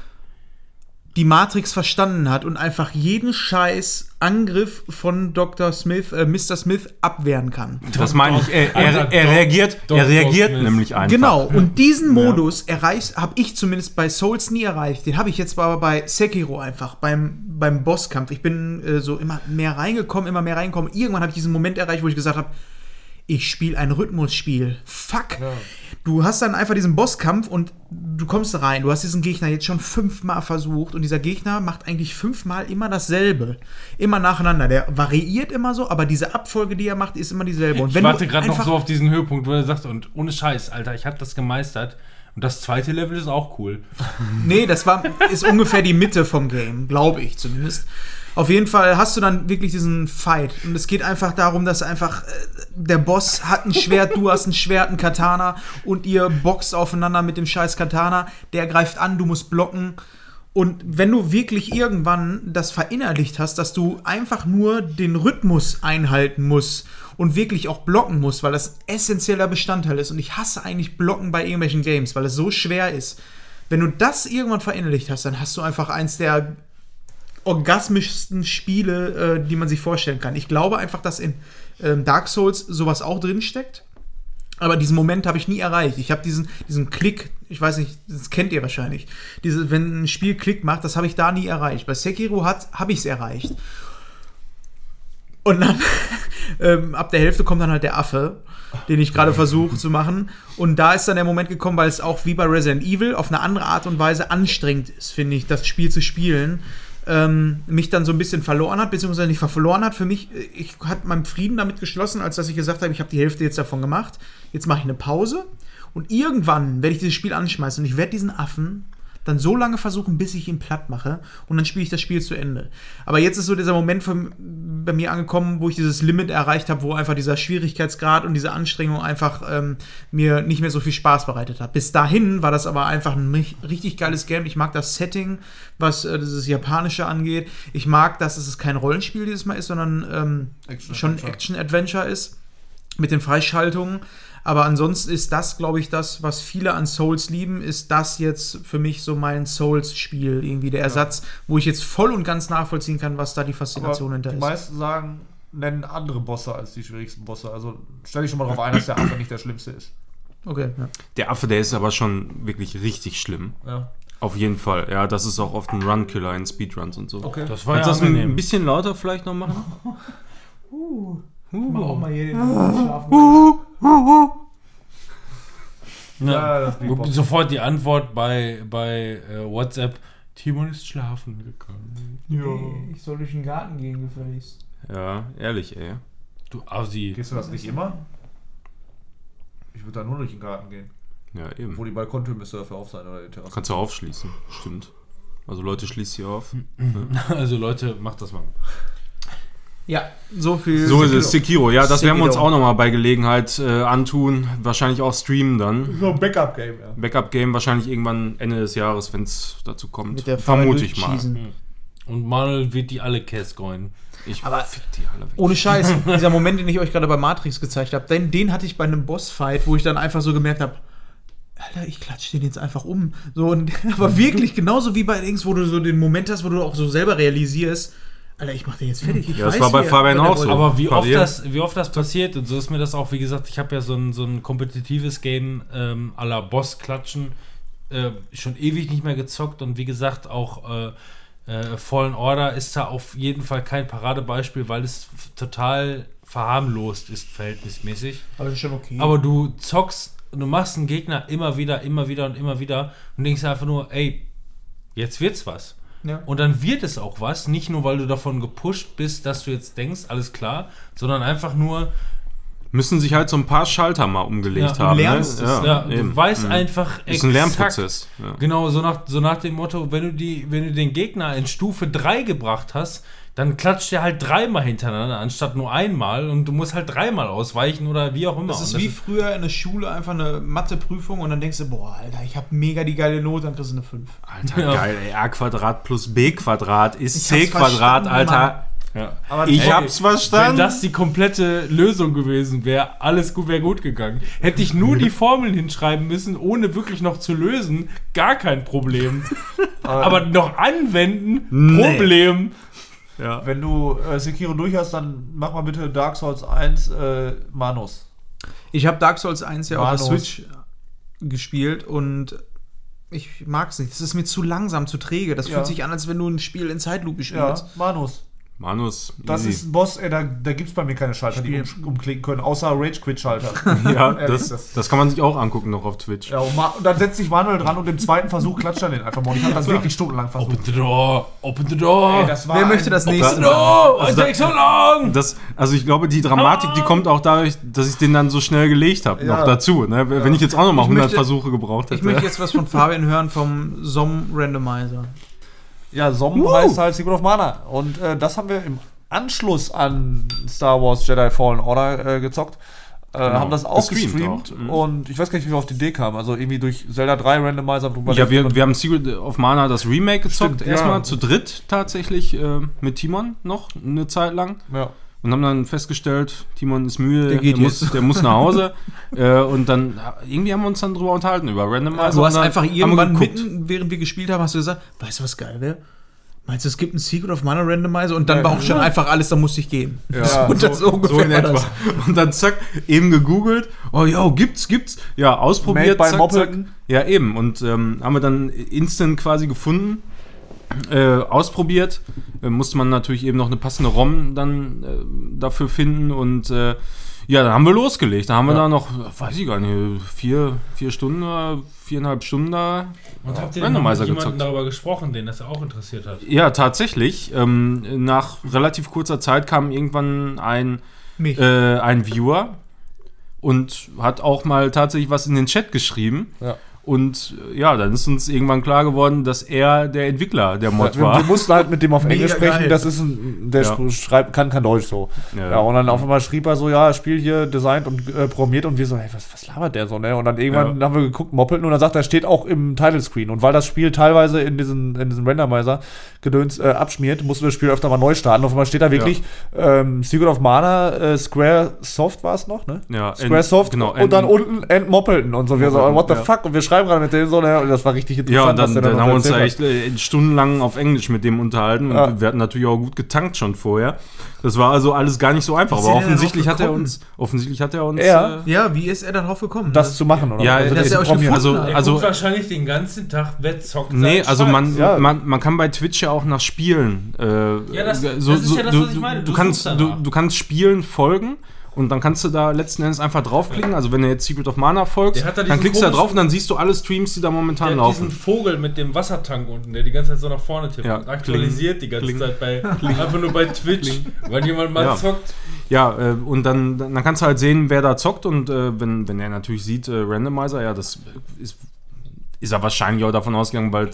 die Matrix verstanden hat und einfach jeden Scheiß Angriff von Dr. Smith, äh, Mr. Smith abwehren kann. Das meine ich. Er, er, er reagiert, er reagiert nämlich einfach. Genau, und diesen Modus erreicht, habe ich zumindest bei Souls nie erreicht. Den habe ich jetzt aber bei Sekiro einfach, beim, beim Bosskampf. Ich bin äh, so immer mehr reingekommen, immer mehr reingekommen. Irgendwann habe ich diesen Moment erreicht, wo ich gesagt habe, ich spiele ein Rhythmusspiel. Fuck. Du hast dann einfach diesen Bosskampf und du kommst rein. Du hast diesen Gegner jetzt schon fünfmal versucht und dieser Gegner macht eigentlich fünfmal immer dasselbe. Immer nacheinander. Der variiert immer so, aber diese Abfolge, die er macht, ist immer dieselbe. Und Ich wenn warte gerade noch so auf diesen Höhepunkt, wo er sagt, und ohne Scheiß, Alter, ich habe das gemeistert. Und das zweite Level ist auch cool. Nee, das war, ist ungefähr die Mitte vom Game, glaube ich zumindest. Auf jeden Fall hast du dann wirklich diesen Fight. Und es geht einfach darum, dass einfach äh, der Boss hat ein Schwert, du hast ein Schwert, ein Katana und ihr boxt aufeinander mit dem scheiß Katana. Der greift an, du musst blocken. Und wenn du wirklich irgendwann das verinnerlicht hast, dass du einfach nur den Rhythmus einhalten musst und wirklich auch blocken musst, weil das essentieller Bestandteil ist. Und ich hasse eigentlich Blocken bei irgendwelchen Games, weil es so schwer ist. Wenn du das irgendwann verinnerlicht hast, dann hast du einfach eins der orgasmischsten Spiele, äh, die man sich vorstellen kann. Ich glaube einfach, dass in ähm, Dark Souls sowas auch drin steckt. Aber diesen Moment habe ich nie erreicht. Ich habe diesen, diesen Klick, ich weiß nicht, das kennt ihr wahrscheinlich. Diese, wenn ein Spiel Klick macht, das habe ich da nie erreicht. Bei Sekiro habe ich es erreicht. Und dann, ähm, ab der Hälfte kommt dann halt der Affe, den ich gerade versuche zu machen. Und da ist dann der Moment gekommen, weil es auch wie bei Resident Evil auf eine andere Art und Weise anstrengend ist, finde ich, das Spiel zu spielen. Ähm, mich dann so ein bisschen verloren hat, beziehungsweise nicht verloren hat. Für mich, äh, ich hatte meinen Frieden damit geschlossen, als dass ich gesagt habe, ich habe die Hälfte jetzt davon gemacht. Jetzt mache ich eine Pause. Und irgendwann werde ich dieses Spiel anschmeißen und ich werde diesen Affen dann so lange versuchen, bis ich ihn platt mache und dann spiele ich das Spiel zu Ende. Aber jetzt ist so dieser Moment von, bei mir angekommen, wo ich dieses Limit erreicht habe, wo einfach dieser Schwierigkeitsgrad und diese Anstrengung einfach ähm, mir nicht mehr so viel Spaß bereitet hat. Bis dahin war das aber einfach ein ri- richtig geiles Game. Ich mag das Setting, was äh, dieses Japanische angeht. Ich mag, dass es kein Rollenspiel dieses Mal ist, sondern ähm, Action- schon Adventure. Action-Adventure ist mit den Freischaltungen. Aber ansonsten ist das, glaube ich, das, was viele an Souls lieben, ist das jetzt für mich so mein Souls-Spiel, irgendwie der Ersatz, wo ich jetzt voll und ganz nachvollziehen kann, was da die Faszination Aber hinter die ist. meisten sagen, nennen andere Bosse als die schwierigsten Bosse. Also stell dich schon mal darauf ein, dass der Affe nicht der schlimmste ist. Okay, ja. Der Affe, der ist aber schon wirklich richtig schlimm. Ja. Auf jeden Fall. Ja, das ist auch oft ein Run-Killer in Speedruns und so. Okay. Das war Kannst du ja das ein bisschen lauter vielleicht noch machen? Mach auch mal hier den Schlafen. Ja. Ja, Sofort die Antwort bei, bei äh, WhatsApp: Timon ist schlafen gegangen. Ich soll durch den Garten gehen, gefälligst. Ja, ehrlich, ey. Du Assi. Gehst du das nicht immer? Ich würde da nur durch den Garten gehen. Ja, Wo eben. die Balkontür müsste dafür auf sein oder die Terrasse. Kannst du aufschließen. Stimmt. Also Leute, schließt hier auf. Also Leute, macht das mal. Ja, so viel. So ist es, Sekiro. Ja, das werden wir uns Sekiro. auch nochmal bei Gelegenheit äh, antun. Wahrscheinlich auch streamen dann. So ein Backup-Game, ja. Backup-Game wahrscheinlich irgendwann Ende des Jahres, wenn es dazu kommt. Mit der Farbe Vermute ich mal. durchschießen. Und Manuel wird die alle cascoin. Ich Aber- fick die alle weg. Ohne Scheiß, dieser Moment, den ich euch gerade bei Matrix gezeigt habe, den, den hatte ich bei einem Bossfight, wo ich dann einfach so gemerkt habe, Alter, ich klatsche den jetzt einfach um. So, und, aber wirklich, genauso wie bei Dings, wo du so den Moment hast, wo du auch so selber realisierst, Alter, ich mach den jetzt fertig. Ich Ja, das weiß, war bei Fabian auch so. Aber wie oft, das, wie oft das passiert, und so ist mir das auch, wie gesagt, ich habe ja so ein, so ein kompetitives Game ähm, à la Boss-Klatschen äh, schon ewig nicht mehr gezockt und wie gesagt, auch äh, äh, Fallen Order ist da auf jeden Fall kein Paradebeispiel, weil es total verharmlost ist, verhältnismäßig. Aber das ist schon okay. Aber du zockst, du machst einen Gegner immer wieder, immer wieder und immer wieder und denkst einfach nur, ey, jetzt wird's was. Ja. Und dann wird es auch was, nicht nur weil du davon gepusht bist, dass du jetzt denkst, alles klar, sondern einfach nur, Müssen sich halt so ein paar Schalter mal umgelegt Ja, du haben. lernst ne? es, ja, du eben. weißt Mhm. einfach Ist ein Lernprozess. Ja. Genau, so nach, so nach dem Motto, wenn du, die, wenn du den Gegner in Stufe 3 gebracht hast, dann klatscht der halt dreimal hintereinander, anstatt nur einmal und du musst halt dreimal ausweichen oder wie auch immer. Das ist Und wie früher in der Schule einfach eine Matheprüfung und dann denkst du, boah, Alter, ich habe mega die geile Note, dann kriegst du eine 5. Alter, Ja. geil, ey. A Quadrat plus B Quadrat ist Ich C Quadrat, Alter. ja. Aber Ich ey, hab's Wenn verstanden. das die komplette Lösung gewesen wäre, alles gut wäre gut gegangen. Hätte ich nur die Formeln hinschreiben müssen, ohne wirklich noch zu lösen, gar kein Problem. Aber noch anwenden, Nee. Problem. Ja. Wenn du äh, Sekiro durch hast, dann mach mal bitte Dark Souls 1 äh, Manus. Ich habe Dark Souls 1 ja auf der. Switch gespielt und ich mag es nicht. Es ist mir zu langsam, zu träge. Das Ja. fühlt sich an, als wenn du ein Spiel in Zeitlupe Ja, spielst. Manus. Manus, Das easy. ist ein Boss, ey, da, da gibt es bei mir keine Schalter, die um, umklicken können, außer Rage-Quit-Schalter. ja, Ehrlich, das, das- das kann man sich auch angucken noch auf Twitch. ja, und, und dann setzt sich Manuel dran und im zweiten Versuch klatscht er den einfach mal. Und ich habe das wirklich stundenlang versucht. the door, open the door. Ey, das war Wer möchte das nächste? door, Also it da- takes so long. Das, also ich glaube, die Dramatik, die kommt auch dadurch, dass ich den dann so schnell gelegt habe, Ja. noch dazu. Ne? Wenn ich jetzt auch noch mal Ich 100 möchte- Versuche gebraucht Ich hätte. möchte jetzt was von Fabian hören vom SOM Randomizer. Ja, Som heißt halt Secret of Mana. Und äh, das haben wir im Anschluss an Star Wars Jedi Fallen Order äh, gezockt. Äh, haben das auch Gestreamt gestreamt. auch, mhm. Und ich weiß gar nicht, wie wir auf die Idee kamen. Also irgendwie durch Zelda 3 Randomizer. drüber ja, wir, wir haben Secret of Mana das Remake gezockt, Stimmt, erstmal ja. zu dritt tatsächlich äh, mit Timon noch eine Zeit lang. ja. Und haben dann festgestellt, Timon ist müde, Der geht muss, der muss nach Hause. äh, und dann, irgendwie haben wir uns dann drüber unterhalten, über Randomizer. du hast dann einfach irgendwann mitten, während wir gespielt haben, hast du gesagt, weißt du, was geil wäre? Meinst du, es gibt einen Secret of Mana Randomizer? Und dann Ja, war auch schon einfach alles, da musste ich gehen. Ja, und das so, ungefähr So in war etwa. das. Und dann zack, eben gegoogelt. Oh ja, gibt's, gibt's. Ja, ausprobiert. Made by zack, zack. Ja, eben. Und ähm, haben wir dann instant quasi gefunden. Äh, ausprobiert. Äh, musste man natürlich eben noch eine passende ROM dann äh, dafür finden. Und äh, ja, dann haben wir losgelegt. Da haben wir da noch, weiß ich gar nicht, vier, vier Stunden, viereinhalb Stunden da Und habt ihr mit jemandem gezockt. darüber gesprochen, den das auch interessiert hat? Ja, tatsächlich. Ähm, nach relativ kurzer Zeit kam irgendwann ein, äh, ein Viewer und hat auch mal tatsächlich was in den Chat geschrieben. Ja. Und ja, dann ist uns irgendwann klar geworden, dass er der Entwickler der Mod Wir, wir war. mussten halt mit dem auf Mega Englisch sprechen. geil. Das ist ein, der Ja. schreibt, kann kein Deutsch so. Ja. Ja. und dann auf einmal schrieb er so, ja, Spiel hier designt und äh, programmiert und wir so, hey, was, was labert der so, ne? Und dann irgendwann haben wir geguckt, moppelten und dann sagt er, steht auch im Title Screen. Und weil das Spiel teilweise in diesen, in diesen Randomizer Gedöns äh, abschmiert, mussten wir das Spiel öfter mal neu starten. Auf einmal steht da wirklich ähm, Secret of Mana, äh, Square Soft war es noch, ne? Ja, Square Soft genau, und dann End- unten Entmoppelten und so. Wir so, what the ja. fuck? Und wir schreiben gerade mit denen so, ne? Und das war richtig interessant. Ja, und dann, dann noch haben wir uns da erzählt hat. echt äh, stundenlang auf Englisch mit dem unterhalten und Ja. wir hatten natürlich auch gut getankt schon vorher. Das war also alles gar nicht so einfach, ist aber offensichtlich hat er uns offensichtlich hat er uns Er? äh, ja, wie ist er darauf gekommen? das zu machen, oder? Ja, Also der er euch Programmier. gefunden also hat. Er also wahrscheinlich den ganzen Tag, wer zockt. Nee, also man, Ja. man, man kann bei Twitch ja auch nach Spielen. Äh, Ja, das- so, das ist ja das, was ich meine. Du, Du kannst, du kannst Spielen folgen und dann kannst du da letzten Endes einfach draufklicken. Also wenn du jetzt Secret of Mana folgst, da dann klickst du da drauf und dann siehst du alle Streams, die da momentan Der laufen. diesen Vogel mit dem Wassertank unten, der die ganze Zeit so nach vorne tippt Ja, und aktualisiert die ganze kling. Zeit bei einfach nur bei Twitch, weil jemand mal Ja. zockt. Ja, äh, und dann, dann kannst du halt sehen, wer da zockt und äh, wenn, wenn er natürlich sieht, äh, Randomizer, ja, das ist, ist er wahrscheinlich auch davon ausgegangen, weil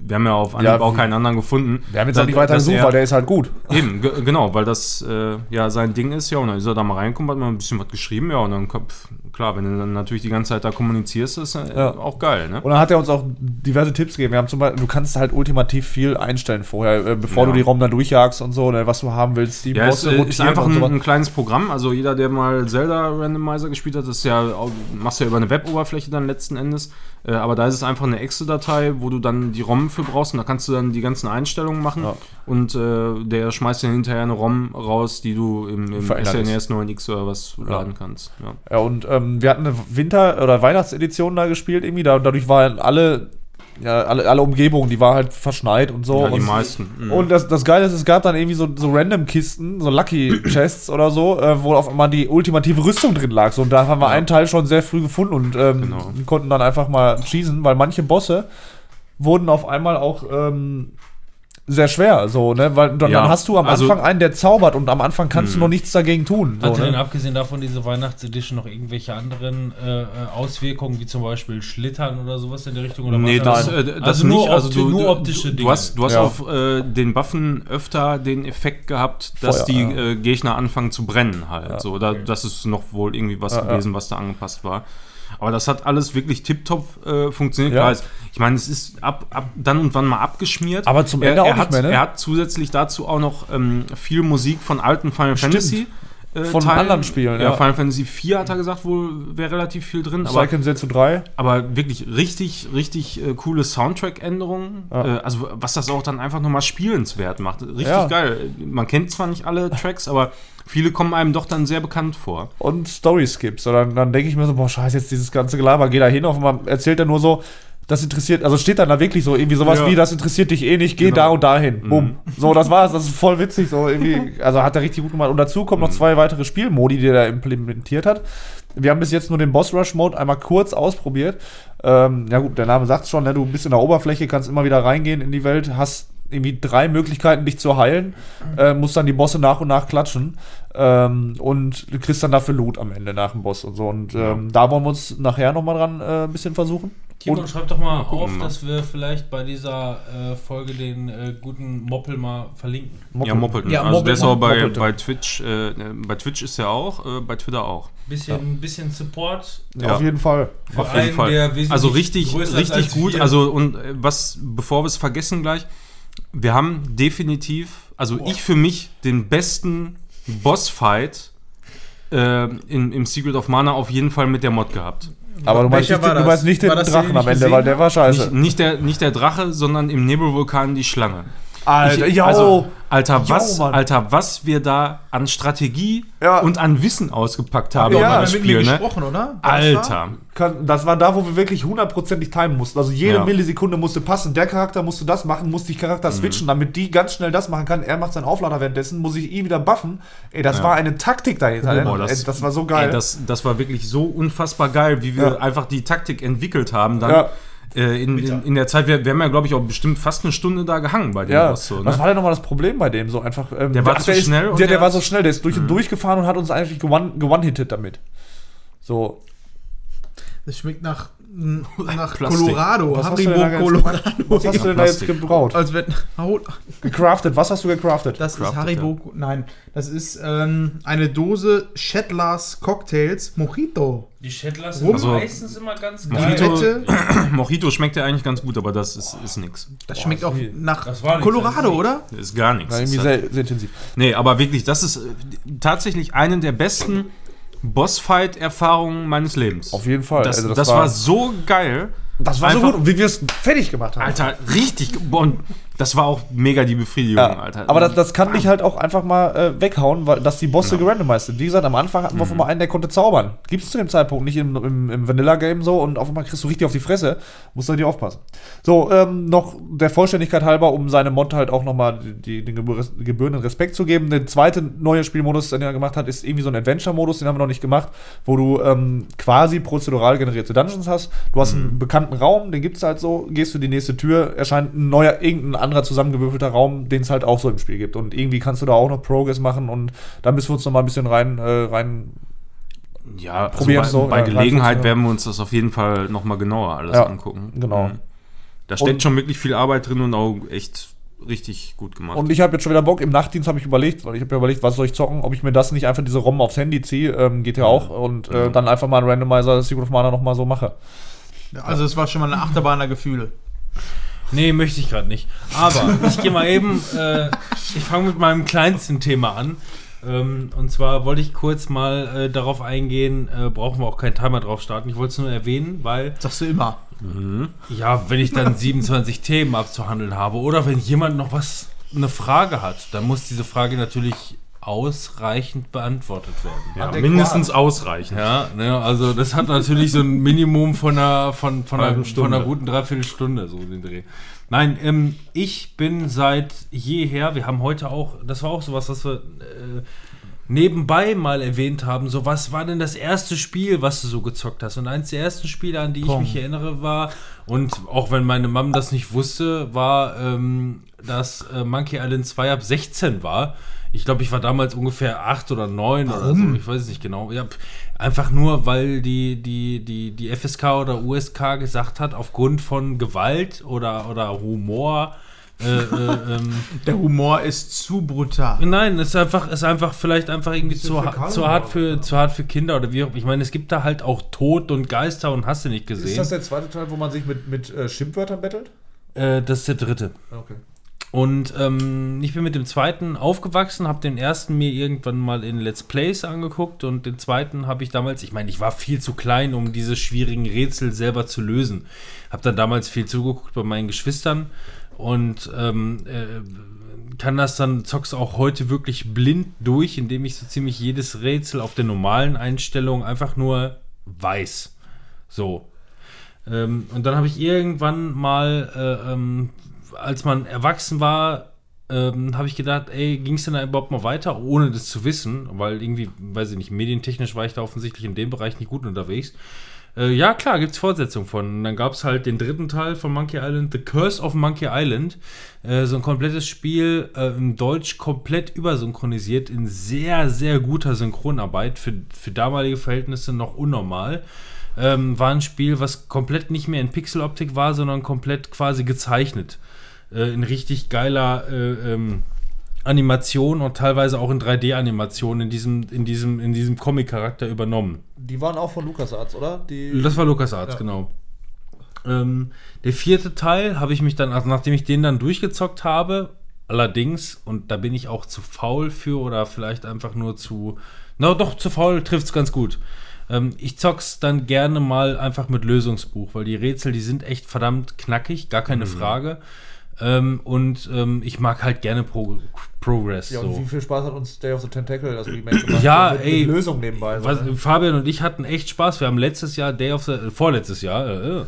wir haben ja auf Anhieb Ja, auch keinen anderen gefunden. Wir haben jetzt auch nicht weiter gesucht, weil der ist halt gut. Eben, ge genau, weil das äh, ja sein Ding ist, ja, und dann ist er da mal reingekommen, hat mal ein bisschen was geschrieben, ja, und dann kommt, klar, wenn du dann natürlich die ganze Zeit da kommunizierst, ist äh, Ja. auch geil, ne? Und dann hat er uns auch diverse Tipps gegeben. Wir haben zum Beispiel, du kannst halt ultimativ viel einstellen vorher, äh, bevor Ja. du die ROM dann durchjagst und so, ne, was du haben willst, die Ja, es Bosse äh, ist rotieren einfach ein, ein kleines Programm. Also jeder, der mal Zelda Randomizer gespielt hat, das ist ja, machst du ja über eine Web-Oberfläche dann letzten Endes. Äh, aber da ist es einfach eine Exe-Datei, wo du dann die ROM für brauchst und da kannst du dann die ganzen Einstellungen machen. Ja. Und äh, der schmeißt dann hinterher eine ROM raus, die du im, im SNES 9X oder was laden kannst. Ja. Ja, und ähm, wir hatten eine Winter- oder Weihnachtsedition da gespielt irgendwie. Da, dadurch waren alle, ja, alle, alle Umgebungen, die war halt verschneit und so. Ja, die und, meisten. Mhm. Und das, das Geile ist, es gab dann irgendwie so, so random Kisten, so Lucky Chests oder so, äh, wo auf einmal die ultimative Rüstung drin lag. So, und da haben wir Ja. einen Teil schon sehr früh gefunden und ähm, Genau. konnten dann einfach mal schießen, weil manche Bosse wurden auf einmal auch ähm, sehr schwer, so, ne? Weil dann, Ja, dann hast du am also- Anfang einen, der zaubert und am Anfang kannst du Mhm. noch nichts dagegen tun. So, Hatte denn ne? abgesehen davon diese Weihnachtsedition noch irgendwelche anderen äh, äh, Auswirkungen, wie zum Beispiel Schlittern oder sowas in der Richtung? Oder Nee, was das, äh, das also nur, nicht. Also du, nur optische du, Dinge. du hast, du hast Ja. auf äh, den Waffen öfter den Effekt gehabt, dass Feuer, die ja. äh, Gegner anfangen zu brennen halt. Ja. So, da, Das ist noch wohl irgendwie was Ja, ja. gewesen, was da angepasst war. Aber das hat alles wirklich tiptop äh, funktioniert. Ja. Klar, Ich meine, es ist ab, ab, dann und wann mal abgeschmiert. Aber zum er, Ende auch er nicht hat, mehr, ne? Er hat zusätzlich dazu auch noch ähm, viel Musik von alten Final Stimmt. Fantasy. Äh, Von Teilen. anderen Spielen, Ja, ja. Final Fantasy 4 hat er gesagt, wohl wäre relativ viel drin. Cycle Setsu 3. aber wirklich richtig, richtig äh, coole Soundtrack-Änderungen. Ja. Äh, also was das auch dann einfach nochmal spielenswert macht. Richtig Ja. geil. Man kennt zwar nicht alle Tracks, aber viele kommen einem doch dann sehr bekannt vor. und Story-Skips. Und dann, dann denke ich mir so, boah, scheiße, jetzt dieses ganze Gelaber, geh da hin, auf einmal erzählt er nur so, das interessiert, also steht dann da wirklich so irgendwie sowas Ja. wie, das interessiert dich eh nicht, geh Genau. da und dahin. Bumm. So, das war's, das ist voll witzig, so irgendwie, also hat er richtig gut gemacht. Und dazu kommen noch zwei weitere Spielmodi, die er implementiert hat. Wir haben bis jetzt nur den Boss Rush Mode einmal kurz ausprobiert. Ähm, ja gut, der Name sagt's schon, ne? du bist in der Oberfläche, kannst immer wieder reingehen in die Welt, hast irgendwie drei Möglichkeiten, dich zu heilen, äh, musst dann die Bosse nach und nach klatschen ähm, und du kriegst dann dafür Loot am Ende nach dem Boss und so. Und ähm, da wollen wir uns nachher nochmal dran äh, ein bisschen versuchen. Timon, Und- schreib doch mal gucken auf, wir mal. dass wir vielleicht bei dieser äh, Folge den äh, guten Moppel mal verlinken. Ja, Moppelten. Ja, also der ist auch bei, bei Twitch, äh, bei Twitch ist er auch, äh, bei Twitter auch. Bisschen, bisschen Support. Ja. Auf jeden Fall. für Auf jeden einen, Fall. Also richtig, richtig als gut. wir. Also und äh, was, bevor wir es vergessen gleich, wir haben definitiv, also ich für mich den besten Bossfight äh, in, im Secret of Mana auf jeden Fall mit der Mod gehabt. Aber du meinst, nicht, du meinst nicht den Drachen am Ende, gesehen weil der war scheiße. Nicht, nicht, der, nicht der Drache, sondern im Nebelvulkan die Schlange. Alter, Ich- also, Alter, was, Mann. Alter, was wir da an Strategie Ja. und an Wissen ausgepackt haben Ja, Ja, das mit mir Spiel, ne? gesprochen, oder? Alter. Kann, das war da, wo wir wirklich hundertprozentig timen mussten. Also jede Ja. Millisekunde musste passen. Der Charakter musste das machen, musste ich Mhm. Charakter switchen, damit die ganz schnell das machen kann. Er macht seinen Auflader währenddessen, muss ich ihn wieder buffen. Ey, das war eine Taktik dahinter. Boah, Ey, das- das, war so geil. Ey, das, das war wirklich so unfassbar geil, wie wir einfach die Taktik entwickelt haben. Dann Ja. Äh, in, in, in der Zeit, wir, wir haben ja, glaube ich, auch bestimmt fast eine Stunde da gehangen bei dem ja, Boss. So, was ne? war denn nochmal das Problem bei dem? So einfach. Ähm, Der war ach, zu ist, schnell und Der, der der war so schnell, der ist durch Mhm. und durchgefahren und hat uns eigentlich gewone-hittet damit. So. Das schmeckt nach, nach Plastik. Colorado. Was hast du Haribo denn da jetzt- Colorado. Was hast du denn da jetzt gebraut? Als wenn. Gecraftet. Was hast du gecraftet? Das ist Crafted, Haribo. Nein, das ist ähm, eine Dose Shetlas Cocktails Mojito. Die Shettlers Rum- sind Also, meistens immer ganz Mojito- geil. Wette, Mojito schmeckt ja eigentlich ganz gut, aber das ist, ist nix. das schmeckt auch viel. nach Das war nichts, Colorado, ist oder? Das ist gar nichts. War Das irgendwie ist halt- sehr, sehr intensiv. Nee, aber wirklich, das ist äh, tatsächlich eine der besten Bossfight-Erfahrungen meines Lebens. Auf jeden Fall. Das, Also das, war, so geil. Das war Einfach- so gut, wie wir es fertig gemacht haben. Alter, richtig. Und das war auch mega die Befriedigung, Ja, Alter. aber das, das kann dich halt auch einfach mal äh, weghauen, weil dass die Bosse Ja. gerandomized sind. Wie gesagt, am Anfang hatten wir auf einmal einen, der konnte zaubern. Gibt es zu dem Zeitpunkt nicht im, im, im Vanilla-Game so und auf einmal kriegst du richtig auf die Fresse. Musst du dir aufpassen. So, ähm, noch der Vollständigkeit halber, um seine Mod halt auch nochmal den gebühr- gebührenden Respekt zu geben. Der zweite neue Spielmodus, den er gemacht hat, ist irgendwie so ein Adventure-Modus, den haben wir noch nicht gemacht, wo du ähm, quasi prozedural generierte Dungeons hast. Du hast einen bekannten Raum, den gibt es halt so, gehst du die nächste Tür, erscheint ein neuer, irgendein anderer zusammengewürfelter Raum, den es halt auch so im Spiel gibt. Und irgendwie kannst du da auch noch Progress machen und da müssen wir uns noch mal ein bisschen rein, äh, rein ja, also probieren bei, so, bei ja, Gelegenheit werden wir uns das auf jeden Fall nochmal genauer alles Ja, angucken. genau. Mhm. Da steckt Und- schon wirklich viel Arbeit drin und auch echt richtig gut gemacht. Und ich habe jetzt schon wieder Bock. Im Nachtdienst habe ich überlegt, weil ich habe ja überlegt, was soll ich zocken, ob ich mir das nicht einfach diese ROM aufs Handy ziehe, ähm, geht ja auch, und äh, Mhm. dann einfach mal einen Randomizer Secret of Mana noch mal so mache. Also es war schon mal eine Achterbahn der Gefühle. Nee, möchte ich gerade nicht. Aber ich gehe mal eben, äh, ich fange mit meinem kleinsten Thema an. Ähm, und zwar wollte ich kurz mal äh, darauf eingehen, äh, brauchen wir auch keinen Timer drauf starten. Ich wollte es nur erwähnen, weil, Sagst du immer. ja, wenn ich dann 27 Themen abzuhandeln habe oder wenn jemand noch was, eine Frage hat, dann muss diese Frage natürlich ausreichend beantwortet werden. ja, adäquat. mindestens ausreichend. Ja, ne, also das hat natürlich so ein Minimum von einer, von, von, einer, von Stunde. einer guten Dreiviertelstunde, so den Dreh. Nein, ähm, ich bin seit jeher, wir haben heute auch, das war auch sowas, was wir äh, nebenbei mal erwähnt haben, so was war denn das erste Spiel, was du so gezockt hast? Und eins der ersten Spiele, an die ich Pong. mich erinnere, war, und auch wenn meine Mom das nicht wusste, war, ähm, dass äh, Monkey Island 2 ab 16 war. Ich glaube, ich war damals ungefähr 8 oder 9 oder so, ich weiß es nicht genau. Ja, einfach nur, weil die, die, die, die FSK oder USK gesagt hat, aufgrund von Gewalt oder, oder Humor, äh, äh, ähm, Der Humor ist zu brutal. Nein, es ist einfach, ist einfach vielleicht einfach irgendwie zu, fäkal zu, hart für, zu hart für Kinder oder wie auch Ich meine, es gibt da halt auch Tod und Geister und hast du nicht gesehen. Ist das der zweite Teil, wo man sich mit, mit äh, Schimpfwörtern bettelt? äh, das ist der dritte. Okay. Und ähm, ich bin mit dem zweiten aufgewachsen, habe den ersten mir irgendwann mal in Let's Plays angeguckt und den zweiten habe ich damals, ich meine, ich war viel zu klein, um diese schwierigen Rätsel selber zu lösen. Habe dann damals viel zugeguckt bei meinen Geschwistern und ähm, äh, kann das dann, zock's auch heute wirklich blind durch, indem ich so ziemlich jedes Rätsel auf der normalen Einstellung einfach nur weiß. So. Ähm, und dann habe ich irgendwann mal, äh, ähm, als man erwachsen war, ähm, habe ich gedacht, ey, ging es denn da überhaupt mal weiter, ohne das zu wissen? Weil irgendwie, weiß ich nicht, medientechnisch war ich da offensichtlich in dem Bereich nicht gut unterwegs. Äh, ja, klar, gibt es Fortsetzungen von. Und dann gab es halt den dritten Teil von Monkey Island, The Curse of Monkey Island. Äh, so ein komplettes Spiel, äh, in Deutsch komplett übersynchronisiert, in sehr, sehr guter Synchronarbeit, für, für damalige Verhältnisse noch unnormal. Ähm, war ein Spiel, was komplett nicht mehr in Pixeloptik war, sondern komplett quasi gezeichnet. Äh, in richtig geiler äh, ähm, Animation und teilweise auch in 3D-Animation in diesem, in diesem, in diesem Comic-Charakter übernommen. Die waren auch von LucasArts, oder? Die Das war LucasArts, Ja. genau. Ähm, der vierte Teil habe ich mich dann, also nachdem ich den dann durchgezockt habe, allerdings, und da bin ich auch zu faul für oder vielleicht einfach nur zu, na doch, zu faul trifft es ganz gut. Ähm, ich zock's dann gerne mal einfach mit Lösungsbuch, weil die Rätsel, die sind echt verdammt knackig, gar keine Frage. Ähm, und ähm, ich mag halt gerne Pro Progress. Ja, so. und wie viel Spaß hat uns Day of the Tentacle, das Remake gemacht? Ja, mit, ey. Mit Lösung nebenbei. so, Was, ne? Fabian und ich hatten echt Spaß. Wir haben letztes Jahr Day of the, äh, vorletztes Jahr, äh, äh,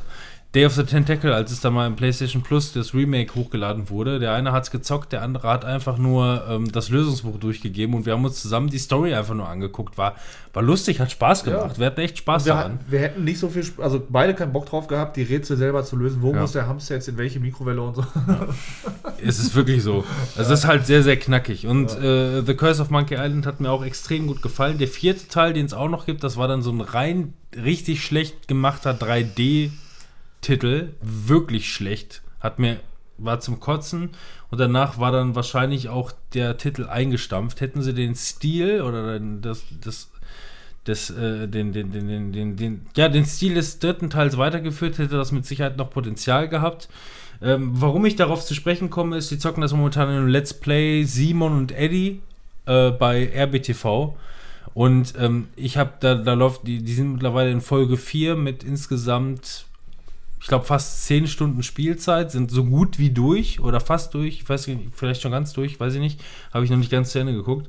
Day of the Tentacle, als es da mal im PlayStation Plus das Remake hochgeladen wurde. Der eine hat's gezockt, der andere hat einfach nur ähm, das Lösungsbuch durchgegeben und wir haben uns zusammen die Story einfach nur angeguckt. War, war lustig, hat Spaß Ja. gemacht. Wir hatten echt Spaß wir, daran. wir hätten nicht so viel, Sp- also beide keinen Bock drauf gehabt, die Rätsel selber zu lösen. Wo Ja. muss der Hamster jetzt in welche Mikrowelle und so? Es ist wirklich so. Also es ist halt sehr, sehr knackig. Und äh, The Curse of Monkey Island hat mir auch extrem gut gefallen. Der vierte Teil, den es auch noch gibt, das war dann so ein rein richtig schlecht gemachter 3D-Titel. Wirklich schlecht. Hat mir, war zum Kotzen. Und danach war dann wahrscheinlich auch der Titel eingestampft. Hätten sie den Stil oder das, das das, äh, den, den, den, den, den, den, ja, den Stil des dritten Teils weitergeführt, hätte das mit Sicherheit noch Potenzial gehabt. Ähm, warum ich darauf zu sprechen komme, ist, die zocken das momentan in Let's Play Simon und Eddie äh, bei RBTV. Und ähm, ich habe da, da läuft, die, die sind mittlerweile in Folge 4 mit insgesamt, ich glaube, fast 10 Stunden Spielzeit, sind so gut wie durch oder fast durch, ich weiß nicht, vielleicht schon ganz durch, weiß ich nicht, habe ich noch nicht ganz zu Ende geguckt.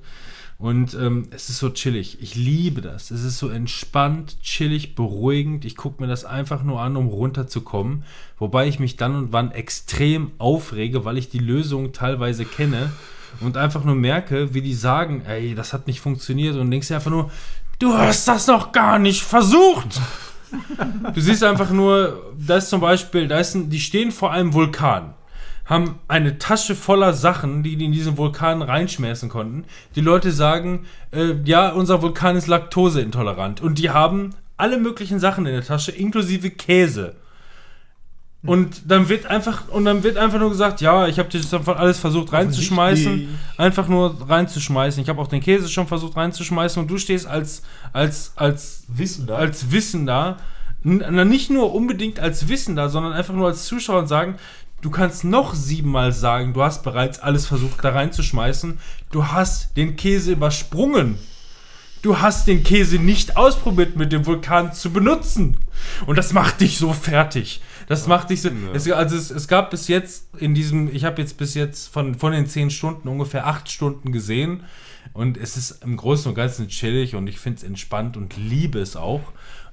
Und ähm, es ist so chillig. Ich liebe das. Es ist so entspannt, chillig, beruhigend. Ich gucke mir das einfach nur an, um runterzukommen. Wobei ich mich dann und wann extrem aufrege, weil ich die Lösung teilweise kenne und einfach nur merke, wie die sagen, ey, das hat nicht funktioniert. Und denkst dir einfach nur, du hast das noch gar nicht versucht. Du siehst einfach nur, da ist zum Beispiel, da ist ein, die stehen vor einem Vulkan, haben eine Tasche voller Sachen, die die in diesen Vulkan reinschmeißen konnten. Die Leute sagen, äh, ja, unser Vulkan ist laktoseintolerant. Und die haben alle möglichen Sachen in der Tasche, inklusive Käse. Und dann wird einfach und dann wird einfach nur gesagt, ja, ich habe das einfach alles versucht reinzuschmeißen, einfach nur reinzuschmeißen. Ich habe auch den Käse schon versucht reinzuschmeißen und du stehst als als als Wissen da. als Wissender, nicht nur unbedingt als Wissender, sondern einfach nur als Zuschauer und sagen, du kannst noch siebenmal sagen, du hast bereits alles versucht da reinzuschmeißen, du hast den Käse übersprungen. Du hast den Käse nicht ausprobiert mit dem Vulkan zu benutzen. Und das macht dich so fertig. Das macht dich so. Es, also es, es gab bis jetzt in diesem, ich habe jetzt bis jetzt von, von den zehn Stunden ungefähr acht Stunden gesehen. Und es ist im Großen und Ganzen chillig und ich finde es entspannt und liebe es auch.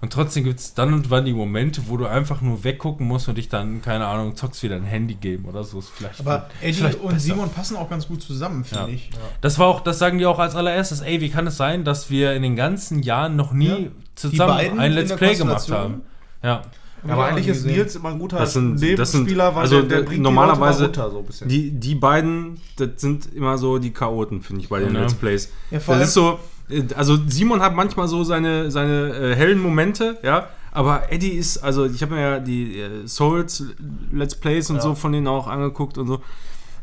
Und trotzdem gibt es dann und wann die Momente, wo du einfach nur weggucken musst und dich dann, keine Ahnung, zockst wieder ein Handy geben oder so. Ist vielleicht Aber ist Eddie vielleicht und besser. Simon passen auch ganz gut zusammen, finde Ja. ich. Das war auch, das sagen die auch als allererstes. Ey, wie kann es sein, dass wir in den ganzen Jahren noch nie Ja. Zusammen ein in Let's Play gemacht haben? Ja. Ja, aber eigentlich ist. Nils immer ein guter Das sind- das sind- Nebenspieler, weil also, der, der bringt normalerweise die Leute mal runter, so ein bisschen. Die, die beiden, das sind immer so die Chaoten, finde ich, bei den Ja. Let's Plays. Ja, das ist so, äh, also Simon hat manchmal so seine, seine äh, hellen Momente, ja, aber Eddie ist, also ich habe mir ja die äh, Souls Let's Plays und Ja. so von denen auch angeguckt und so.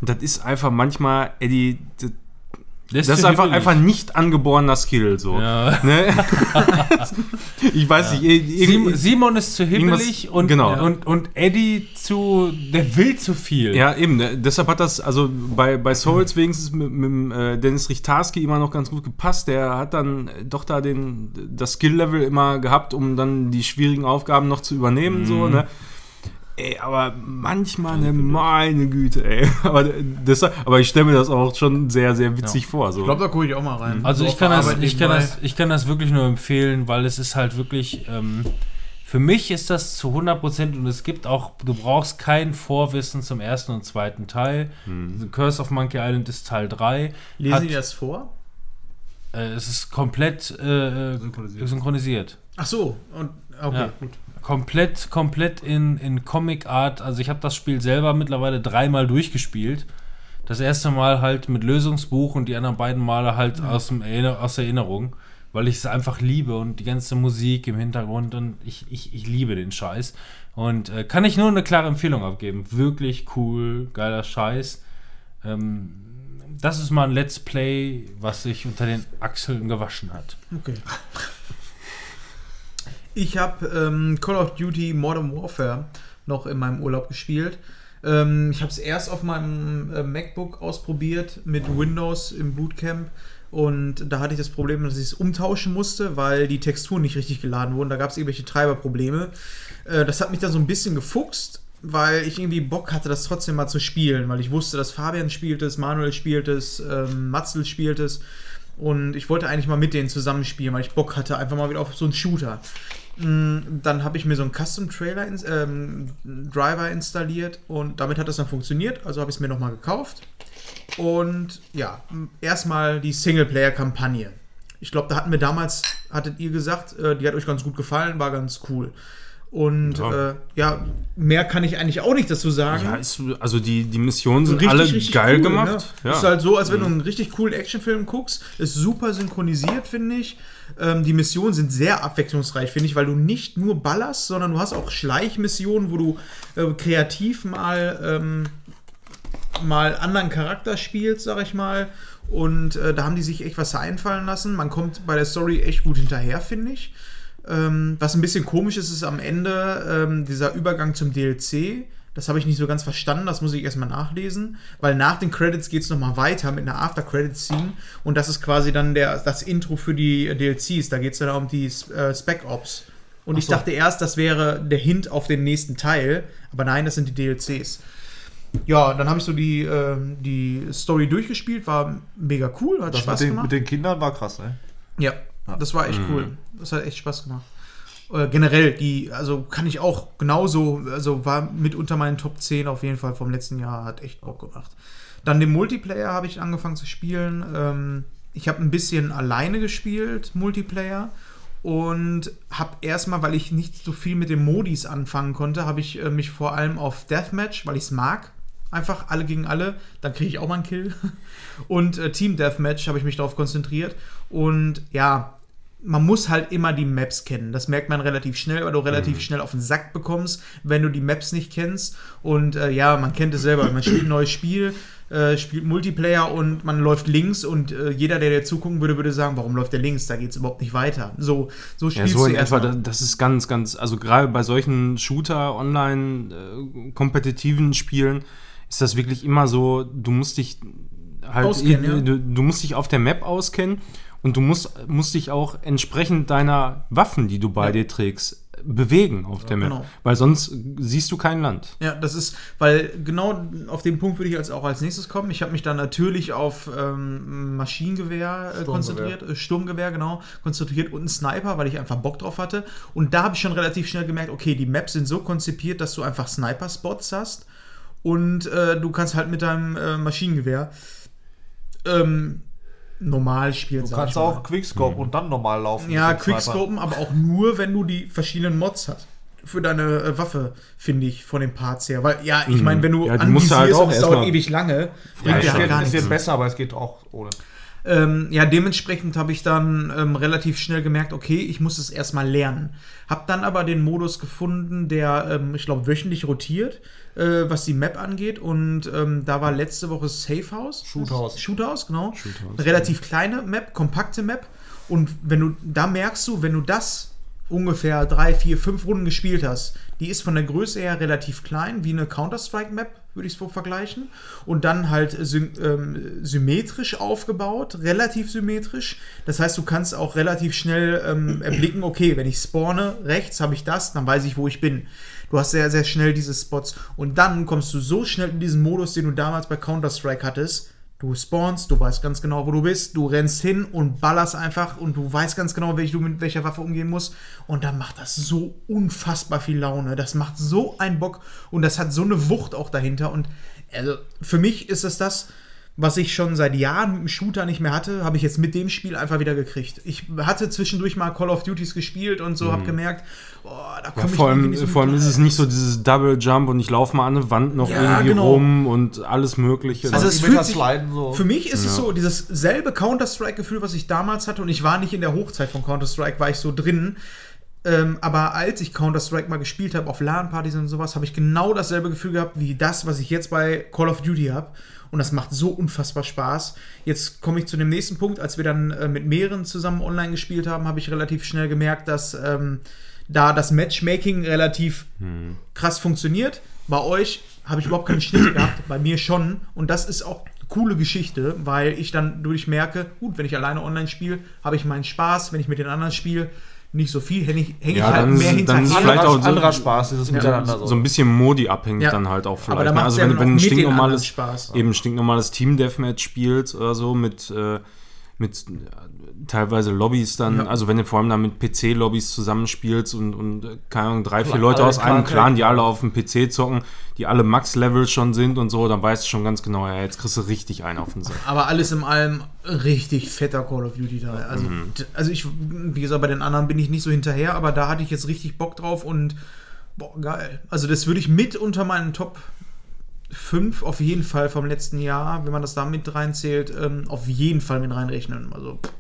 Und das ist einfach manchmal, Eddie, das, das ist einfach, hibbelig. einfach nicht angeborener Skill, so. Ja. Ne? ich weiß nicht, irgendwie- Simon, ist zu hibbelig Irgendwas- und, genau. und, und Eddie zu. Der will zu viel. Ja, eben. Ne? Deshalb hat das, also bei, bei Souls wenigstens mit, mit äh, Dennis Richtarski immer noch ganz gut gepasst. Der hat dann äh, doch da den, das Skill-Level immer gehabt, um dann die schwierigen Aufgaben noch zu übernehmen. So, ne? Ey, aber manchmal, ne, meine Güte, ey. Aber, deshalb, aber ich stelle mir das auch schon sehr, sehr witzig vor. So. Ich glaube, da gucke ich auch mal rein. Also So ich kann, das, ich, kann das, ich kann das wirklich nur empfehlen, weil es ist halt wirklich. Ähm, Für mich ist das zu 100% und es gibt auch, du brauchst kein Vorwissen zum ersten und zweiten Teil. The Curse of Monkey Island ist Teil 3. Lesen Hat- die das vor? Äh, es ist komplett äh, synchronisiert. synchronisiert. Ach so, und okay, Ja. gut. Komplett, komplett in, in Comic Art. Also ich habe das Spiel selber mittlerweile dreimal durchgespielt. Das erste Mal halt mit Lösungsbuch und die anderen beiden Male halt aus, dem Erinner aus Erinnerung, weil ich es einfach liebe und die ganze Musik im Hintergrund und ich, ich, ich liebe den Scheiß. Und äh, kann ich nur eine klare Empfehlung abgeben. Wirklich cool, geiler Scheiß. Ähm, das ist mal ein Let's Play, was sich unter den Achseln gewaschen hat. Okay. Ich habe ähm, Call of Duty Modern Warfare noch in meinem Urlaub gespielt. Ähm, ich habe es erst auf meinem äh, MacBook ausprobiert mit Windows im Bootcamp. Und da hatte ich das Problem, dass ich es umtauschen musste, weil die Texturen nicht richtig geladen wurden. Da gab es irgendwelche Treiberprobleme. Äh, das hat mich dann so ein bisschen gefuchst, weil ich irgendwie Bock hatte, das trotzdem mal zu spielen. Weil ich wusste, dass Fabian spielt es, Manuel spielt es, ähm, Matzel spielt es. Und ich wollte eigentlich mal mit denen zusammenspielen, weil ich Bock hatte, einfach mal wieder auf so einen Shooter. Mm, Dann habe ich mir so einen Custom-Trailer, ins- ähm, Driver installiert und damit hat das dann funktioniert. Also habe ich es mir nochmal gekauft. Und ja, erstmal die Singleplayer-Kampagne. Ich glaube, da hatten wir damals, hattet ihr gesagt, äh, die hat euch ganz gut gefallen, war ganz cool. Und Ja. äh, ja, mehr kann ich eigentlich auch nicht dazu sagen. Ja, ist, also die, die Missionen sind Richtig, alle richtig geil cool, gemacht. Ne? Ja. Ist halt so, als wenn du einen richtig coolen Actionfilm guckst. Ist super synchronisiert, finde ich. Ähm, die Missionen sind sehr abwechslungsreich, finde ich, weil du nicht nur ballerst, sondern du hast auch Schleichmissionen, wo du äh, kreativ mal, ähm, mal anderen Charakter spielst, sag ich mal. Und äh, da haben die sich echt was einfallen lassen. Man kommt bei der Story echt gut hinterher, finde ich. Ähm, was ein bisschen komisch ist, ist am Ende ähm, dieser Übergang zum DLC. Das habe ich nicht so ganz verstanden, das muss ich erstmal nachlesen, weil nach den Credits geht es nochmal weiter mit einer After-Credits-Scene und das ist quasi dann der, das Intro für die äh, DLCs. Da geht es dann um die äh, Spec Ops. Und ich so. dachte erst, das wäre der Hint auf den nächsten Teil, aber nein, das sind die DLCs. Ja, dann habe ich so die, ähm, die Story durchgespielt, war mega cool, hat Das Spaß mit den, gemacht. mit den Kindern war krass, ne? Ja, das war echt cool. Das hat echt Spaß gemacht. Äh, generell, die, also kann ich auch genauso, also war mit unter meinen Top 10 auf jeden Fall vom letzten Jahr, hat echt Bock gemacht. Dann den Multiplayer habe ich angefangen zu spielen. Ähm, ich habe ein bisschen alleine gespielt, Multiplayer. Und habe erstmal, weil ich nicht so viel mit den Modis anfangen konnte, habe ich äh, mich vor allem auf Deathmatch, weil ich es mag, einfach alle gegen alle, dann kriege ich auch mal einen Kill. Und äh, Team Deathmatch habe ich mich darauf konzentriert. Und ja, man muss halt immer die Maps kennen. Das merkt man relativ schnell, weil du relativ schnell auf den Sack bekommst, wenn du die Maps nicht kennst. Und äh, ja, man kennt es selber. Man spielt ein neues Spiel, äh, spielt Multiplayer und man läuft links und äh, jeder, der dir zugucken würde, würde sagen, warum läuft der links? Da geht es überhaupt nicht weiter. So, so Ja, spielst so du in etwa, das ist ganz, ganz, also gerade bei solchen Shooter, online, äh, kompetitiven Spielen ist das wirklich immer so, du musst dich halt, Auskennen, ja. du, du musst dich auf der Map auskennen und du musst, musst dich auch entsprechend deiner Waffen, die du bei Ja. dir trägst, bewegen auf der Map. genau. Weil sonst siehst du kein Land. Ja, das ist, weil genau auf den Punkt würde ich als auch als nächstes kommen. Ich habe mich dann natürlich auf ähm, Maschinengewehr äh, konzentriert, äh, Sturmgewehr, genau, konzentriert und einen Sniper, weil ich einfach Bock drauf hatte. Und da habe ich schon relativ schnell gemerkt, okay, die Maps sind so konzipiert, dass du einfach Sniper-Spots hast und äh, du kannst halt mit deinem äh, Maschinengewehr ähm, normal spielen. Du kannst auch Quickscope und dann normal laufen. Ja. Quickscopen, aber auch nur, wenn du die verschiedenen Mods hast. Für deine äh, Waffe, finde ich, von den Parts her. Weil, ja, ich meine, wenn du Ja, du halt anvisierst auch und es dauert ewig lange, Ja, bringt ja. Es gar nichts. wird besser, aber es geht auch ohne. Ähm, ja, dementsprechend habe ich dann ähm, relativ schnell gemerkt, okay, ich muss es erstmal lernen. Hab dann aber den Modus gefunden, der, ähm, ich glaube, wöchentlich rotiert, äh, was die Map angeht. Und ähm, da war letzte Woche Safe House. Shoothouse. Shoothouse, genau. Shoothouse, relativ kleine Map, kompakte Map. Und wenn du, da merkst du, wenn du das ungefähr drei, vier, fünf Runden gespielt hast, die ist von der Größe her relativ klein, wie eine Counter-Strike-Map, würde ich es so vergleichen. Und dann halt sy ähm, symmetrisch aufgebaut, relativ symmetrisch. Das heißt, du kannst auch relativ schnell ähm, erblicken, okay, wenn ich spawne, rechts habe ich das, dann weiß ich, wo ich bin. Du hast sehr, sehr schnell diese Spots. Und dann kommst du so schnell in diesen Modus, den du damals bei Counter-Strike hattest, Du spawnst, du weißt ganz genau, wo du bist, du rennst hin und ballerst einfach und du weißt ganz genau, wie du mit welcher Waffe umgehen musst. Und dann macht das so unfassbar viel Laune. Das macht so einen Bock und das hat so eine Wucht auch dahinter. Und also für mich ist es das, was ich schon seit Jahren mit dem Shooter nicht mehr hatte, habe ich jetzt mit dem Spiel einfach wieder gekriegt. Ich hatte zwischendurch mal Call of Duties gespielt und so, habe gemerkt, oh, da Ja, komme ich vor allem, nicht vor allem ist es nicht so dieses Double Jump und ich laufe mal an eine Wand noch Ja, irgendwie genau. rum und alles Mögliche. Also es fühlt sich- sliden so. Für mich ist es so, dieses selbe Counter-Strike-Gefühl, was ich damals hatte, und ich war nicht in der Hochzeit von Counter-Strike, war ich so drin. Ähm, aber als ich Counter-Strike mal gespielt habe auf LAN-Partys und sowas, habe ich genau dasselbe Gefühl gehabt wie das, was ich jetzt bei Call of Duty habe. Und das macht so unfassbar Spaß. Jetzt komme ich zu dem nächsten Punkt. Als wir dann äh, mit mehreren zusammen online gespielt haben, habe ich relativ schnell gemerkt, dass ähm, da das Matchmaking relativ krass funktioniert. Bei euch habe ich überhaupt keine Schnitte gehabt, bei mir schon. Und das ist auch eine coole Geschichte, weil ich dann durch merke, gut, wenn ich alleine online spiele, habe ich meinen Spaß. Wenn ich mit den anderen spiele, nicht so viel, hänge ich, häng Ja, ich halt mehr ist- dann ist hinterher. vielleicht auch so- anderer Spaß, dieses Miteinander so ein bisschen Modi abhängig Ja. dann halt auch vielleicht. Aber ne? Also ja wenn, wenn ein stinknormales, Spaß. eben stinknormales Team Deathmatch spielst oder so mit, äh, mit teilweise Lobbys dann, Ja. also wenn du vor allem dann mit PC-Lobbys zusammenspielst und, und äh, keine Ahnung, drei, vier Leute alle aus einem Clan- die alle auf dem PC zocken, die alle Max-Level schon sind und so, dann weißt du schon ganz genau, ja, jetzt kriegst du richtig einen auf den Sack. Aber alles in allem richtig fetter Call of Duty Teil. Also, d- also ich, wie gesagt, bei den anderen bin ich nicht so hinterher, aber da hatte ich jetzt richtig Bock drauf und boah, geil. Also das würde ich mit unter meinen Top 5 auf jeden Fall vom letzten Jahr, wenn man das da mit reinzählt, ähm, auf jeden Fall mit reinrechnen. Also pff,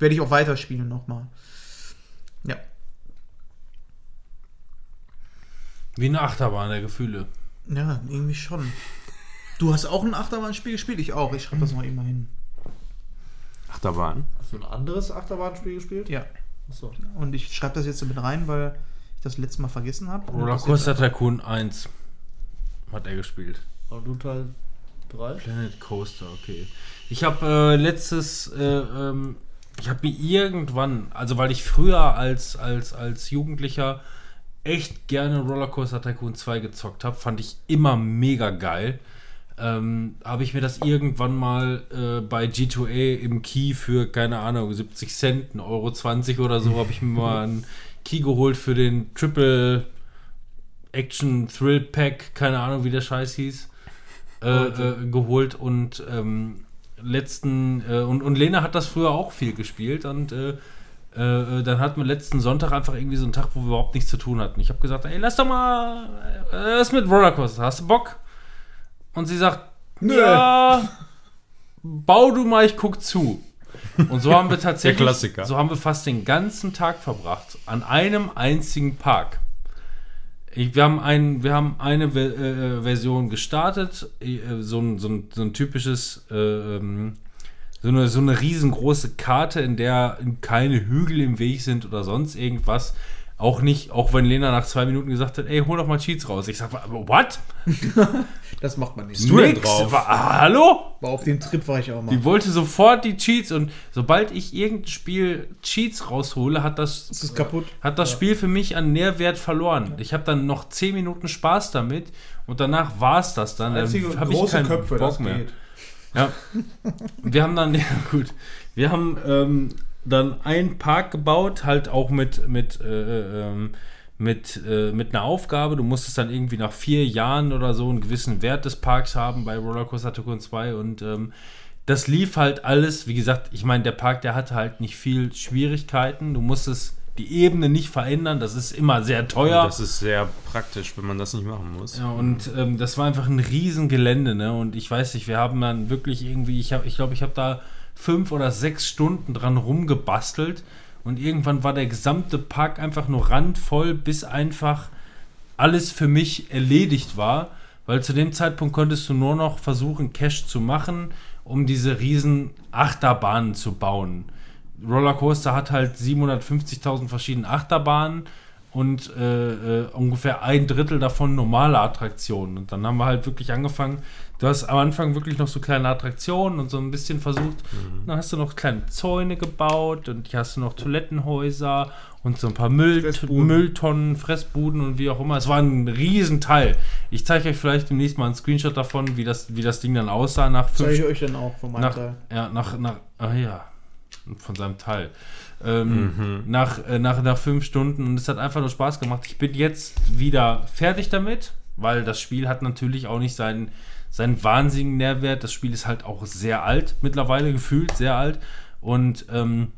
werde ich auch weiterspielen nochmal. Ja. Wie eine Achterbahn der Gefühle. Ja, irgendwie schon. Du hast auch ein Achterbahnspiel gespielt? Ich auch. Ich schreibe das eben mal hin. Achterbahn. Hast du ein anderes Achterbahnspiel gespielt? Ja. Achso. Und ich schreibe das jetzt mit rein, weil ich das letzte Mal vergessen habe. Das Rollercoaster Tycoon 1 hat er gespielt. Und du Teil 3? Planet Coaster, okay. Ich habe äh, letztes, äh, ähm, ich habe mir irgendwann, also weil ich früher als, als, als Jugendlicher echt gerne Rollercoaster Tycoon 2 gezockt habe, fand ich immer mega geil. Ähm, habe ich mir das irgendwann mal äh, bei G2A im Key für, keine Ahnung, 70 Cent, 1,20 Euro 20 oder so, habe ich mir mal einen Key geholt für den Triple Action Thrill Pack, keine Ahnung, wie der Scheiß hieß, äh, äh, geholt und ähm, letzten äh, und, und Lena hat das früher auch viel gespielt und äh, äh, dann hatten wir letzten Sonntag einfach irgendwie so einen Tag, wo wir überhaupt nichts zu tun hatten. Ich habe gesagt, ey, lass doch mal äh, was mit Rollercoaster, hast du Bock? Und sie sagt, ja, bau du mal, ich guck zu. Und so haben wir tatsächlich, so haben wir fast den ganzen Tag verbracht an einem einzigen Park. Ich, wir, haben ein, wir haben eine Ver- äh, Version gestartet, äh, so, ein, so, ein, so ein typisches, äh, ähm, so, eine, so eine riesengroße Karte, in der keine Hügel im Weg sind oder sonst irgendwas. Auch nicht, auch wenn Lena nach zwei Minuten gesagt hat, ey, hol doch mal Cheats raus. Ich sag, what? Das macht man nicht. du denn drauf? War, hallo? Aber auf dem Trip war ich auch mal. Die wollte sofort die Cheats und sobald ich irgendein Spiel Cheats raushole, hat das, Das ist kaputt. hat das Spiel für mich an Nährwert verloren. Ich habe dann noch 10 Minuten Spaß damit und danach war es das dann. Dann habe ich große keinen Köpfe, Bock das mehr. geht. Ja. Wir haben dann, ja gut, wir haben ähm, dann einen Park gebaut, halt auch mit, mit, äh, ähm, mit, äh, mit einer Aufgabe. Du musstest dann irgendwie nach vier Jahren oder so einen gewissen Wert des Parks haben bei Rollercoaster Tycoon 2 und ähm, das lief halt alles, wie gesagt, ich meine, der Park, der hatte halt nicht viel Schwierigkeiten. Du musstest die Ebene nicht verändern, das ist immer sehr teuer. Das ist sehr praktisch, wenn man das nicht machen muss. Ja, und ähm, das war einfach ein Riesengelände, ne? Und ich weiß nicht, wir haben dann wirklich irgendwie, ich habe, ich glaube, ich habe da fünf oder sechs Stunden dran rumgebastelt und irgendwann war der gesamte Park einfach nur randvoll, bis einfach alles für mich erledigt war, weil zu dem Zeitpunkt konntest du nur noch versuchen, Cash zu machen, um diese riesen Achterbahnen zu bauen. Rollercoaster hat halt 750.000 verschiedene Achterbahnen und äh, äh, ungefähr ein Drittel davon normale Attraktionen. Und dann haben wir halt wirklich angefangen. Du hast am Anfang wirklich noch so kleine Attraktionen und so ein bisschen versucht. Dann hast du noch kleine Zäune gebaut und hier hast du noch Toilettenhäuser und so ein paar Müll Fressbuden. Mülltonnen, Fressbuden und wie auch immer. Es war ein Riesenteil. Ich zeige euch vielleicht demnächst mal einen Screenshot davon, wie das, wie das Ding dann aussah nach fünf Zeige ich euch dann auch von meinem nach, Teil. ja, nach, nach, ah ja, von seinem Teil. Ähm, nach, äh, nach, nach fünf Stunden und es hat einfach nur Spaß gemacht. Ich bin jetzt wieder fertig damit, weil das Spiel hat natürlich auch nicht seinen, seinen wahnsinnigen Nährwert. Das Spiel ist halt auch sehr alt, mittlerweile gefühlt sehr alt. Und ähm,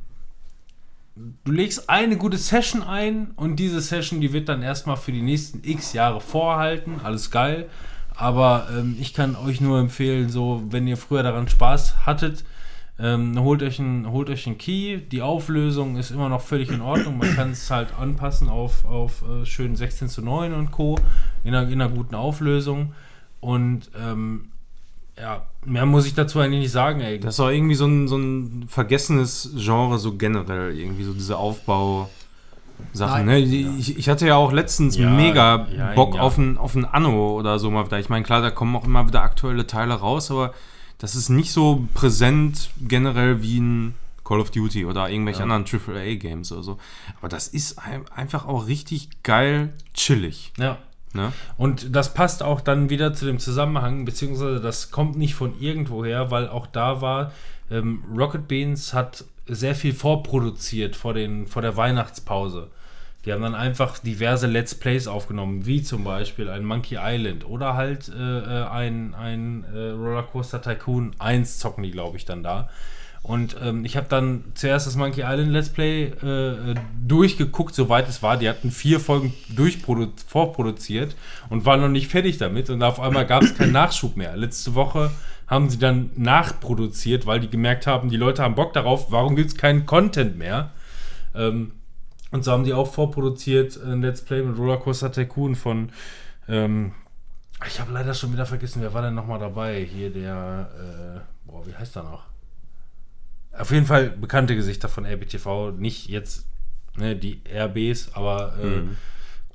du legst eine gute Session ein und diese Session, die wird dann erstmal für die nächsten x Jahre vorhalten. Alles geil. Aber ähm, ich kann euch nur empfehlen, so, wenn ihr früher daran Spaß hattet, ähm, holt, euch ein, holt euch einen Key. Die Auflösung ist immer noch völlig in Ordnung. Man kann es halt anpassen auf, auf äh, schön 16 zu 9 und Co. In einer, in einer guten Auflösung. Und ähm, ja, mehr muss ich dazu eigentlich nicht sagen, ey. Das ist auch irgendwie so ein, so ein vergessenes Genre, so generell. Irgendwie so diese Aufbau. Sachen, ne? Ich, ich hatte ja auch letztens Ja, mega ja, Bock ja. auf ein, auf ein Anno oder so mal wieder. Ich meine, klar, da kommen auch immer wieder aktuelle Teile raus, aber das ist nicht so präsent generell wie ein Call of Duty oder irgendwelche anderen AAA-Games oder so. Aber das ist ein, einfach auch richtig geil chillig. Ja. Ne? Und das passt auch dann wieder zu dem Zusammenhang, beziehungsweise das kommt nicht von irgendwoher, weil auch da war, ähm, Rocket Beans hat sehr viel vorproduziert vor, den, vor der Weihnachtspause. Die haben dann einfach diverse Let's Plays aufgenommen, wie zum Beispiel ein Monkey Island oder halt äh, äh, ein, ein äh, Rollercoaster Tycoon 1 zocken die, glaube ich, dann da. Und ähm, ich habe dann zuerst das Monkey Island Let's Play äh, äh, durchgeguckt, soweit es war. Die hatten vier Folgen vorproduziert und waren noch nicht fertig damit. Und auf einmal gab es keinen Nachschub mehr. Letzte Woche haben sie dann nachproduziert, weil die gemerkt haben, die Leute haben Bock darauf, warum gibt es keinen Content mehr? Ähm, und so haben die auch vorproduziert ein Let's Play mit Rollercoaster Tycoon von. Ähm, ich habe leider schon wieder vergessen, wer war denn nochmal dabei? Hier der. Äh, boah, wie heißt er noch? Auf jeden Fall bekannte Gesichter von RBTV, nicht jetzt ne, die RBs, aber äh,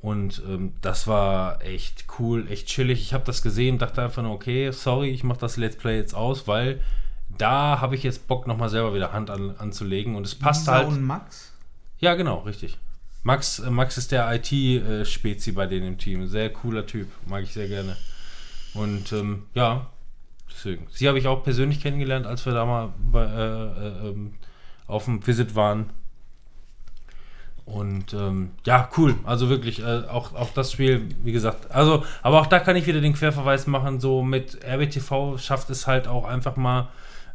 und ähm, das war echt cool, echt chillig. Ich habe das gesehen, dachte einfach nur, okay, sorry, ich mache das Let's Play jetzt aus, weil da habe ich jetzt Bock nochmal selber wieder Hand an, anzulegen und es passt Lisa halt. und Max? Ja, genau, richtig. Max, äh, Max ist der IT-Spezi bei denen im Team. Sehr cooler Typ, mag ich sehr gerne. Und ähm, ja, deswegen. Sie habe ich auch persönlich kennengelernt, als wir da mal bei, äh, äh, ähm, auf dem Visit waren. Und ähm, ja, cool. Also wirklich, äh, auch, auch das Spiel, wie gesagt. Also, aber auch da kann ich wieder den Querverweis machen. So mit RBTV schafft es halt auch einfach mal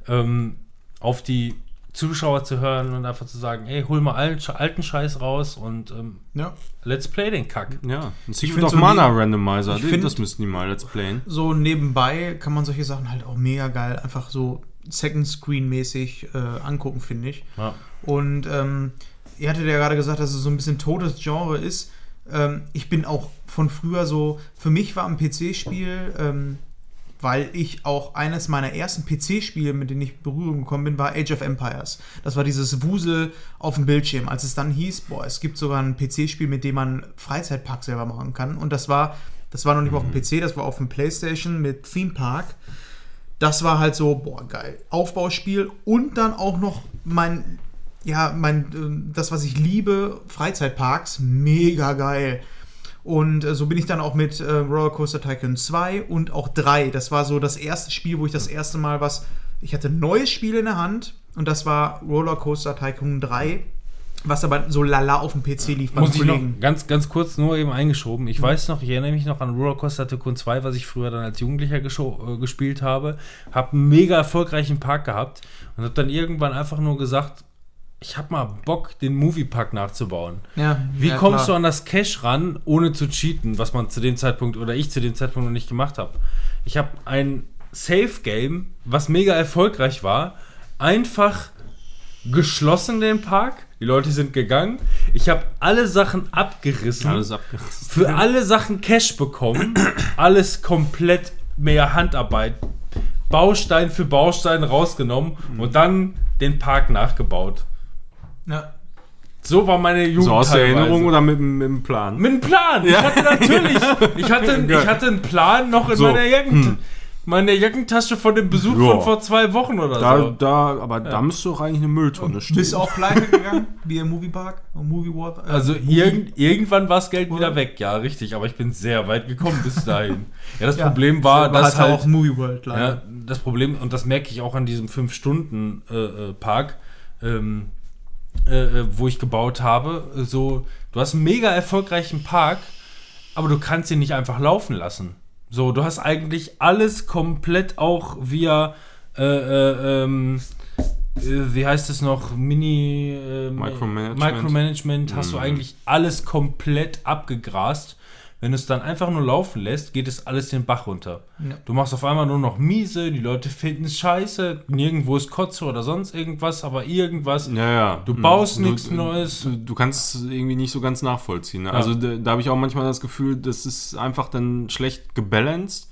ähm, auf die Zuschauer zu hören und einfach zu sagen, ey, hol mal alten, alten Scheiß raus und ähm, Ja. let's play den Kack. Ja, ein Secret of so Mana Randomizer, ich find- das müssten die mal let's playen. So nebenbei kann man solche Sachen halt auch mega geil einfach so Second Screen mäßig äh, angucken, finde ich. Ja. Und ähm, ihr hattet ja gerade gesagt, dass es so ein bisschen totes Genre ist. Ähm, ich bin auch von früher so, für mich war ein PC-Spiel, ähm, weil ich auch eines meiner ersten PC-Spiele, mit denen ich in Berührung gekommen bin, war Age of Empires. Das war dieses Wusel auf dem Bildschirm, als es dann hieß, boah, es gibt sogar ein PC-Spiel, mit dem man Freizeitpark selber machen kann. Und das war, das war noch nicht mal auf dem PC, das war auf dem Playstation mit Theme Park. Das war halt so, boah, geil. Aufbauspiel und dann auch noch mein, ja, mein, ähm, das, was ich liebe, Freizeitparks, mega geil. Und äh, so bin ich dann auch mit äh, Rollercoaster Tycoon 2 und auch 3. Das war so das erste Spiel, wo ich das erste Mal was. Ich hatte ein neues Spiel in der Hand und das war Rollercoaster Tycoon 3, was aber so lala auf dem PC lief beim Muss ich noch ganz, ganz kurz nur eben eingeschoben. Ich weiß noch, ich erinnere mich noch an Rollercoaster Tycoon 2, was ich früher dann als Jugendlicher äh, gespielt habe. Habe einen mega erfolgreichen Park gehabt und habe dann irgendwann einfach nur gesagt, ich habe mal Bock, den Moviepark nachzubauen. Ja, Wie ja, kommst klar. du an das Cash ran, ohne zu cheaten, was man zu dem Zeitpunkt oder ich zu dem Zeitpunkt noch nicht gemacht habe? Ich habe ein Safe-Game, was mega erfolgreich war, einfach geschlossen den Park. Die Leute sind gegangen. Ich habe alle Sachen abgerissen. Alles abgerissen. für alle Sachen Cash bekommen. Alles komplett mehr Handarbeit. Baustein für Baustein rausgenommen und dann den Park nachgebaut. Ja. So war meine Jugend So aus der teilweise. Erinnerung oder mit, dem Plan? Mit einem Plan. Ich hatte natürlich, ich hatte, ich hatte einen Plan noch in So, meiner Jacken, meiner Jackentasche von dem Besuch Ja. von vor zwei Wochen oder Da, so. da, aber da müsste doch eigentlich eine Mülltonne stehen. Bist du auch pleite gegangen, wie im Moviepark? Im Movie World? Äh, Also Movie- irgend, irgendwann war das Geld wieder weg, ja, richtig. Aber ich bin sehr weit gekommen bis dahin. Ja, das Ja, Problem war, war dass halt auch Movie World, leider. ja, das Problem, und das merke ich auch an diesem 5-Stunden-Park, ähm, äh, äh, wo ich gebaut habe, äh, so, du hast einen mega erfolgreichen Park, aber du kannst ihn nicht einfach laufen lassen. So, du hast eigentlich alles komplett auch via, äh, äh, ähm, äh, wie heißt es noch, Mini Micromanagement. Micromanagement hast du eigentlich alles komplett abgegrast. Wenn du es dann einfach nur laufen lässt, geht es alles den Bach runter. Ja. Du machst auf einmal nur noch miese, die Leute finden es scheiße, nirgendwo ist Kotze oder sonst irgendwas, aber irgendwas. Ja, ja. Du baust Mhm. nichts Neues. Du, du kannst es irgendwie nicht so ganz nachvollziehen. Ne? Also da, da habe ich auch manchmal das Gefühl, das ist einfach dann schlecht gebalanced,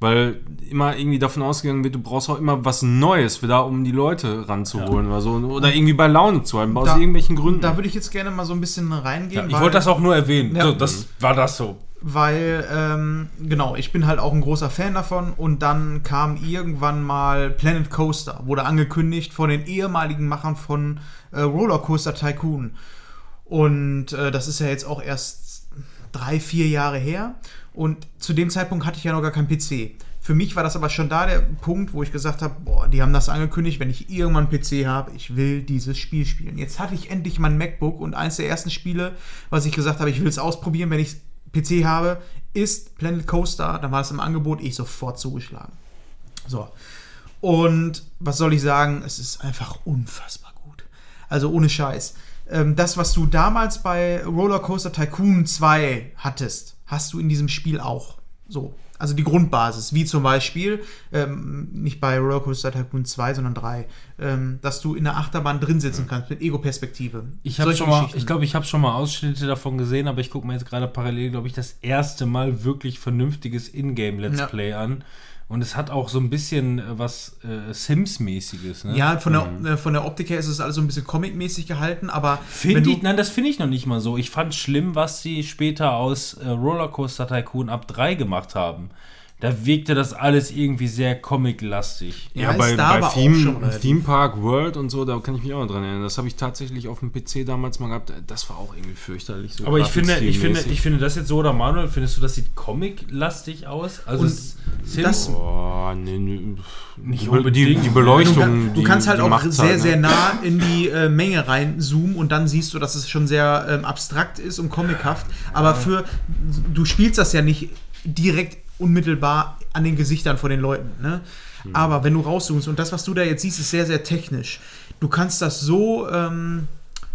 weil immer irgendwie davon ausgegangen wird, du brauchst auch immer was Neues für da, um die Leute ranzuholen oder so. Oder irgendwie bei Laune zu halten, aus Da- irgendwelchen Gründen. Da würde ich jetzt gerne mal so ein bisschen Ja, reingehen. ich weil- wollte das auch nur erwähnen. Ja. So, das war das so. Weil, ähm, genau, ich bin halt auch ein großer Fan davon und dann kam irgendwann mal Planet Coaster, wurde angekündigt von den ehemaligen Machern von äh, Rollercoaster Tycoon. Und äh, das ist ja jetzt auch erst drei, vier Jahre her. Und zu dem Zeitpunkt hatte ich ja noch gar keinen PC. Für mich war das aber schon da der Punkt, wo ich gesagt habe, boah, die haben das angekündigt, wenn ich irgendwann einen PC habe, ich will dieses Spiel spielen. Jetzt hatte ich endlich mein MacBook und eins der ersten Spiele, was ich gesagt habe, ich will es ausprobieren, wenn ich PC habe, ist Planet Coaster. Dann war es im Angebot, ich sofort zugeschlagen. So. Und was soll ich sagen? Es ist einfach unfassbar gut. Also ohne Scheiß. Ähm, das, was du damals bei Rollercoaster Tycoon 2 hattest, hast du in diesem Spiel auch. So. Also die Grundbasis, wie zum Beispiel, ähm, nicht bei Rollercoaster Tycoon 2, sondern 3, ähm, dass du in der Achterbahn drin sitzen kannst mit Ego-Perspektive. Ich habe Solche schon mal, Geschichten. ich glaube, ich habe schon mal Ausschnitte davon gesehen, aber ich gucke mir jetzt gerade parallel, glaube ich, das erste Mal wirklich vernünftiges Ingame Let's Ja. Play an. Und es hat auch so ein bisschen äh, was äh, Sims-mäßiges. Ne? Ja, von der, äh, von der Optik her ist es alles so ein bisschen comic-mäßig gehalten, aber du- ich, nein, das finde ich noch nicht mal so. Ich fand schlimm, was sie später aus äh, Rollercoaster Tycoon ab 3 gemacht haben. Da wirkte das alles irgendwie sehr comic-lastig. Ja, Ja, bei, bei Theme. Theme Park World und so, da kann ich mich auch noch dran erinnern. Das habe ich tatsächlich auf dem PC damals mal gehabt. Das war auch irgendwie fürchterlich. So Aber ich finde, ich finde, ich finde das jetzt so, oder Manuel, findest du, das sieht comic-lastig aus? Also Und es- das- Boah, nee, nee, Nicht die, unbedingt. die, die Beleuchtung. du die, kannst halt auch sehr, halt, ne? sehr nah in die äh, Menge reinzoomen und dann siehst du, dass es schon sehr ähm, abstrakt ist und comichaft. Aber für du spielst das ja nicht direkt unmittelbar an den Gesichtern von den Leuten. Ne? Hm. Aber wenn du rauszoomst und das, was du da jetzt siehst, ist sehr, sehr technisch. Du kannst das so, ähm,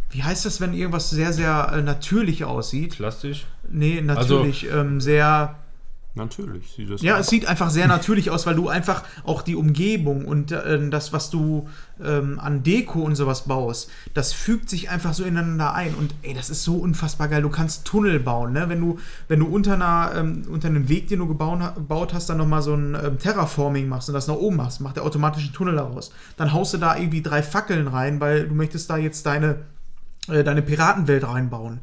wie heißt das, wenn irgendwas sehr, sehr äh, natürlich aussieht? Plastisch. Nee, natürlich, ähm, sehr. Natürlich sieht das Ja, aus. es sieht einfach sehr natürlich aus, weil du einfach auch die Umgebung und äh, das, was du ähm, an Deko und sowas baust, das fügt sich einfach so ineinander ein. Und ey, das ist so unfassbar geil. Du kannst Tunnel bauen, ne? Wenn du, wenn du unter, einer, ähm, unter einem Weg, den du gebaut, hast, dann nochmal so ein ähm, Terraforming machst und das nach oben machst, macht der automatisch einen Tunnel daraus. Dann haust du da irgendwie drei Fackeln rein, weil du möchtest da jetzt deine, äh, deine Piratenwelt reinbauen.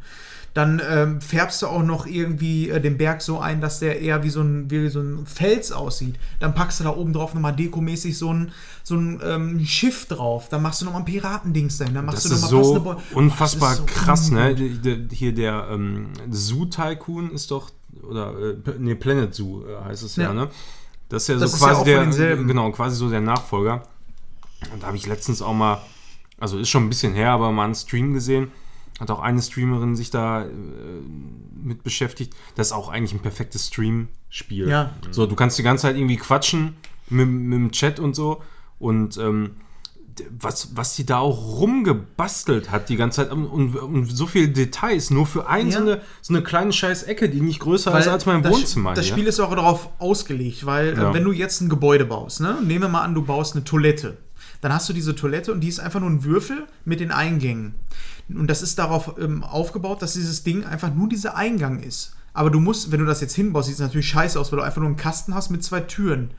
Dann ähm, färbst du auch noch irgendwie äh, den Berg so ein, dass der eher wie so, ein, wie so ein Fels aussieht. Dann packst du da oben drauf nochmal dekomäßig so ein, so ein ähm, Schiff drauf. Dann machst du nochmal ein Piratendings dahin. Dann machst Das du nochmal so passende Bäu- unfassbar Oh, so krass, ne? Hier der ähm, Zoo Tycoon ist doch, oder, äh, nee, Planet Zoo äh, heißt es ja, Ja. ne? Das ist ja Das so ist ja quasi auch von der, denselben. genau, quasi so der Nachfolger. Und da habe ich letztens auch mal, also ist schon ein bisschen her, aber mal einen Stream gesehen. Hat auch eine Streamerin sich da äh, mit beschäftigt. Das ist auch eigentlich ein perfektes Stream-Spiel. Ja. So, du kannst die ganze Zeit irgendwie quatschen mit, mit dem Chat und so. Und ähm, was, was die da auch rumgebastelt hat die ganze Zeit und, und, und so viele Details, nur für ein, so, Ja. eine, so eine kleine scheiß Ecke, die nicht größer Weil ist als mein das, Wohnzimmer. Das hier. Spiel ist auch darauf ausgelegt, weil Ja. äh, wenn du jetzt ein Gebäude baust, ne? nehmen wir mal an, du baust eine Toilette. Dann hast du diese Toilette und die ist einfach nur ein Würfel mit den Eingängen. Und das ist darauf ähm, aufgebaut, dass dieses Ding einfach nur dieser Eingang ist. Aber du musst, wenn du das jetzt hinbaust, sieht es natürlich scheiße aus, weil du einfach nur einen Kasten hast mit zwei Türen.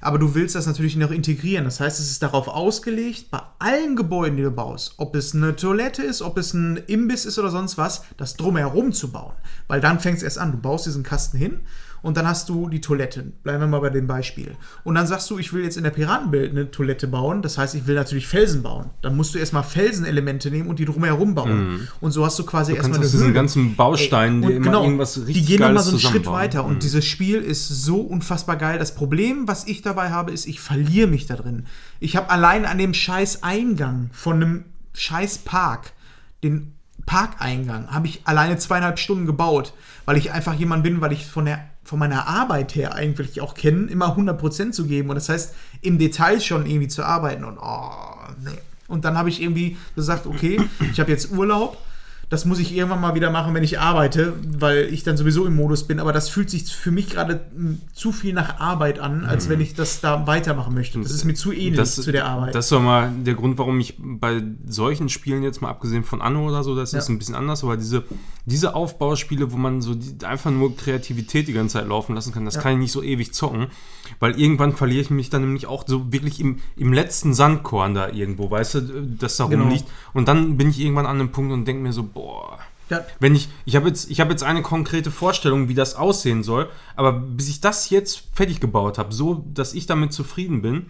Aber du willst das natürlich noch integrieren. Das heißt, es ist darauf ausgelegt, bei allen Gebäuden, die du baust, ob es eine Toilette ist, ob es ein Imbiss ist oder sonst was, das drumherum zu bauen. Weil dann fängt es erst an. Du baust diesen Kasten hin und dann hast du die Toiletten. Bleiben wir mal bei dem Beispiel. Und dann sagst du, ich will jetzt in der Piratenbild eine Toilette bauen. Das heißt, ich will natürlich Felsen bauen. Dann musst du erstmal Felsenelemente nehmen und die drumherum bauen. Und so hast du quasi Du erstmal aus diesen ganzen Bausteinen dir und immer irgendwas richtig Die gehen nochmal so einen Schritt weiter. Und Mhm. dieses Spiel ist so unfassbar geil. Das Problem, was ich dabei habe, ist, ich verliere mich da drin. Ich habe allein an dem scheiß Eingang von einem scheiß Park, den Parkeingang, habe ich alleine zweieinhalb Stunden gebaut, weil ich einfach jemand bin, weil ich von der von meiner Arbeit her eigentlich auch kenne, immer 100% zu geben. Und das heißt, im Detail schon irgendwie zu arbeiten. Und oh, nee. Und dann habe ich irgendwie gesagt, okay, ich habe jetzt Urlaub. Das muss ich irgendwann mal wieder machen, wenn ich arbeite, weil ich dann sowieso im Modus bin. Aber das fühlt sich für mich gerade m, zu viel nach Arbeit an, als wenn ich das da weitermachen möchte. Das ist mir zu ähnlich das, zu der Arbeit. Das ist doch mal der Grund, warum ich bei solchen Spielen jetzt mal abgesehen von Anno oder so, das ist Ja. ein bisschen anders, aber diese, diese Aufbauspiele, wo man so die, einfach nur Kreativität die ganze Zeit laufen lassen kann, das Ja. kann ich nicht so ewig zocken, weil irgendwann verliere ich mich dann nämlich auch so wirklich im, im letzten Sandkorn da irgendwo, weißt du, das da Genau. rumliegt. Und dann bin ich irgendwann an einem Punkt und denke mir so, boah, ja, wenn ich, ich habe jetzt, ich habe jetzt eine konkrete Vorstellung, wie das aussehen soll, aber bis ich das jetzt fertig gebaut habe, so, dass ich damit zufrieden bin,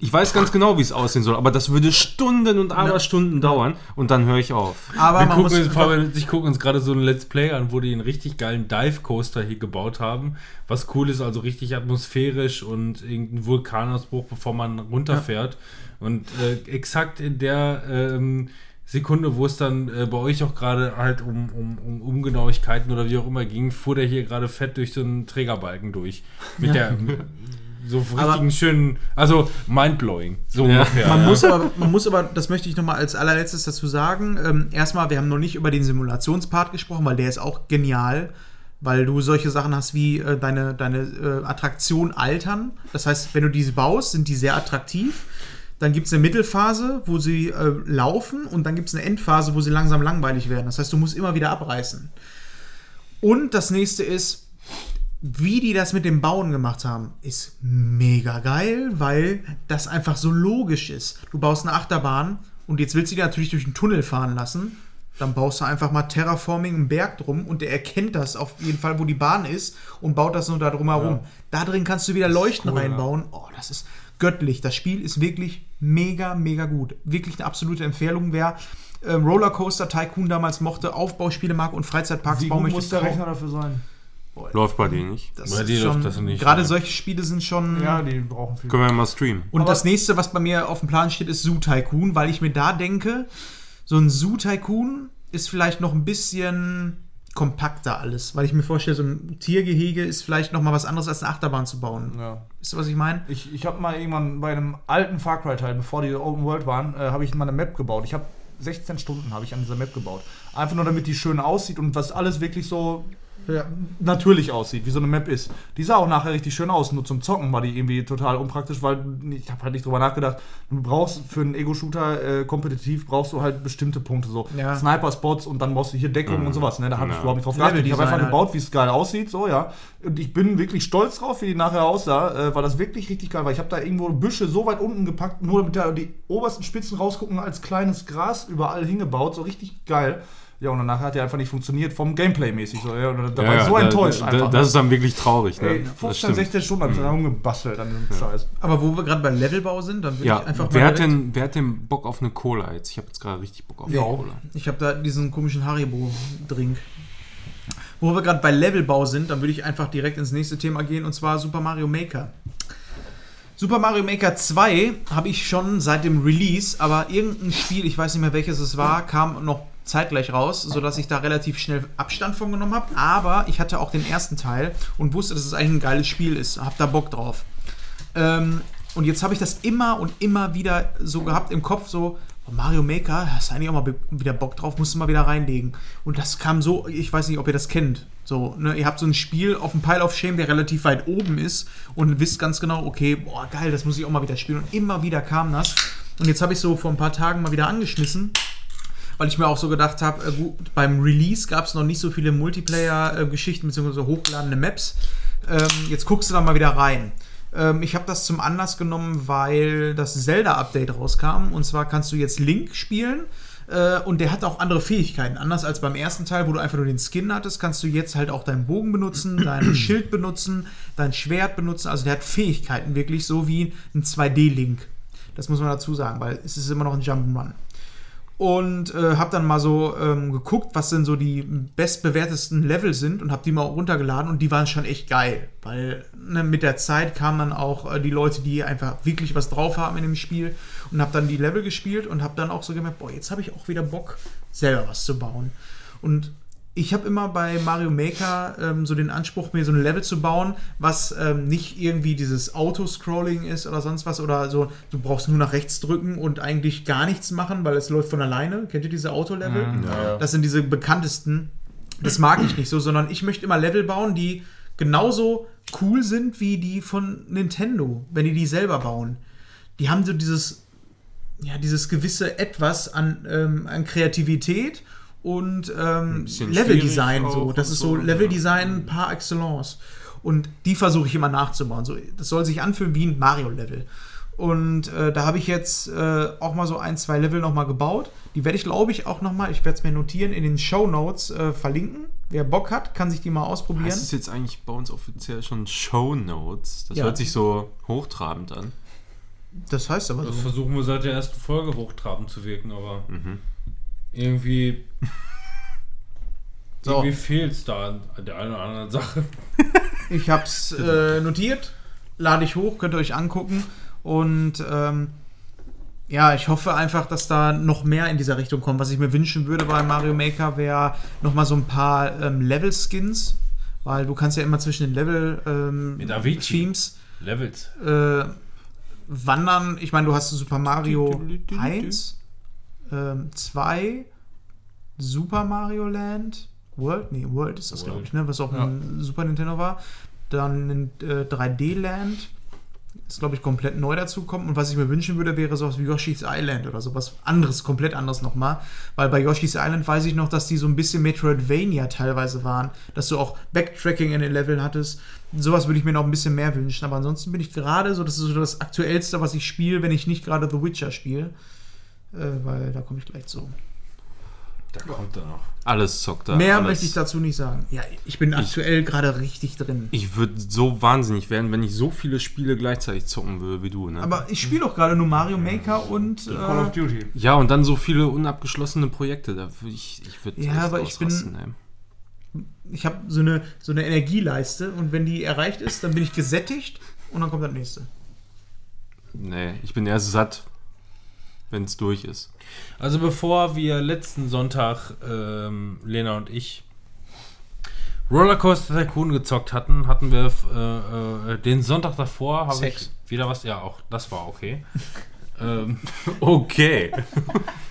ich weiß ganz genau, wie es aussehen soll, aber das würde Stunden und Aberstunden dauern und dann höre ich auf. aber Wir man gucken muss uns, ich gucken uns gerade so ein Let's Play an, wo die einen richtig geilen Dive Coaster hier gebaut haben. Was cool ist, also richtig atmosphärisch und irgendein Vulkanausbruch, bevor man runterfährt. Und äh, exakt in der ähm, Sekunde, wo es dann äh, bei euch auch gerade halt um, um, um Ungenauigkeiten oder wie auch immer ging, fuhr der hier gerade fett durch so einen Trägerbalken durch. Mit der so Aber- richtigen schönen, also mindblowing, so Ja. ungefähr. Man, ja. muss aber, man muss aber, das möchte ich nochmal als allerletztes dazu sagen. Ähm, erstmal, wir haben noch nicht über den Simulationspart gesprochen, weil der ist auch genial, weil du solche Sachen hast wie äh, deine, deine äh, Attraktion altern. Das heißt, wenn du diese baust, sind die sehr attraktiv. Dann gibt es eine Mittelphase, wo sie äh, laufen und dann gibt es eine Endphase, wo sie langsam langweilig werden. Das heißt, du musst immer wieder abreißen. Und das nächste ist, wie die das mit dem Bauen gemacht haben, ist mega geil, weil das einfach so logisch ist. Du baust eine Achterbahn und jetzt willst du die natürlich durch einen Tunnel fahren lassen. Dann baust du einfach mal Terraforming einen Berg drum und der erkennt das auf jeden Fall, wo die Bahn ist und baut das nur da drum herum. Da drin kannst du wieder Leuchten cool, ja. reinbauen. Oh, das ist göttlich. Das Spiel ist wirklich mega, mega gut. Wirklich eine absolute Empfehlung. Wer ähm, Rollercoaster Tycoon damals mochte, Aufbauspiele mag und Freizeitparks Wie bauen möchte, muss der Rechner dafür sein? Läuft bei dir nicht. das Bei schon, läuft das nicht, Gerade ja. solche Spiele sind schon. Ja, die brauchen viel. Können wir ja mal streamen. Und Aber- das nächste, was bei mir auf dem Plan steht, ist Zoo Tycoon, weil ich mir da denke, so ein Zoo Tycoon ist vielleicht noch ein bisschen kompakter alles, weil ich mir vorstelle, so ein Tiergehege ist vielleicht noch mal was anderes als eine Achterbahn zu bauen. Ja. Wisst ihr, was ich meine? Ich, ich habe mal irgendwann bei einem alten Far Cry Teil, bevor die Open World waren, äh, habe ich mal eine Map gebaut. Ich habe 16 Stunden habe ich an dieser Map gebaut. Einfach nur damit die schön aussieht und was alles wirklich so Ja. natürlich aussieht, wie so eine Map ist. Die sah auch nachher richtig schön aus, nur zum Zocken war die irgendwie total unpraktisch, weil ich habe halt nicht drüber nachgedacht. Du brauchst für einen Ego-Shooter äh, kompetitiv brauchst du halt bestimmte Punkte, so Ja. Sniper-Spots und dann brauchst du hier Deckung und sowas. Ne? Da habe ich Ja. überhaupt nicht drauf geachtet. Ich habe einfach halt. gebaut, wie es geil aussieht, so ja. Und ich bin wirklich stolz drauf, wie die nachher aussah, äh, weil das wirklich richtig geil war. Ich habe da irgendwo Büsche so weit unten gepackt, nur damit da die obersten Spitzen rausgucken, als kleines Gras überall hingebaut, so richtig geil. Ja, und danach hat der einfach nicht funktioniert, vom Gameplay-mäßig. So, ja, und da war ich so enttäuscht da, einfach. Das ist dann wirklich traurig. Ne? Ey, Das 15, stimmt. 16 Stunden habe ich da rumgebastelt an diesem Scheiß. Aber wo wir gerade bei Levelbau sind, dann würde Ja, ich einfach wer mal hat, denn, wer hat denn Bock auf eine Cola jetzt? Ich habe jetzt gerade richtig Bock auf eine Ja. Cola. Ich habe da diesen komischen Haribo-Drink. Wo wir gerade bei Levelbau sind, dann würde ich einfach direkt ins nächste Thema gehen und zwar Super Mario Maker. Super Mario Maker 2 habe ich schon seit dem Release, aber irgendein Spiel, ich weiß nicht mehr welches es war, kam noch zeitgleich raus, sodass ich da relativ schnell Abstand von genommen habe. Aber ich hatte auch den ersten Teil und wusste, dass es eigentlich ein geiles Spiel ist. Hab da Bock drauf. Ähm, und jetzt habe ich das immer und immer wieder so gehabt im Kopf, so, oh, Mario Maker, hast eigentlich auch mal wieder Bock drauf, musst du mal wieder reinlegen. Und das kam so, ich weiß nicht, ob ihr das kennt. So, ne, ihr habt so ein Spiel auf dem Pile of Shame, der relativ weit oben ist und wisst ganz genau, okay, boah, geil, das muss ich auch mal wieder spielen. Und immer wieder kam das. Und jetzt habe ich so vor ein paar Tagen mal wieder angeschmissen weil ich mir auch so gedacht habe, äh, gut, beim Release gab es noch nicht so viele Multiplayer-Geschichten bzw. hochgeladene Maps. Ähm, jetzt guckst du da mal wieder rein. Ähm, ich habe das zum Anlass genommen, weil das Zelda-Update rauskam. Und zwar kannst du jetzt Link spielen. Äh, und der hat auch andere Fähigkeiten. Anders als beim ersten Teil, wo du einfach nur den Skin hattest, kannst du jetzt halt auch deinen Bogen benutzen, dein Schild benutzen, dein Schwert benutzen. Also der hat Fähigkeiten wirklich, so wie ein 2D-Link. Das muss man dazu sagen, weil es ist immer noch ein Jump'n'Run. Und äh, habe dann mal so ähm, geguckt, was denn so die bestbewertesten Level sind und habe die mal runtergeladen und die waren schon echt geil. Weil ne, mit der Zeit kamen dann auch äh, die Leute, die einfach wirklich was drauf haben in dem Spiel und habe dann die Level gespielt und habe dann auch so gemerkt, boah, jetzt habe ich auch wieder Bock, selber was zu bauen. Und ich habe immer bei Mario Maker ähm, so den Anspruch, mir so ein Level zu bauen, was ähm, nicht irgendwie dieses Autoscrolling ist oder sonst was oder so, du brauchst nur nach rechts drücken und eigentlich gar nichts machen, weil es läuft von alleine. Kennt ihr diese Autolevel? Ja. Das sind diese bekanntesten. Das mag ich nicht so, sondern ich möchte immer Level bauen, die genauso cool sind wie die von Nintendo, wenn die die selber bauen. Die haben so dieses, ja, dieses gewisse Etwas an, ähm, an Kreativität und ähm, Leveldesign. So. Das ist so, so ja. Leveldesign par excellence. Und die versuche ich immer nachzubauen. So, das soll sich anfühlen wie ein Mario-Level. Und äh, da habe ich jetzt äh, auch mal so ein, zwei Level nochmal gebaut. Die werde ich, glaube ich, auch nochmal, ich werde es mir notieren, in den Show Notes äh, verlinken. Wer Bock hat, kann sich die mal ausprobieren. Heißt es jetzt eigentlich bei uns offiziell schon Show Notes? Das Ja. hört sich so hochtrabend an. Das heißt aber Das so. versuchen wir seit der ersten Folge hochtrabend zu wirken, aber Mhm irgendwie. so. Irgendwie fehlt es da an der einen oder anderen Sache. ich hab's äh, notiert, lade ich hoch, könnt ihr euch angucken und. Ähm, ja, ich hoffe einfach, dass da noch mehr in dieser Richtung kommt. Was ich mir wünschen würde bei Mario Maker wäre nochmal so ein paar ähm, Level-Skins, weil du kannst ja immer zwischen den Level-Teams ähm, äh, wandern. Ich meine, du hast Super Mario 1 ähm, 2, Super Mario Land, World, nee, World ist das, glaube ich, ne, was auch ja. dem Super Nintendo war. Dann äh, 3D Land, ist, glaube ich, komplett neu dazu kommt. Und was ich mir wünschen würde, wäre sowas wie Yoshi's Island oder sowas anderes, komplett anderes nochmal. Weil bei Yoshi's Island weiß ich noch, dass die so ein bisschen Metroidvania teilweise waren, dass du auch Backtracking in den Leveln hattest. Sowas würde ich mir noch ein bisschen mehr wünschen. Aber ansonsten bin ich gerade so, das ist so das Aktuellste, was ich spiele, wenn ich nicht gerade The Witcher spiele. Äh, weil da komme ich gleich zu. Da kommt er noch. Alles zockt da. Mehr alles. möchte ich dazu nicht sagen. Ja, ich bin aktuell gerade richtig drin. Ich würde so wahnsinnig werden, wenn ich so viele Spiele gleichzeitig zocken würde wie du, ne? Aber ich spiele doch gerade nur Mario Maker und. Call of Äh, Duty. ja, und dann so viele unabgeschlossene Projekte. Da würde ich, ich würde Ja, aber ich bin- ich habe so eine, so eine Energieleiste und wenn die erreicht ist, dann bin ich gesättigt und dann kommt das nächste. Nee, ich bin erst satt, wenn es durch ist. Also bevor wir letzten Sonntag, ähm, Lena und ich, Rollercoaster Tycoon gezockt hatten, hatten wir äh, äh, den Sonntag davor, habe Sex. ich wieder was, ja auch, das war okay. ähm, okay.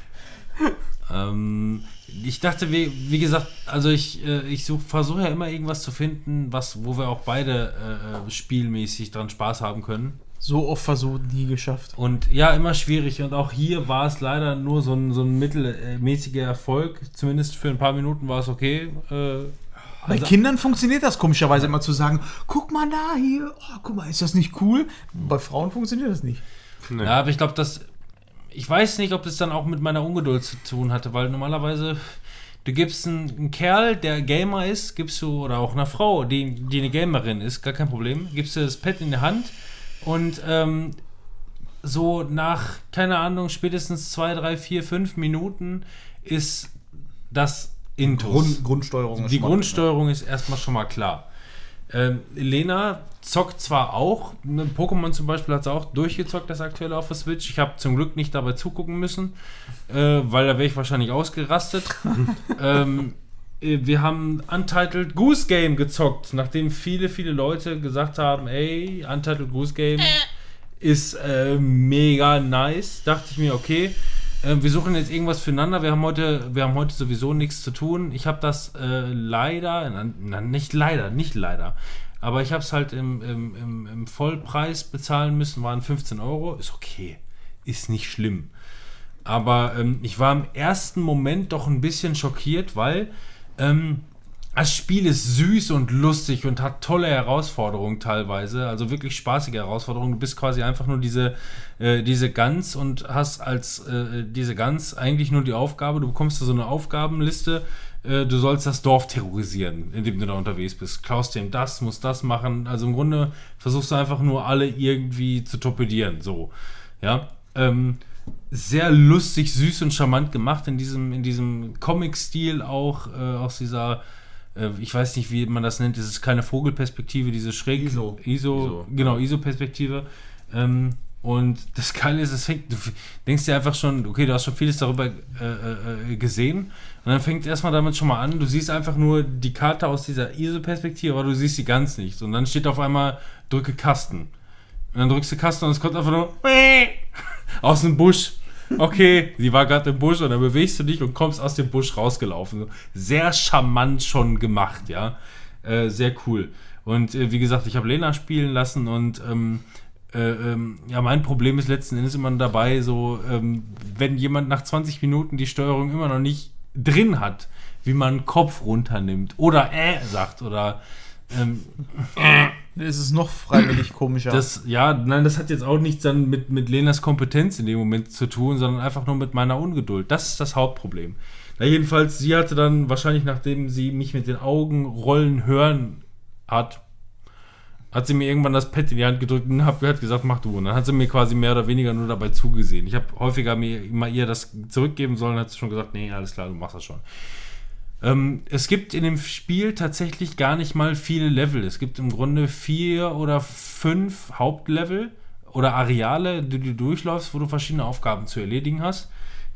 ähm, ich dachte, wie, wie gesagt, also ich, äh, ich versuche ja immer irgendwas zu finden, was, wo wir auch beide äh, äh, spielmäßig dran Spaß haben können. So oft versucht, nie geschafft. Und ja, immer schwierig. Und auch hier war es leider nur so ein, so ein mittelmäßiger Erfolg. Zumindest für ein paar Minuten war es okay. Äh, Bei also- Kindern funktioniert das komischerweise immer zu sagen, guck mal da hier, oh, guck mal, ist das nicht cool? Bei Frauen funktioniert das nicht. Nee. Ja, aber ich glaube, dass. Ich weiß nicht, ob das dann auch mit meiner Ungeduld zu tun hatte, weil normalerweise. Du gibst einen, einen Kerl, der Gamer ist, gibst du, oder auch einer Frau, die, die eine Gamerin ist, gar kein Problem, gibst du das Pad in die Hand und ähm, so nach, keine Ahnung, spätestens zwei, drei, vier, fünf Minuten ist das Intus. Grund, Grundsteuerung. ist Die mal- Grundsteuerung ist erstmal schon mal klar. Ähm, Lena zockt zwar auch, ne, Pokémon zum Beispiel hat sie auch durchgezockt, das aktuelle auf der Switch. Ich habe zum Glück nicht dabei zugucken müssen, äh, weil da wäre ich wahrscheinlich ausgerastet. ähm, äh, wir haben Untitled Goose Game gezockt, nachdem viele, viele Leute gesagt haben, ey, Untitled Goose Game ist äh, mega nice. Dachte ich mir, okay, äh, wir suchen jetzt irgendwas füreinander. Wir haben heute, wir haben heute sowieso nichts zu tun. Ich habe das äh, leider, na, nicht leider, nicht leider, aber ich habe es halt im, im, im, im Vollpreis bezahlen müssen, waren 15 Euro. Ist okay, ist nicht schlimm. Aber ähm, ich war im ersten Moment doch ein bisschen schockiert, weil ähm, das Spiel ist süß und lustig und hat tolle Herausforderungen teilweise, also wirklich spaßige Herausforderungen. Du bist quasi einfach nur diese, äh, diese Gans und hast als äh, diese Gans eigentlich nur die Aufgabe, du bekommst da so eine Aufgabenliste, äh, du sollst das Dorf terrorisieren, indem du da unterwegs bist. Klaust dem das, musst das machen. Also im Grunde versuchst du einfach nur alle irgendwie zu torpedieren, so. Ja. Ähm, sehr lustig, süß und charmant gemacht in diesem, in diesem Comic-Stil auch, äh, aus dieser äh, ich weiß nicht, wie man das nennt, es ist keine Vogelperspektive, diese schräg ISO. ISO, ISO. genau, ISO-Perspektive. Ähm, und das Geile ist, es fängt, du denkst dir einfach schon, okay, du hast schon vieles darüber äh, äh, gesehen. Und dann fängt erstmal damit schon mal an, du siehst einfach nur die Karte aus dieser ISO-Perspektive, aber du siehst sie ganz nicht. Und dann steht auf einmal, drücke Kasten. Und dann drückst du Kasten und es kommt einfach nur aus dem Busch. Okay, sie war gerade im Busch und dann bewegst du dich und kommst aus dem Busch rausgelaufen. Sehr charmant schon gemacht, ja. Äh, sehr cool. Und äh, wie gesagt, ich habe Lena spielen lassen und ähm, äh, ähm, ja, mein Problem ist letzten Endes immer dabei, so, ähm, wenn jemand nach 20 Minuten die Steuerung immer noch nicht drin hat, wie man Kopf runternimmt oder äh sagt oder ähm, Es ist noch freiwillig komischer. das, ja, nein, das hat jetzt auch nichts dann mit, mit Lenas Kompetenz in dem Moment zu tun, sondern einfach nur mit meiner Ungeduld. Das ist das Hauptproblem. Na, jedenfalls, sie hatte dann wahrscheinlich, nachdem sie mich mit den Augen rollen hören hat, hat sie mir irgendwann das Pad in die Hand gedrückt und hat gesagt, mach du. Und dann hat sie mir quasi mehr oder weniger nur dabei zugesehen. Ich habe häufiger mir mal ihr das zurückgeben sollen, hat sie schon gesagt, nee, alles klar, du machst das schon. Ähm, es gibt in dem Spiel tatsächlich gar nicht mal viele Level. Es gibt im Grunde vier oder fünf Hauptlevel oder Areale, die du durchläufst, wo du verschiedene Aufgaben zu erledigen hast,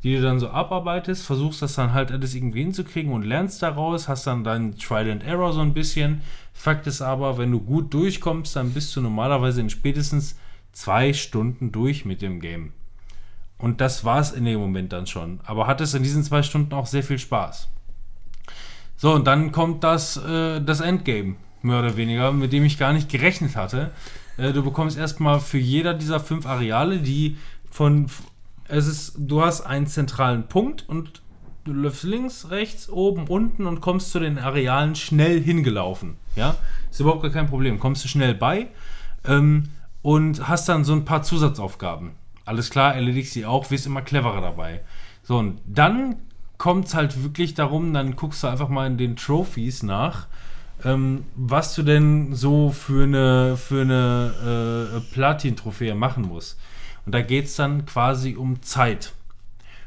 die du dann so abarbeitest, versuchst das dann halt alles irgendwie hinzukriegen und lernst daraus, hast dann deinen Trial and Error so ein bisschen. Fakt ist aber, wenn du gut durchkommst, dann bist du normalerweise in spätestens zwei Stunden durch mit dem Game. Und das war es in dem Moment dann schon. Aber hattest in diesen zwei Stunden auch sehr viel Spaß. So, und dann kommt das, äh, das Endgame, mehr oder weniger, mit dem ich gar nicht gerechnet hatte. Äh, du bekommst erstmal für jeder dieser fünf Areale, die von. Es ist, du hast einen zentralen Punkt und du läufst links, rechts, oben, unten und kommst zu den Arealen schnell hingelaufen. Ja, ist überhaupt gar kein Problem. Kommst du schnell bei ähm, und hast dann so ein paar Zusatzaufgaben. Alles klar, erledigst sie auch, wirst immer cleverer dabei. So, und dann kommt es halt wirklich darum, dann guckst du einfach mal in den Trophies nach, ähm, was du denn so für eine, für eine äh, Platin-Trophäe machen musst. Und da geht es dann quasi um Zeit.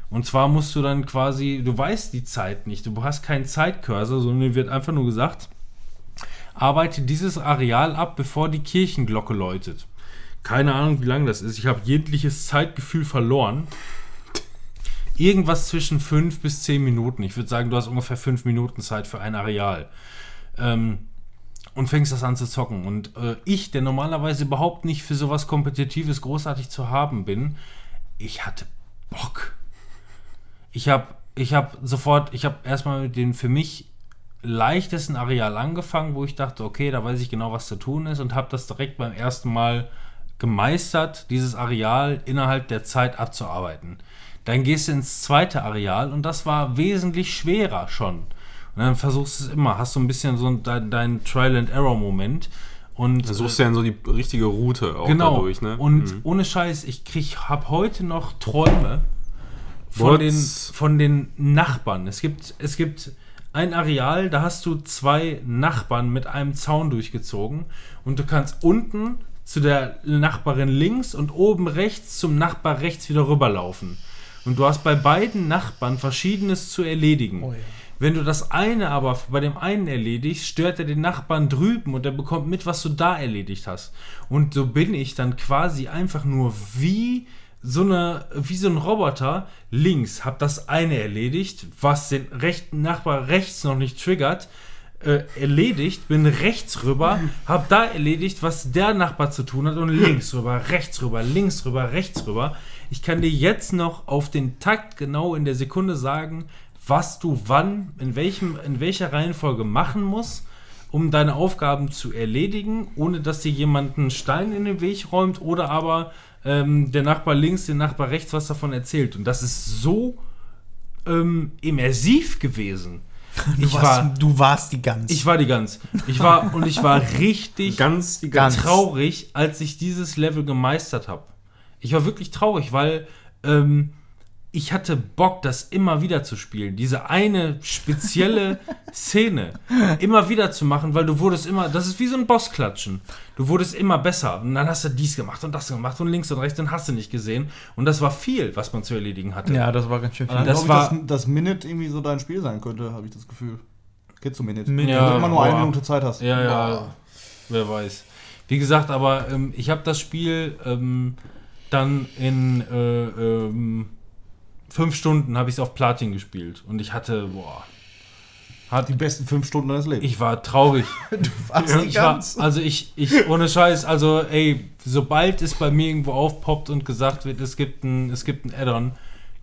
Und zwar musst du dann quasi, du weißt die Zeit nicht, du hast keinen Zeitcursor, sondern dir wird einfach nur gesagt, arbeite dieses Areal ab, bevor die Kirchenglocke läutet. Keine Ahnung, wie lang das ist. Ich habe jegliches Zeitgefühl verloren. Irgendwas zwischen 5 bis 10 Minuten. Ich würde sagen, du hast ungefähr 5 Minuten Zeit für ein Areal. Ähm, und fängst das an zu zocken. Und äh, ich, der normalerweise überhaupt nicht für sowas Kompetitives großartig zu haben bin, ich hatte Bock. Ich habe ich hab sofort, ich habe erstmal mit dem für mich leichtesten Areal angefangen, wo ich dachte, okay, da weiß ich genau, was zu tun ist und habe das direkt beim ersten Mal gemeistert, dieses Areal innerhalb der Zeit abzuarbeiten. Dann gehst du ins zweite Areal und das war wesentlich schwerer schon. Und dann versuchst du es immer, hast so ein bisschen so deinen dein Trial and Error Moment und Dann suchst du ja dann so die richtige Route auch genau. dadurch, ne? Und Mhm. ohne Scheiß, ich krieg, hab heute noch Träume von den, von den Nachbarn. Es gibt, es gibt ein Areal, da hast du zwei Nachbarn mit einem Zaun durchgezogen und du kannst unten zu der Nachbarin links und oben rechts zum Nachbar rechts wieder rüberlaufen. Und du hast bei beiden Nachbarn Verschiedenes zu erledigen. Oh ja. Wenn du das eine aber bei dem einen erledigst, stört er den Nachbarn drüben und er bekommt mit, was du da erledigt hast. Und so bin ich dann quasi einfach nur wie so eine, wie so ein Roboter links, hab das eine erledigt, was den rechten Nachbar rechts noch nicht triggert, äh, erledigt, bin rechts rüber, hab da erledigt, was der Nachbar zu tun hat und links rüber, rechts rüber, links rüber, rechts rüber. Ich kann dir jetzt noch auf den Takt genau in der Sekunde sagen, was du wann, in, welchem, in welcher Reihenfolge machen musst, um deine Aufgaben zu erledigen, ohne dass dir jemand einen Stein in den Weg räumt oder aber ähm, der Nachbar links, der Nachbar rechts was davon erzählt. Und das ist so ähm, immersiv gewesen. Du, ich warst, war, du warst die Gans. ich war die Gans. Ich war und ich war richtig Ganz traurig, als ich dieses Level gemeistert habe. Ich war wirklich traurig, weil ähm, ich hatte Bock, das immer wieder zu spielen. Diese eine spezielle Szene immer wieder zu machen, weil du wurdest immer, das ist wie so ein Bossklatschen. Du wurdest immer besser und dann hast du dies gemacht und das gemacht und links und rechts und hast du nicht gesehen. Und das war viel, was man zu erledigen hatte. ja, das war ganz schön viel. Dann Das war- war dass, dass Minute irgendwie so dein Spiel sein könnte, habe ich das Gefühl. Kennst du Minute? Minute. Wenn du immer nur eine boah. Minute Zeit hast. Ja, ja, wer weiß. Wie gesagt, aber ähm, ich habe das Spiel ähm, dann in äh, ähm, fünf Stunden habe ich es auf Platin gespielt und ich hatte, boah, hat, Die besten fünf Stunden deines Lebens. ich war traurig. warst die Ich war, Gans. also ich, ich, ohne Scheiß, also ey, sobald es bei mir irgendwo aufpoppt und gesagt wird, es gibt ein, es gibt ein Add-on,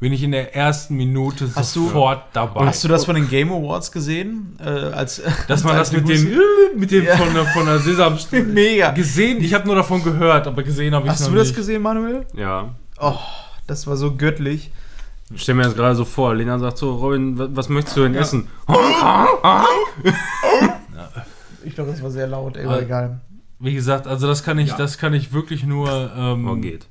bin ich in der ersten Minute Hast du- sofort dabei. Hast du das von den Game Awards gesehen? Äh, als, Dass man als das mit dem, mit dem Ja. von der, von der Sesamstraße Mega. gesehen, ich habe nur davon gehört, aber gesehen habe ich es Hast noch du das nicht. gesehen, Manuel? Ja. Oh, das war so göttlich. Ich stell mir das gerade so vor. Lena sagt so, Robin, wa- was möchtest du denn essen? Ich glaube, das war sehr laut, ey, aber aber egal. Wie gesagt, also das kann ich, das kann ich wirklich nur. Ähm, Oh, geht.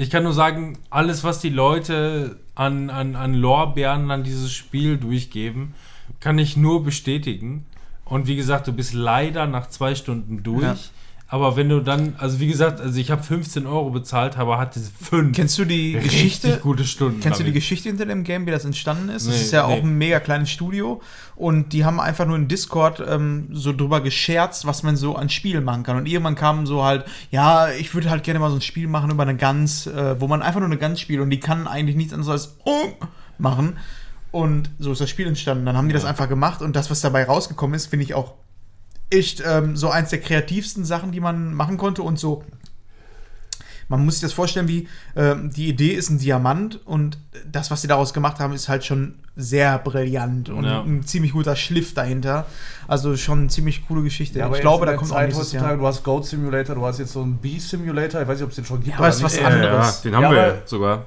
Ich kann nur sagen, alles, was die Leute an, an, an Lorbeeren an dieses Spiel durchgeben, kann ich nur bestätigen. Und wie gesagt, du bist leider nach zwei Stunden durch. Ja. Aber wenn du dann, also wie gesagt, also ich habe 15 Euro bezahlt, aber hatte fünf Kennst du die Geschichte? gute Stunden. Kennst du die. Geschichte hinter dem Game, wie das entstanden ist? Das Nee, ist ja nee. auch ein mega kleines Studio und die haben einfach nur in Discord ähm, so drüber gescherzt, was man so an Spielen machen kann. Und irgendwann kam so halt, ja, ich würde halt gerne mal so ein Spiel machen über eine Gans, äh, wo man einfach nur eine Gans spielt und die kann eigentlich nichts anderes als oh machen. Und so ist das Spiel entstanden. Dann haben die das einfach gemacht und das, was dabei rausgekommen ist, finde ich auch echt ähm, so eins der kreativsten Sachen, die man machen konnte und so man muss sich das vorstellen, wie ähm, die Idee ist ein Diamant und das, was sie daraus gemacht haben, ist halt schon sehr brillant und Ja. ein ziemlich guter Schliff dahinter. Also schon eine ziemlich coole Geschichte. aber ich glaube, da kommt auch Zeit nächstes heutzutage, Jahr. du hast Goat Simulator, du hast jetzt so einen Bee Simulator, ich weiß nicht, ob es den schon gibt. Ja, aber es ist was Äh, anderes. Ja, den haben Ja, wir aber- sogar.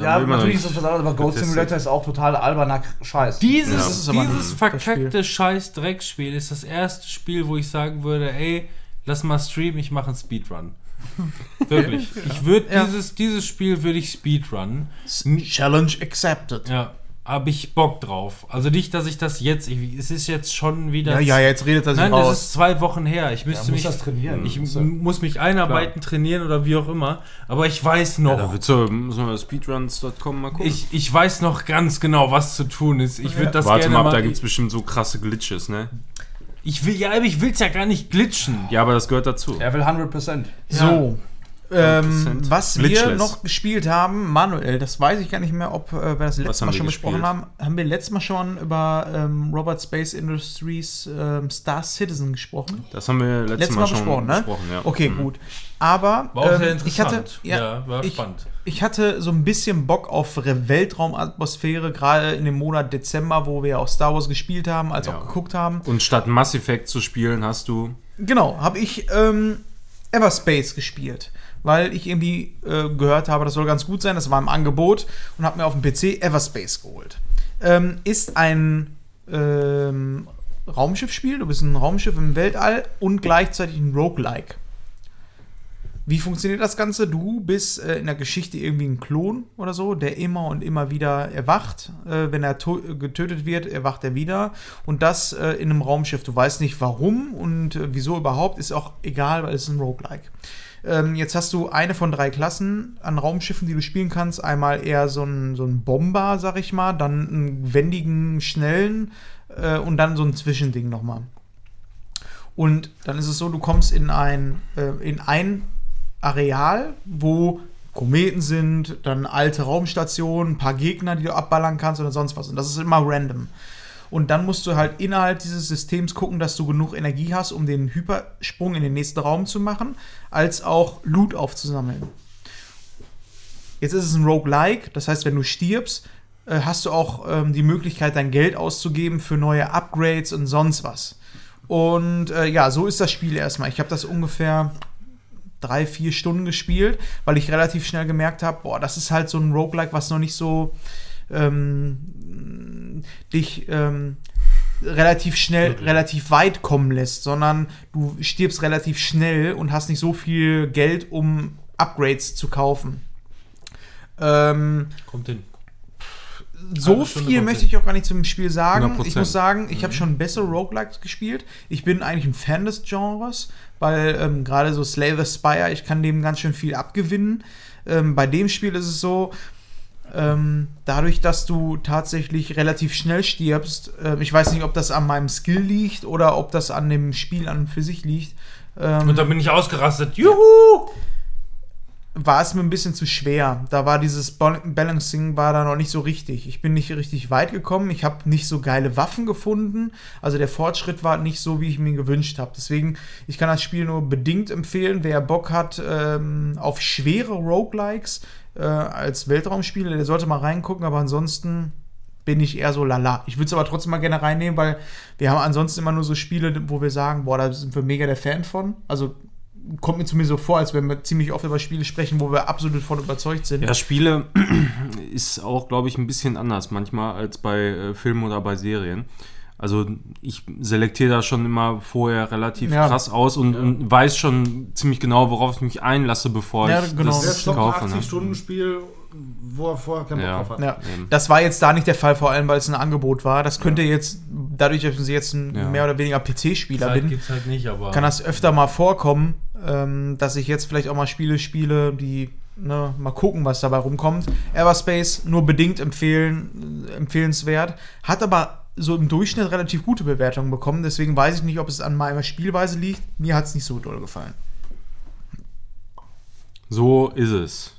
Ja, natürlich ist das was anderes, aber Goat. Simulator ist auch total alberner Scheiß. Dieses, aber dieses verkackte scheiß Dreckspiel ist das erste Spiel, wo ich sagen würde, ey, lass mal streamen, ich mache einen Speedrun. Wirklich. Ich würde Ja. dieses, dieses Spiel würde ich Speedrun. Challenge accepted. Ja, habe ich Bock drauf. Also nicht, dass ich das jetzt, ich, es ist jetzt schon wieder. Ja, ja, jetzt redet er sich Nein, raus. das ist zwei Wochen her. Ich müsste muss mich das trainieren. Ich Muss mich einarbeiten, trainieren oder wie auch immer. Aber ich weiß noch. Da wird's so, müssen wir speedruns.com mal gucken. ich, ich weiß noch ganz genau, was zu tun ist. Ich würde das Warte gerne mal ab, mal. da gibt's bestimmt so krasse Glitches, ne? Ich will ja, aber ich will's ja gar nicht glitschen. Ja, aber das gehört dazu. Er will 100%. So. Ähm, 100% was wir glitchless. noch gespielt haben, Manuel, das weiß ich gar nicht mehr, ob äh, wir das letzte Mal wir schon besprochen haben. Haben wir letztes Mal schon über ähm, Robert Space Industries ähm, Star Citizen gesprochen? Das haben wir letztes, Letztes Mal, Mal schon besprochen, ne? besprochen, ja. Okay, Mhm. gut. Aber War auch sehr ähm, ich hatte, interessant. ja, Ja, war ich, spannend. Ich hatte so ein bisschen Bock auf Re- Weltraumatmosphäre, gerade in dem Monat Dezember, wo wir auch Star Wars gespielt haben, als Ja. auch geguckt haben. Und statt Mass Effect zu spielen, hast du. Genau, habe ich ähm, Everspace gespielt, weil ich irgendwie äh, gehört habe, das soll ganz gut sein, das war im Angebot und habe mir auf dem PC Everspace geholt. Ähm, ist ein ähm, Raumschiffspiel, du bist ein Raumschiff im Weltall und gleichzeitig ein Roguelike. Wie funktioniert das Ganze? Du bist äh, in der Geschichte irgendwie ein Klon oder so, der immer und immer wieder erwacht. Äh, wenn er getötet wird, erwacht er wieder. Und das äh, in einem Raumschiff. Du weißt nicht warum und äh, wieso überhaupt, ist auch egal, weil es ist ein Roguelike. Ähm, jetzt hast du eine von drei Klassen an Raumschiffen, die du spielen kannst. Einmal eher so ein, so ein Bomber, sag ich mal, dann einen wendigen, schnellen äh, und dann so ein Zwischending nochmal. Und dann ist es so, du kommst in ein, äh, in ein Areal, wo Kometen sind, dann alte Raumstationen, ein paar Gegner, die du abballern kannst oder sonst was. Und das ist immer random. Und dann musst du halt innerhalb dieses Systems gucken, dass du genug Energie hast, um den Hypersprung in den nächsten Raum zu machen, als auch Loot aufzusammeln. Jetzt ist es ein Roguelike, das heißt, wenn du stirbst, äh, hast du auch ähm, die Möglichkeit, dein Geld auszugeben für neue Upgrades und sonst was. Und äh, ja, so ist das Spiel erstmal. Ich habe das ungefähr drei, vier Stunden gespielt, weil ich relativ schnell gemerkt habe, boah, das ist halt so ein Roguelike, was noch nicht so ähm, dich ähm, relativ schnell, relativ weit kommen lässt, sondern du stirbst relativ schnell und hast nicht so viel Geld, um Upgrades zu kaufen. Ähm, Kommt hin. so viel möchte ich auch gar nicht zum Spiel sagen. 100%. Ich muss sagen, ich habe schon bessere Roguelikes gespielt. Ich bin eigentlich ein Fan des Genres, weil ähm, gerade so Slay the Spire, ich kann dem ganz schön viel abgewinnen. Ähm, bei dem Spiel ist es so, ähm, dadurch, dass du tatsächlich relativ schnell stirbst, ähm, ich weiß nicht, ob das an meinem Skill liegt oder ob das an dem Spiel an und für sich liegt. Ähm, Und dann bin ich ausgerastet. Juhu! War es mir ein bisschen zu schwer. Da war dieses Bal- Balancing war da noch nicht so richtig. Ich bin nicht richtig weit gekommen. Ich habe nicht so geile Waffen gefunden. Also der Fortschritt war nicht so, wie ich mir gewünscht habe. Deswegen, ich kann das Spiel nur bedingt empfehlen. Wer Bock hat ähm, auf schwere Roguelikes äh, als Weltraumspiele, der sollte mal reingucken. Aber ansonsten bin ich eher so lala. Ich würde es aber trotzdem mal gerne reinnehmen, weil wir haben ansonsten immer nur so Spiele, wo wir sagen, boah, da sind wir mega der Fan von. Also kommt mir zumindest so vor, als wenn wir ziemlich oft über Spiele sprechen, wo wir absolut von überzeugt sind. Ja, Spiele ist auch, glaube ich, ein bisschen anders manchmal als bei äh, Filmen oder bei Serien. Also ich selektiere da schon immer vorher relativ Ja. krass aus und, und weiß schon ziemlich genau, worauf ich mich einlasse, bevor Ja, ich genau. das Der Das kaufe. 80-Stunden-Spiel, wo er vorher keinen Bock Ja. drauf hat. Ja, das war jetzt da nicht der Fall, vor allem weil es ein Angebot war. Das könnte jetzt, dadurch, dass ich jetzt ein Ja. mehr oder weniger PC-Spieler bin, halt nicht, aber. kann das öfter mal vorkommen, ähm, dass ich jetzt vielleicht auch mal Spiele spiele, die ne, mal gucken, was dabei rumkommt. Everspace nur bedingt empfehlen, empfehlenswert, hat aber so im Durchschnitt relativ gute Bewertungen bekommen. Deswegen weiß ich nicht, ob es an meiner Spielweise liegt. Mir hat es nicht so doll gefallen. So ist es.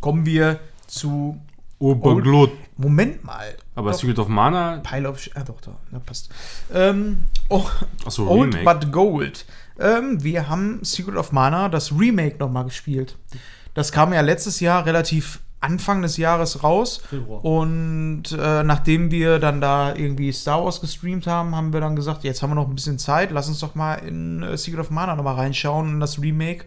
Kommen wir zu Oberglut. Moment mal. Aber Doch. Secret of Mana, Pile of. Sh- Ah, doch, da. Na, passt. Ähm, oh, achso, Old Remake. but Gold. Ähm, wir haben Secret of Mana, das Remake, nochmal gespielt. Das kam ja letztes Jahr relativ Anfang des Jahres raus. Februar. Und äh, nachdem wir dann da irgendwie Star Wars gestreamt haben, haben wir dann gesagt, jetzt haben wir noch ein bisschen Zeit, lass uns doch mal in äh, Secret of Mana nochmal reinschauen in das Remake.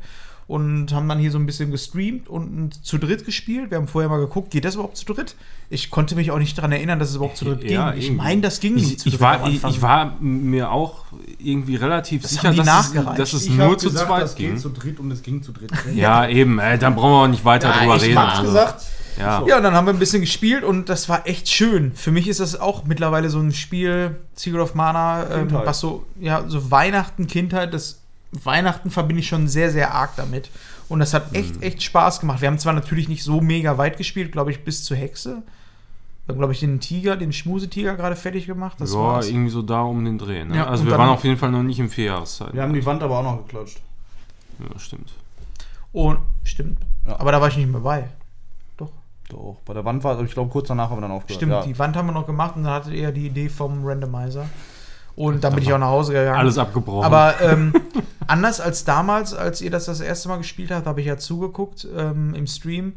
Und haben dann hier so ein bisschen gestreamt und zu dritt gespielt. Wir haben vorher mal geguckt, geht das überhaupt zu dritt? Ich konnte mich auch nicht daran erinnern, dass es überhaupt zu dritt Ja, ging. Ich meine, das ging nicht ich, zu ich, dritt war, am ich, ich war mir auch irgendwie relativ Das sicher, dass nachgereicht. es, dass es Ich nur zu gesagt, zweit das ging. geht zu dritt und es ging zu dritt. Ja, eben, ey, dann brauchen wir auch nicht weiter Ja, drüber ich reden. also. gesagt. Ja. Ja, und dann haben wir ein bisschen gespielt und das war echt schön. Für mich ist das auch mittlerweile so ein Spiel, Secret of Mana, ähm, was so, ja, so Weihnachten, Kindheit, das Weihnachten verbinde ich schon sehr, sehr arg damit. Und das hat echt, echt Spaß gemacht. Wir haben zwar natürlich nicht so mega weit gespielt, glaube ich, bis zur Hexe. Wir haben, glaube ich, den Tiger, den Schmusetiger gerade fertig gemacht. Das ja, war's. irgendwie so da um den Dreh. Ne? Ja, also wir waren auf jeden Fall noch nicht im Vierjahreszeit. Wir haben die Wand aber auch noch geklatscht. ja, stimmt. Und, stimmt. Ja. Aber da war ich nicht mehr bei. Doch, bei der Wand war, ich glaube, kurz danach haben wir dann aufgehört. Stimmt, ja. die Wand haben wir noch gemacht und dann hattet ihr die Idee vom Randomizer. Und dann bin ich auch nach Hause gegangen. Alles abgebrochen. Aber ähm, anders als damals, als ihr das das erste Mal gespielt habt, habe ich ja zugeguckt ähm, im Stream,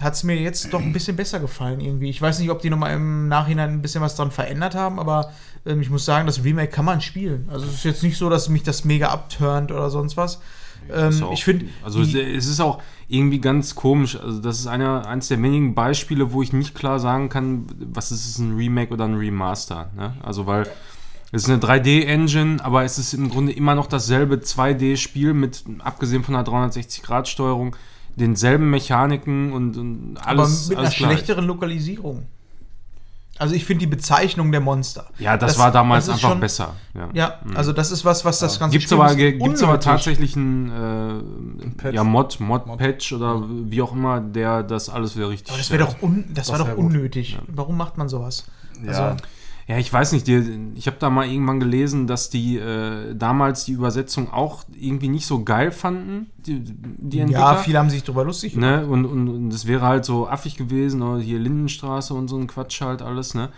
hat es mir jetzt doch ein bisschen besser gefallen irgendwie. Ich weiß nicht, ob die nochmal im Nachhinein ein bisschen was dran verändert haben, aber ähm, ich muss sagen, das Remake kann man spielen. Also es ist jetzt nicht so, dass mich das mega abturnt oder sonst was. Ähm, ich finde, Also es, es ist auch irgendwie ganz komisch. Also das ist einer, eines der wenigen Beispiele, wo ich nicht klar sagen kann, was ist es ein Remake oder ein Remaster. Ne? Also weil es ist eine 3D-Engine, aber es ist im Grunde immer noch dasselbe 2D-Spiel mit, abgesehen von einer 360-Grad-Steuerung, denselben Mechaniken und, und aber alles. mit einer alles gleich. schlechteren Lokalisierung. Also ich finde die Bezeichnung der Monster. Ja, das, Das- war damals das einfach schon- besser. Ja. Ja, also das ist was, was das ganze Gibt es aber, bisschen gibt's aber tatsächlich einen äh, Patch. ja, Mod, Mod-Patch oder wie auch immer, der das alles wieder richtig Aber das wäre doch, un, das Das war doch unnötig. Warum macht man sowas? Also, Ja. Ich weiß nicht, die, ich habe da mal irgendwann gelesen, dass die äh, damals die Übersetzung auch irgendwie nicht so geil fanden, die, die Entwickler. ja, viele haben sich drüber lustig gemacht. ne? und, und, und das wäre halt so affig gewesen, oder hier Lindenstraße und so ein Quatsch halt alles, ne?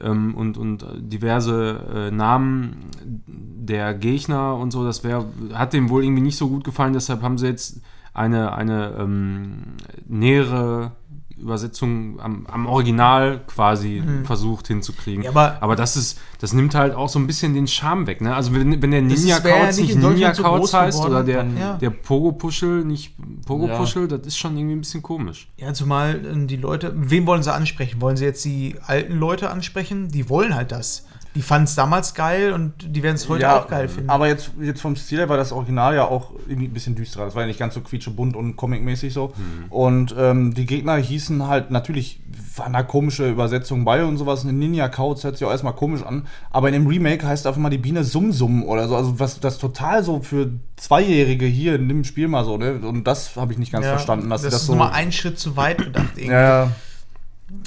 Ähm, und, und diverse äh, Namen der Gegner und so, das wäre, hat dem wohl irgendwie nicht so gut gefallen, deshalb haben sie jetzt eine, eine ähm, nähere Übersetzung am, am Original quasi versucht hinzukriegen. Mhm. Ja, aber- aber das ist, das nimmt halt auch so ein bisschen den Charme weg. Ne? Also wenn, wenn der Ninja ja Kauz nicht nicht in Ninja so Kauz groß heißt oder der, ja. der Pogo Puschel nicht Pogo. Puschel, das ist schon irgendwie ein bisschen komisch. Ja, zumal äh, die Leute, wen wollen sie ansprechen? Wollen sie jetzt die alten Leute ansprechen? Die wollen halt das. Die fanden es damals geil und die werden es heute auch geil finden. Aber jetzt, jetzt vom Stil her war das Original ja auch irgendwie ein bisschen düsterer. Das war ja nicht ganz so quietschebunt und comicmäßig so. Und ähm, die Gegner hießen halt, natürlich waren da komische Übersetzungen bei und sowas. Eine Ninja Couch hört sich auch erstmal komisch an. Aber in dem Remake heißt einfach mal die Biene Sum Sum oder so. Also was das total so für Zweijährige hier in dem Spiel mal so, ne? Und das habe ich nicht ganz Ja, verstanden. Dass das, das ist so. nochmal ein Schritt zu weit gedacht. Irgendwie. ja,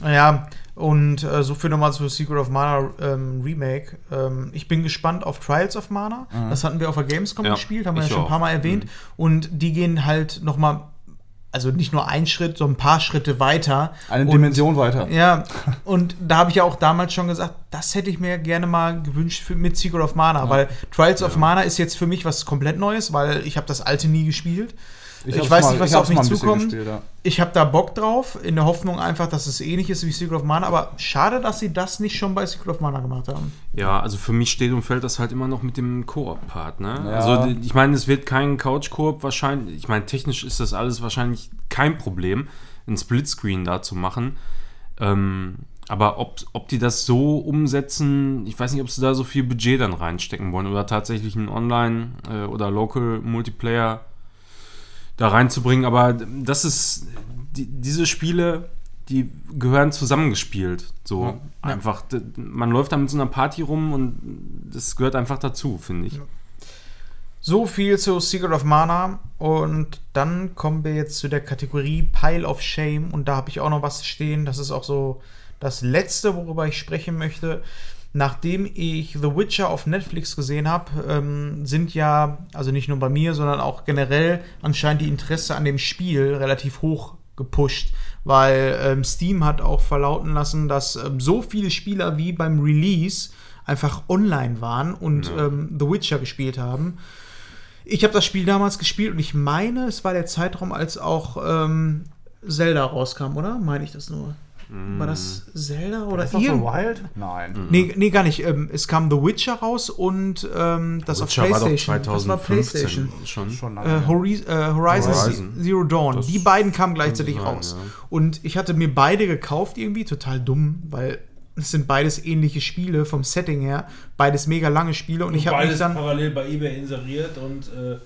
ja. Ja, und äh, so viel nochmal zu Secret of Mana ähm, Remake. Ähm, ich bin gespannt auf Trials of Mana. Das hatten wir auf der Gamescom Ja, gespielt, haben wir ja schon ein auch. paar Mal erwähnt. Und die gehen halt nochmal, also nicht nur einen Schritt, sondern ein paar Schritte weiter. Eine und, Dimension weiter. Ja, und da habe ich ja auch damals schon gesagt, das hätte ich mir gerne mal gewünscht für, mit Secret of Mana, weil Trials of Mana ist jetzt für mich was komplett Neues, weil ich habe das alte nie gespielt. Ich, hab's weiß mal- nicht, was ich auf mich zukommt. gespielt, ja. Ich habe da Bock drauf, in der Hoffnung einfach, dass es ähnlich ist wie Secret of Mana, aber schade, dass sie das nicht schon bei Secret of Mana gemacht haben. Ja, also für mich steht und fällt das halt immer noch mit dem Koop-Part, ne? Ja. Also ich meine, es wird kein Couch-Koop wahrscheinlich, ich meine, technisch ist das alles wahrscheinlich kein Problem, ein Splitscreen da zu machen. Ähm, aber ob, ob die das so umsetzen, ich weiß nicht, ob sie da so viel Budget dann reinstecken wollen oder tatsächlich einen Online- äh, oder Local-Multiplayer da reinzubringen. Aber das ist, die, diese Spiele, die gehören zusammengespielt. So einfach, d- man läuft da mit so einer Party rum und das gehört einfach dazu, finde ich. So viel zu Secret of Mana und dann kommen wir jetzt zu der Kategorie Pile of Shame und da habe ich auch noch was stehen. Das ist auch so das letzte, worüber ich sprechen möchte. Nachdem ich The Witcher auf Netflix gesehen habe, ähm, sind ja, also nicht nur bei mir, sondern auch generell anscheinend die Interesse an dem Spiel relativ hoch gepusht, weil ähm, Steam hat auch verlauten lassen, dass ähm, so viele Spieler wie beim Release einfach online waren und ähm, The Witcher gespielt haben. Ich habe das Spiel damals gespielt und ich meine, es war der Zeitraum, als auch ähm, Zelda rauskam, oder? Meine ich das nur? War das Zelda oder das so irgend- wild? Nein. Nee, nee, gar nicht. Ähm, es kam The Witcher raus und ähm, das Witcher auf war doch PlayStation. das war 2015 PlayStation. schon. Schon Äh, lange. Horiz äh, Horizon, Horizon. Zero Dawn. Das Die beiden kamen gleichzeitig sein, raus. ja. Und ich hatte mir beide gekauft irgendwie, total dumm, weil es sind beides ähnliche Spiele vom Setting her. Beides mega lange Spiele und ich habe mich beides dann. parallel bei eBay inseriert und, äh, und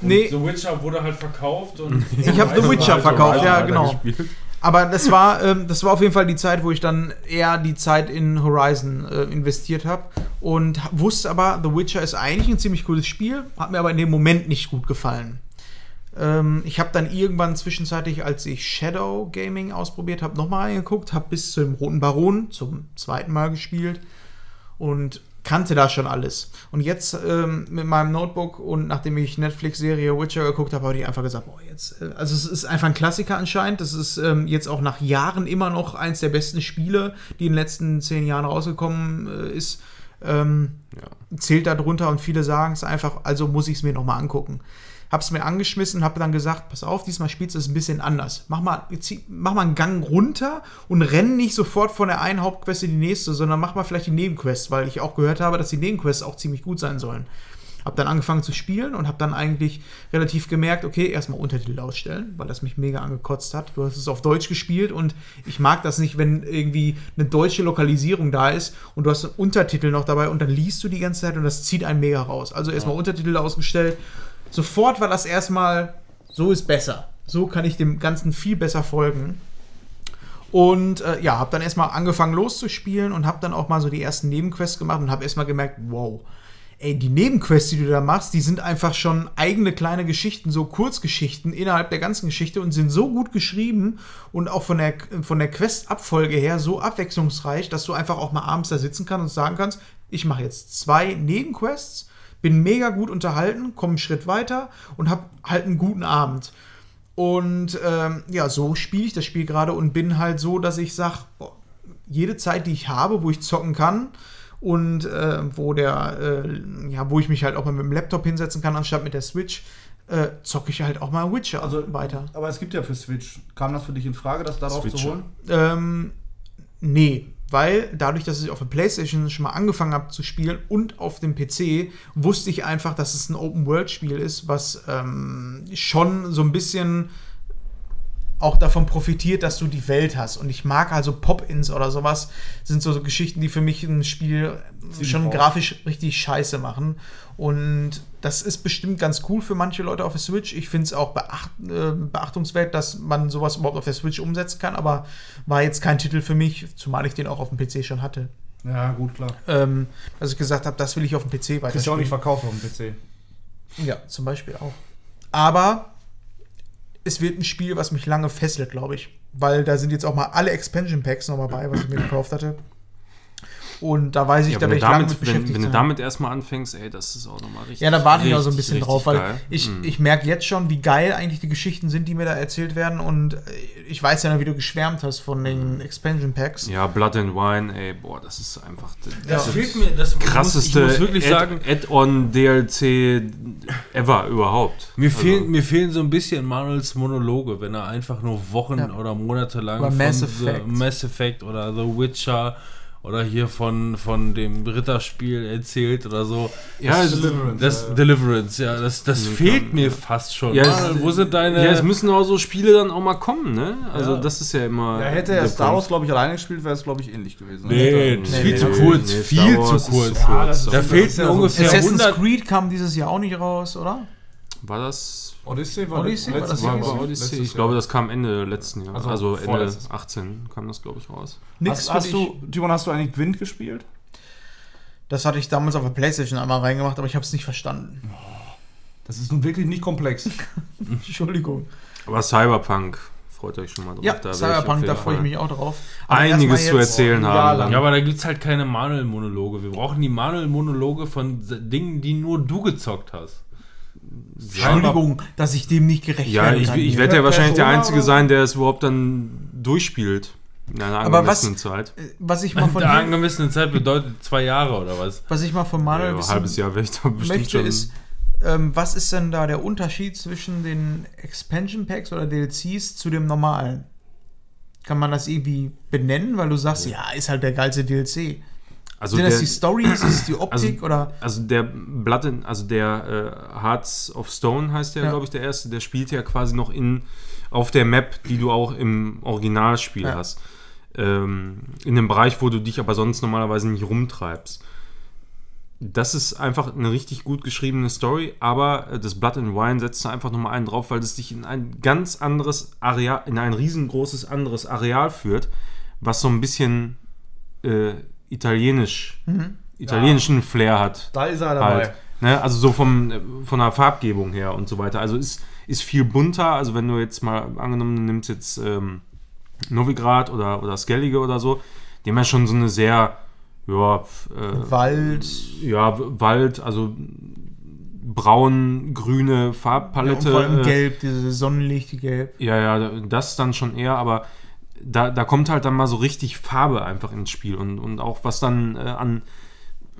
Nee. The Witcher wurde halt verkauft und Ich hab The Witcher Halt verkauft, ja, genau. gespielt. Aber das war, ähm, das war auf jeden Fall die Zeit, wo ich dann eher die Zeit in Horizon äh, investiert habe und wusste aber, The Witcher ist eigentlich ein ziemlich cooles Spiel, hat mir aber in dem Moment nicht gut gefallen. Ähm, ich habe dann irgendwann zwischenzeitlich, als ich Shadow Gaming ausprobiert habe, nochmal reingeguckt, habe bis zum Roten Baron zum zweiten Mal gespielt und kannte da schon alles. Und jetzt ähm, mit meinem Notebook und nachdem ich Netflix-Serie Witcher geguckt habe, habe ich einfach gesagt, boah, jetzt, äh, also es ist einfach ein Klassiker anscheinend. Das ist ähm, jetzt auch nach Jahren immer noch eins der besten Spiele, die in den letzten zehn Jahren rausgekommen äh, ist. Ähm, Zählt da drunter und viele sagen es einfach, also muss ich es mir nochmal angucken. Hab's mir angeschmissen, habe dann gesagt, pass auf, diesmal spielst du es ein bisschen anders. Mach mal, zieh, mach mal einen Gang runter und renn nicht sofort von der einen Hauptquest in die nächste, sondern mach mal vielleicht die Nebenquests, weil ich auch gehört habe, dass die Nebenquests auch ziemlich gut sein sollen. Hab dann angefangen zu spielen und hab dann eigentlich relativ gemerkt, okay, erstmal Untertitel ausstellen, weil das mich mega angekotzt hat. Du hast es auf Deutsch gespielt und ich mag das nicht, wenn irgendwie eine deutsche Lokalisierung da ist und du hast einen Untertitel noch dabei und dann liest du die ganze Zeit und das zieht einen mega raus. Also erstmal Untertitel ausgestellt. Sofort war das erstmal, so ist besser. So kann ich dem Ganzen viel besser folgen. Und äh, ja, habe dann erstmal angefangen loszuspielen und habe dann auch mal so die ersten Nebenquests gemacht und habe erstmal gemerkt, wow, ey, die Nebenquests, die du da machst, die sind einfach schon eigene kleine Geschichten, so Kurzgeschichten innerhalb der ganzen Geschichte und sind so gut geschrieben und auch von der, von der Quest-Abfolge her so abwechslungsreich, dass du einfach auch mal abends da sitzen kannst und sagen kannst, ich mache jetzt zwei Nebenquests, bin mega gut unterhalten, komme einen Schritt weiter und habe halt einen guten Abend. Und ähm, ja, so spiele ich das Spiel gerade und bin halt so, dass ich sage, jede Zeit, die ich habe, wo ich zocken kann und äh, wo der, äh, ja, wo ich mich halt auch mal mit dem Laptop hinsetzen kann, anstatt mit der Switch, äh, zocke ich halt auch mal Witcher Also weiter. Aber es gibt ja für Switch. Kam das für dich in Frage, das darauf zu Switcher. holen? Ähm, nee, weil dadurch, dass ich auf der Playstation schon mal angefangen habe zu spielen und auf dem PC, wusste ich einfach, dass es ein Open-World-Spiel ist, was ähm, schon so ein bisschen auch davon profitiert, dass du die Welt hast. Und ich mag also Pop-Ins oder sowas, sind so, so Geschichten, die für mich ein Spiel schon raus. grafisch richtig scheiße machen. Und das ist bestimmt ganz cool für manche Leute auf der Switch. Ich finde es auch beacht, äh, beachtungswert, dass man sowas überhaupt auf der Switch umsetzen kann, aber war jetzt kein Titel für mich, zumal ich den auch auf dem PC schon hatte. Ja, gut, klar. Ähm, dass ich gesagt habe, das will ich auf dem PC weiter Kriegst du auch nicht verkauft auf dem PC. Ja, zum Beispiel auch. Aber es wird ein Spiel, was mich lange fesselt, glaube ich. Weil da sind jetzt auch mal alle Expansion Packs noch mal bei, was ich mir gekauft hatte. Und da weiß ich, Ja, da wenn, werde du ich lange damit, mit wenn, beschäftigt wenn du sein. damit erstmal anfängst, ey, das ist auch nochmal richtig. Ja, da warte ich auch so ein bisschen drauf, weil geil. ich, Mhm. ich merke jetzt schon, wie geil eigentlich die Geschichten sind, die mir da erzählt werden. Und äh, ich weiß ja noch, wie du geschwärmt hast von den Expansion Packs. Ja, Blood and Wine, ey, boah, das ist einfach Das Ja. fehlt mir, das krasseste muss, ich muss wirklich Add- sagen, Add-on DLC ever überhaupt. Mir, Also, fehlen, mir fehlen so ein bisschen Manuels Monologe, wenn er einfach nur Wochen Ja. oder Monate lang Oder von Mass The Effect. Mass Effect oder The Witcher oder hier von, von dem Ritterspiel erzählt oder so. Ja, das, es- das Deliverance, ja, das, das Ja, fehlt klar, mir ja. fast schon. Ja, Manuel, es- wo sind deine... ja, es müssen auch so Spiele dann auch mal kommen, ne? Also Ja. das ist ja immer. Ja, hätte er Star. Wars, glaube ich, alleine gespielt, wäre es, glaube ich, ähnlich gewesen. nee, Hätte- viel nee, zu nee, kurz, nee, viel zu Wars kurz. zu Ja, kurz. das- da ja so- ungefähr Assassin's 100... Creed kam dieses Jahr auch nicht raus, oder? War das. Odyssey war Odyssey, war letztes das Jahr? War. Odyssey. Ich glaube, das kam Ende letzten Jahr. Also Also, Ende vorletztes. 18 kam das, glaube ich, raus. Nix Hast, hast du, Timon, hast du eigentlich Gwent gespielt? Das hatte ich damals auf der Playstation einmal reingemacht, aber ich habe es nicht verstanden. Das ist nun wirklich nicht komplex. Entschuldigung. Aber Cyberpunk, freut euch schon mal drauf. Ja, da Cyberpunk, da freue ich mich auch drauf. Aber Einiges zu erzählen haben. Ja, aber da gibt es halt keine Manuel-Monologe. Wir brauchen die Manuel-Monologe von Dingen, die nur du gezockt hast. Entschuldigung, dass ich dem nicht gerecht Ja, werden ich, kann. ich hier. werde ja wahrscheinlich der Persona Einzige oder? sein, der es überhaupt dann durchspielt. In einer Aber was- angemessenen Zeit. was ich mal von Der dir, angemessene Zeit bedeutet zwei Jahre oder was? was ich mal von Manuel Ja, ein wissen halbes Jahr wäre ich da bestimmt möchte, schon. ist, ähm, was ist denn da der Unterschied zwischen den Expansion Packs oder DLCs zu dem normalen? Kann man das irgendwie benennen, weil du sagst, ja, ist halt der geilste DLC. Also Sind der, das die Stories, ist es die Optik oder? also der Blood in, also der äh, Hearts of Stone heißt der, Ja. glaube ich, der erste, der spielt ja quasi noch in auf der Map, die du auch im Originalspiel Ja. hast. Ähm, in dem Bereich, wo du dich aber sonst normalerweise nicht rumtreibst. Das ist einfach eine richtig gut geschriebene Story, aber äh, das Blood and Wine setzt da einfach nochmal einen drauf, weil es dich in ein ganz anderes Areal, in ein riesengroßes anderes Areal führt, was so ein bisschen äh, italienisch, italienischen Flair hat. Da ist er dabei. Halt. Ne? Also so vom, von der Farbgebung her und so weiter. Also ist, ist viel bunter. Also wenn du jetzt mal angenommen, du nimmst jetzt ähm, Novigrad oder, oder Skellige oder so, die haben ja schon so eine sehr, ja, äh, Wald. ja, Wald, also braun-grüne Ja, Farbpalette. vor allem äh, gelb, diese Sonnenlichte gelb. ja, ja, das dann schon eher, aber da, da kommt halt dann mal so richtig Farbe einfach ins Spiel und, und auch was dann äh, an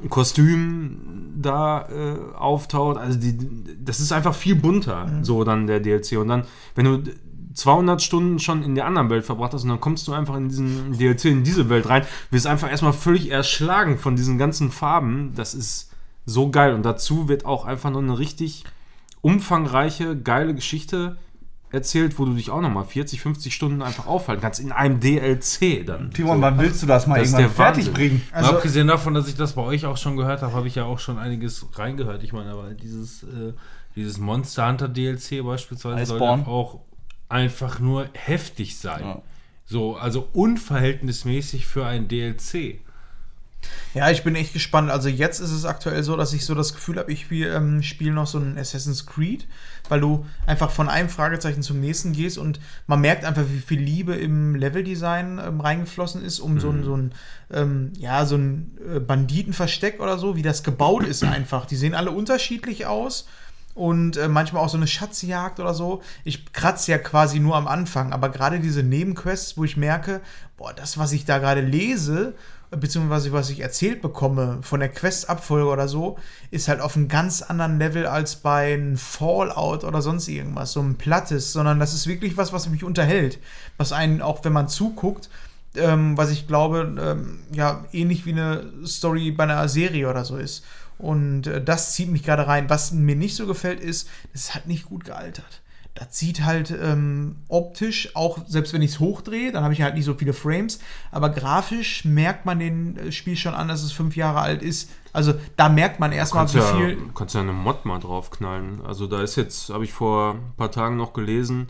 Kostüm da äh, auftaucht, also die, das ist einfach viel bunter, so dann der DLC. Und dann, wenn du 200 Stunden schon in der anderen Welt verbracht hast und dann kommst du einfach in diesen DLC, in diese Welt rein, wirst einfach erstmal völlig erschlagen von diesen ganzen Farben. Das ist so geil. Und dazu wird auch einfach noch eine richtig umfangreiche, geile Geschichte erzählt, wo du dich auch nochmal 40, 50 Stunden einfach aufhalten kannst in einem DLC dann. Timon, wann willst du das mal Das irgendwann fertig Wahnsinn. bringen? Also- abgesehen davon, dass ich das bei euch auch schon gehört habe, habe ich ja auch schon einiges reingehört. Ich meine, aber dieses, äh, dieses Monster Hunter DLC beispielsweise soll Iceborne. ja auch einfach nur heftig sein. Ja. So, also unverhältnismäßig für ein DLC. Ja, ich bin echt gespannt. Also jetzt ist es aktuell so, dass ich so das Gefühl habe, ich spiele ähm, spiel noch so ein Assassin's Creed, weil du einfach von einem Fragezeichen zum nächsten gehst und man merkt einfach, wie viel Liebe im Leveldesign ähm, reingeflossen ist, um so ein, so ein, ähm, ja, so ein äh, Banditenversteck oder so, wie das gebaut ist einfach. Die sehen alle unterschiedlich aus. Und äh, manchmal auch so eine Schatzjagd oder so. Ich kratze ja quasi nur am Anfang, aber gerade diese Nebenquests, wo ich merke, boah, das, was ich da gerade lese beziehungsweise was ich erzählt bekomme von der Quest-Abfolge oder so, ist halt auf einem ganz anderen Level als bei einem Fallout oder sonst irgendwas, so ein Plattes, sondern das ist wirklich was, was mich unterhält. Was einen, auch wenn man zuguckt, ähm, was ich glaube, ähm, ja, ähnlich wie eine Story bei einer Serie oder so ist. Und äh, das zieht mich gerade rein. Was mir nicht so gefällt, ist, es hat nicht gut gealtert. Das sieht halt ähm, optisch, auch selbst wenn ich es hochdrehe, dann habe ich halt nicht so viele Frames, aber grafisch merkt man den äh, Spiel schon an, dass es fünf Jahre alt ist. Also da merkt man erstmal, wie ja, viel. kannst ja eine Mod mal draufknallen. Also da ist jetzt, habe ich vor ein paar Tagen noch gelesen,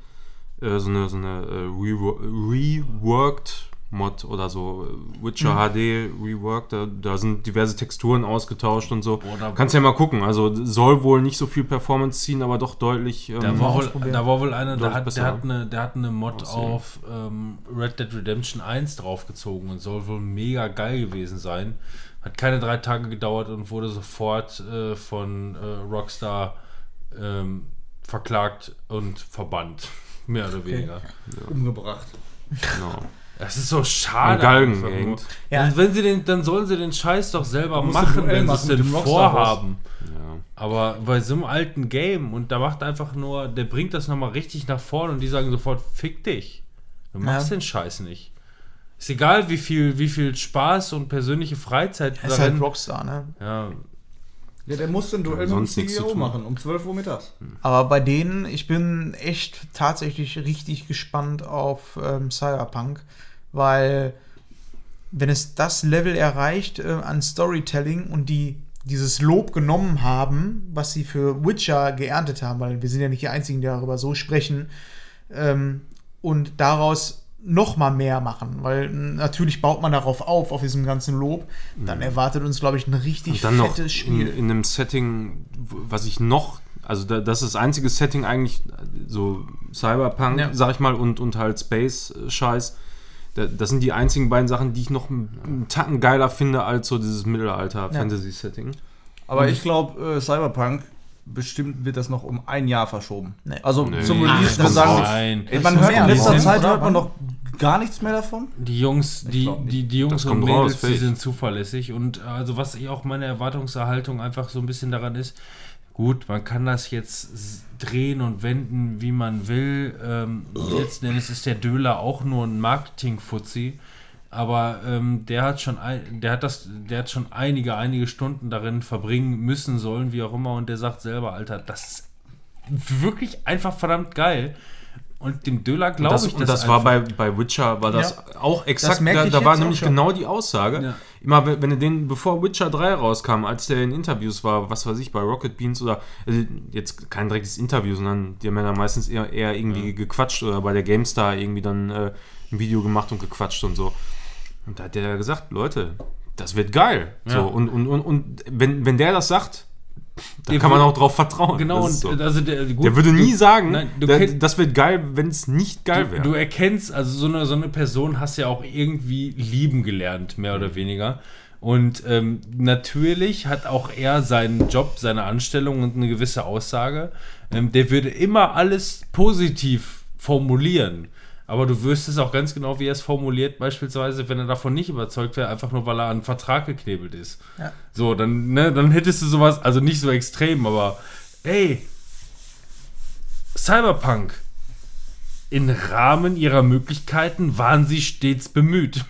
äh, so eine, so eine äh, rewo- reworked Mod oder so, äh, Witcher Mhm. HD reworked, da, da sind diverse Texturen ausgetauscht und so. Oder- Kannst ja mal gucken. Also soll wohl nicht so viel Performance ziehen, aber doch deutlich. Ähm, Da war, wohl, da war wohl einer, der hat, der, hat eine, der hat eine Mod aussehen. auf ähm, Red Dead Redemption 1 draufgezogen und soll wohl mega geil gewesen sein. Hat keine drei Tage gedauert und wurde sofort äh, von äh, Rockstar ähm, verklagt und verbannt. Mehr oder weniger. Umgebracht. genau. Das ist so schade. An Galgen gehängt. Ja. Und wenn sie den, dann sollen sie den Scheiß doch selber machen, wenn sie es denn vorhaben. Ja. Aber bei so einem alten Game und da macht einfach nur, der bringt das nochmal richtig nach vorne und die sagen sofort, fick dich. Du machst Ja. den Scheiß nicht. Ist egal, wie viel, wie viel Spaß und persönliche Freizeit Das ist halt Rockstar, ne? ja, Ja, der musste ein Duell Ja, mit dem CEO machen, um 12 Uhr mittags. Aber bei denen, ich bin echt tatsächlich richtig gespannt auf ähm, Cyberpunk, weil wenn es das Level erreicht äh, an Storytelling und die dieses Lob genommen haben, was sie für Witcher geerntet haben, weil wir sind ja nicht die Einzigen, die darüber so sprechen, ähm, und daraus noch mal mehr machen, weil natürlich baut man darauf auf, auf diesem ganzen Lob, dann erwartet uns, glaube ich, ein richtig Und dann noch fettes in, Spiel. in einem Setting, was ich noch, also da, das ist das einzige Setting eigentlich, so Cyberpunk, Ja. sag ich mal, und, und halt Space-Scheiß. Da, das sind die einzigen beiden Sachen, die ich noch einen, Tacken geiler finde als so dieses Mittelalter-Fantasy-Setting. Aber ich glaube, äh, Cyberpunk bestimmt wird das noch um ein Jahr verschoben. Nee. Also Nee. zum Ach, Release das kann sagen, Nein. Ey, man hört in letzter Zeit oder? hört man noch gar nichts mehr davon. Die Jungs, die, die, die Jungs und kommt raus, Mädels, die sind zuverlässig. Und also was ich auch meine Erwartungserhaltung einfach so ein bisschen daran ist, gut, man kann das jetzt drehen und wenden, wie man will. Ähm, letzten Endes ist der Döler auch nur ein Marketing-Fuzzi. Aber ähm, der hat schon ein, der hat das, der hat schon einige, einige Stunden darin verbringen müssen sollen, wie auch immer, und der sagt selber, Alter, das ist wirklich einfach verdammt geil. Und dem Döler glaube das, ich und das war einfach. bei, bei Witcher, war das auch exakt, merke da, da war nämlich schon. genau die Aussage. Ja. Immer wenn du den, bevor Witcher 3 rauskam, als der in Interviews war, was weiß ich, bei Rocket Beans oder, also jetzt kein direktes Interview, sondern die haben ja dann meistens eher, eher irgendwie gequatscht oder bei der GameStar irgendwie dann äh, ein Video gemacht und gequatscht und so. Und da hat der gesagt, Leute, das wird geil. Ja. So, und, und, und, und wenn, wenn der das sagt, dann Der kann man auch drauf vertrauen. Genau, und so. also der, gut, der würde nie du, sagen, nein, der, das wird geil, wenn es nicht geil wäre. du erkennst, also so eine, so eine Person hast ja auch irgendwie lieben gelernt, mehr oder weniger. Und ähm, natürlich hat auch er seinen Job, seine Anstellung und eine gewisse Aussage. Ähm, der würde immer alles positiv formulieren. Aber du wüsstest auch ganz genau, wie er es formuliert, beispielsweise, wenn er davon nicht überzeugt wäre, einfach nur weil er an einen Vertrag geknebelt ist. Ja. So, dann, ne, dann hättest du sowas, also nicht so extrem, aber ey, Cyberpunk. Im Rahmen ihrer Möglichkeiten waren sie stets bemüht.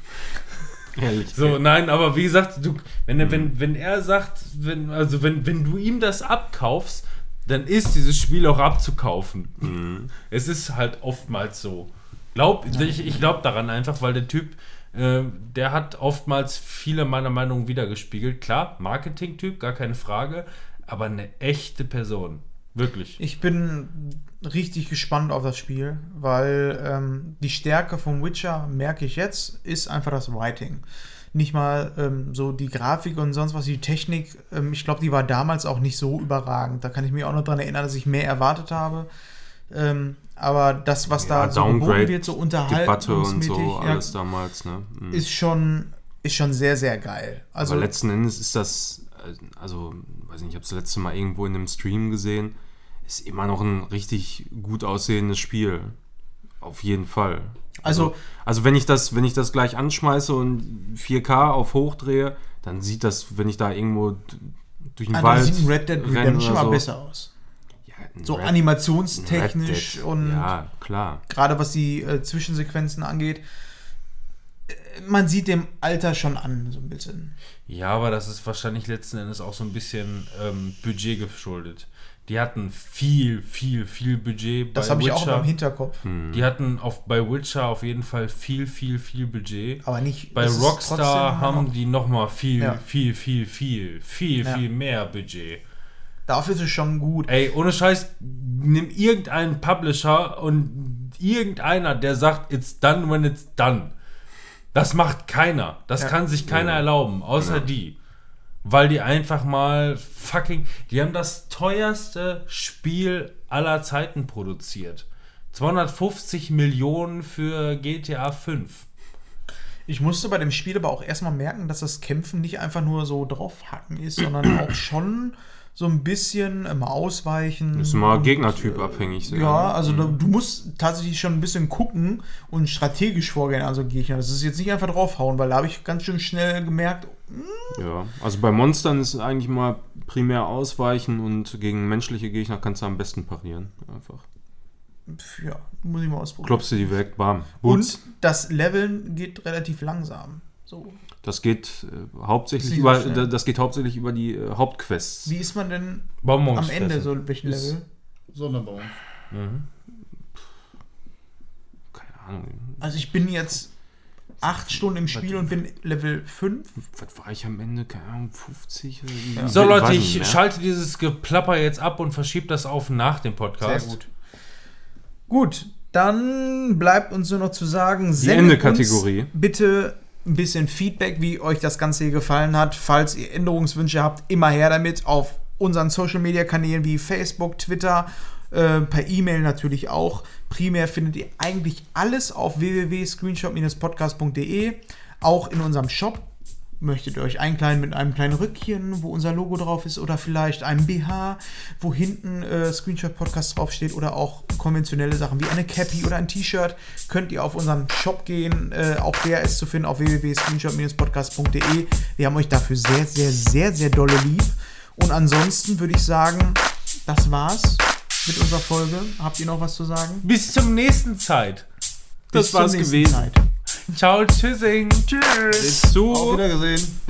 Ehrlich. So, nein, aber wie gesagt, du, wenn, er, wenn, wenn er sagt, wenn, also wenn, wenn du ihm das abkaufst, dann ist dieses Spiel auch abzukaufen. Es ist halt oftmals so. Glaub, ich ich glaube daran einfach, weil der Typ, äh, der hat oftmals viele meiner Meinungen wiedergespiegelt. Klar, Marketing-Typ, gar keine Frage, aber eine echte Person. Wirklich. Ich bin richtig gespannt auf das Spiel, weil ähm, die Stärke von Witcher, merke ich jetzt, ist einfach das Writing. Nicht mal ähm, so die Grafik und sonst was, die Technik, ähm, ich glaube, die war damals auch nicht so überragend. Da kann ich mich auch noch dran erinnern, dass ich mehr erwartet habe. Aber das, was Ja, da so geboten wird, so Debatte und unterhaltungsmäßig, so, ja, alles damals, ne? Mhm. ist schon ist schon sehr, sehr geil. Also Aber letzten Endes ist das, also, weiß nicht, ich habe es das letzte Mal irgendwo in einem Stream gesehen, ist immer noch ein richtig gut aussehendes Spiel. Auf jeden Fall. Also, Also wenn ich das, wenn ich das gleich anschmeiße und 4K auf hoch drehe, dann sieht das, wenn ich da irgendwo durch den also Wald sieht ein Red Dead Redemption mal besser aus. So Red- ein animationstechnisch Red Dead. und ja klar. gerade was die äh, Zwischensequenzen angeht. äh, Man sieht dem Alter schon an, so ein bisschen. Ja, aber das ist wahrscheinlich letzten Endes auch so ein bisschen ähm, Budget geschuldet. Die hatten viel, viel, viel Budget Das bei habe ich auch im Hinterkopf. Die hatten auf, bei Witcher auf jeden Fall viel, viel, viel Budget. Aber nicht. Bei Rockstar haben noch- die nochmal viel, Ja. viel, viel, viel, viel, Ja. viel mehr Budget. Dafür ist es schon gut. Ey, ohne Scheiß, nimm irgendeinen Publisher und irgendeiner, der sagt, it's done when it's done. Das macht keiner. Das Ja. kann sich keiner erlauben, außer die. Weil die einfach mal fucking. Die haben das teuerste Spiel aller Zeiten produziert. 250 Millionen für GTA 5. Ich musste bei dem Spiel aber auch erstmal merken, dass das Kämpfen nicht einfach nur so draufhacken ist, sondern auch schon so ein bisschen immer ausweichen. Ist immer und, Gegnertyp abhängig. sehr. Ja, also du, du musst tatsächlich schon ein bisschen gucken und strategisch vorgehen, also Gegner. Das ist jetzt nicht einfach draufhauen, weil da habe ich ganz schön schnell gemerkt, Ja, also bei Monstern ist eigentlich mal primär ausweichen und gegen menschliche Gegner kannst du am besten parieren. Einfach. ja, muss ich mal ausprobieren. Klopfst du die weg, bam. Boots. Und das Leveln geht relativ langsam. So. Das geht äh, hauptsächlich über schnell. das geht hauptsächlich über die äh, Hauptquests. Wie ist man denn Bonbons am Ende fressen. so welchen Ist- Level? Sonderbau. Keine Ahnung. Also ich bin jetzt acht Stunden im Spiel und bin Level 5. Was war ich am Ende? Keine Ahnung, 50 oder wie? So Leute, nicht ich mehr. schalte dieses Geplapper jetzt ab und verschiebe das auf nach dem Podcast. Gut, dann bleibt uns nur noch zu sagen, Die sendet Ende-Kategorie. uns bitte ein bisschen Feedback, wie euch das Ganze hier gefallen hat. Falls ihr Änderungswünsche habt, immer her damit auf unseren Social Media Kanälen wie Facebook, Twitter, äh, per E-Mail natürlich auch. Primär findet ihr eigentlich alles auf www.screenshot-podcast.de, auch in unserem Shop. Möchtet ihr euch einkleiden mit einem kleinen Rückchen, wo unser Logo drauf ist, oder vielleicht einem BH, wo hinten äh, Screenshot Podcast draufsteht, oder auch konventionelle Sachen wie eine Cappy oder ein T-Shirt, könnt ihr auf unseren Shop gehen. Äh, auch der ist zu finden auf www.screenshot-podcast.de. Wir haben euch dafür sehr, sehr, sehr, sehr dolle lieb. Und ansonsten würde ich sagen, das war's mit unserer Folge. Habt ihr noch was zu sagen? Bis zum nächsten Zeit. Das Bis zur war's nächsten gewesen. Zeit. Ciao, tschüssing. Tschüss. Zu. Auf Wiedergesehen.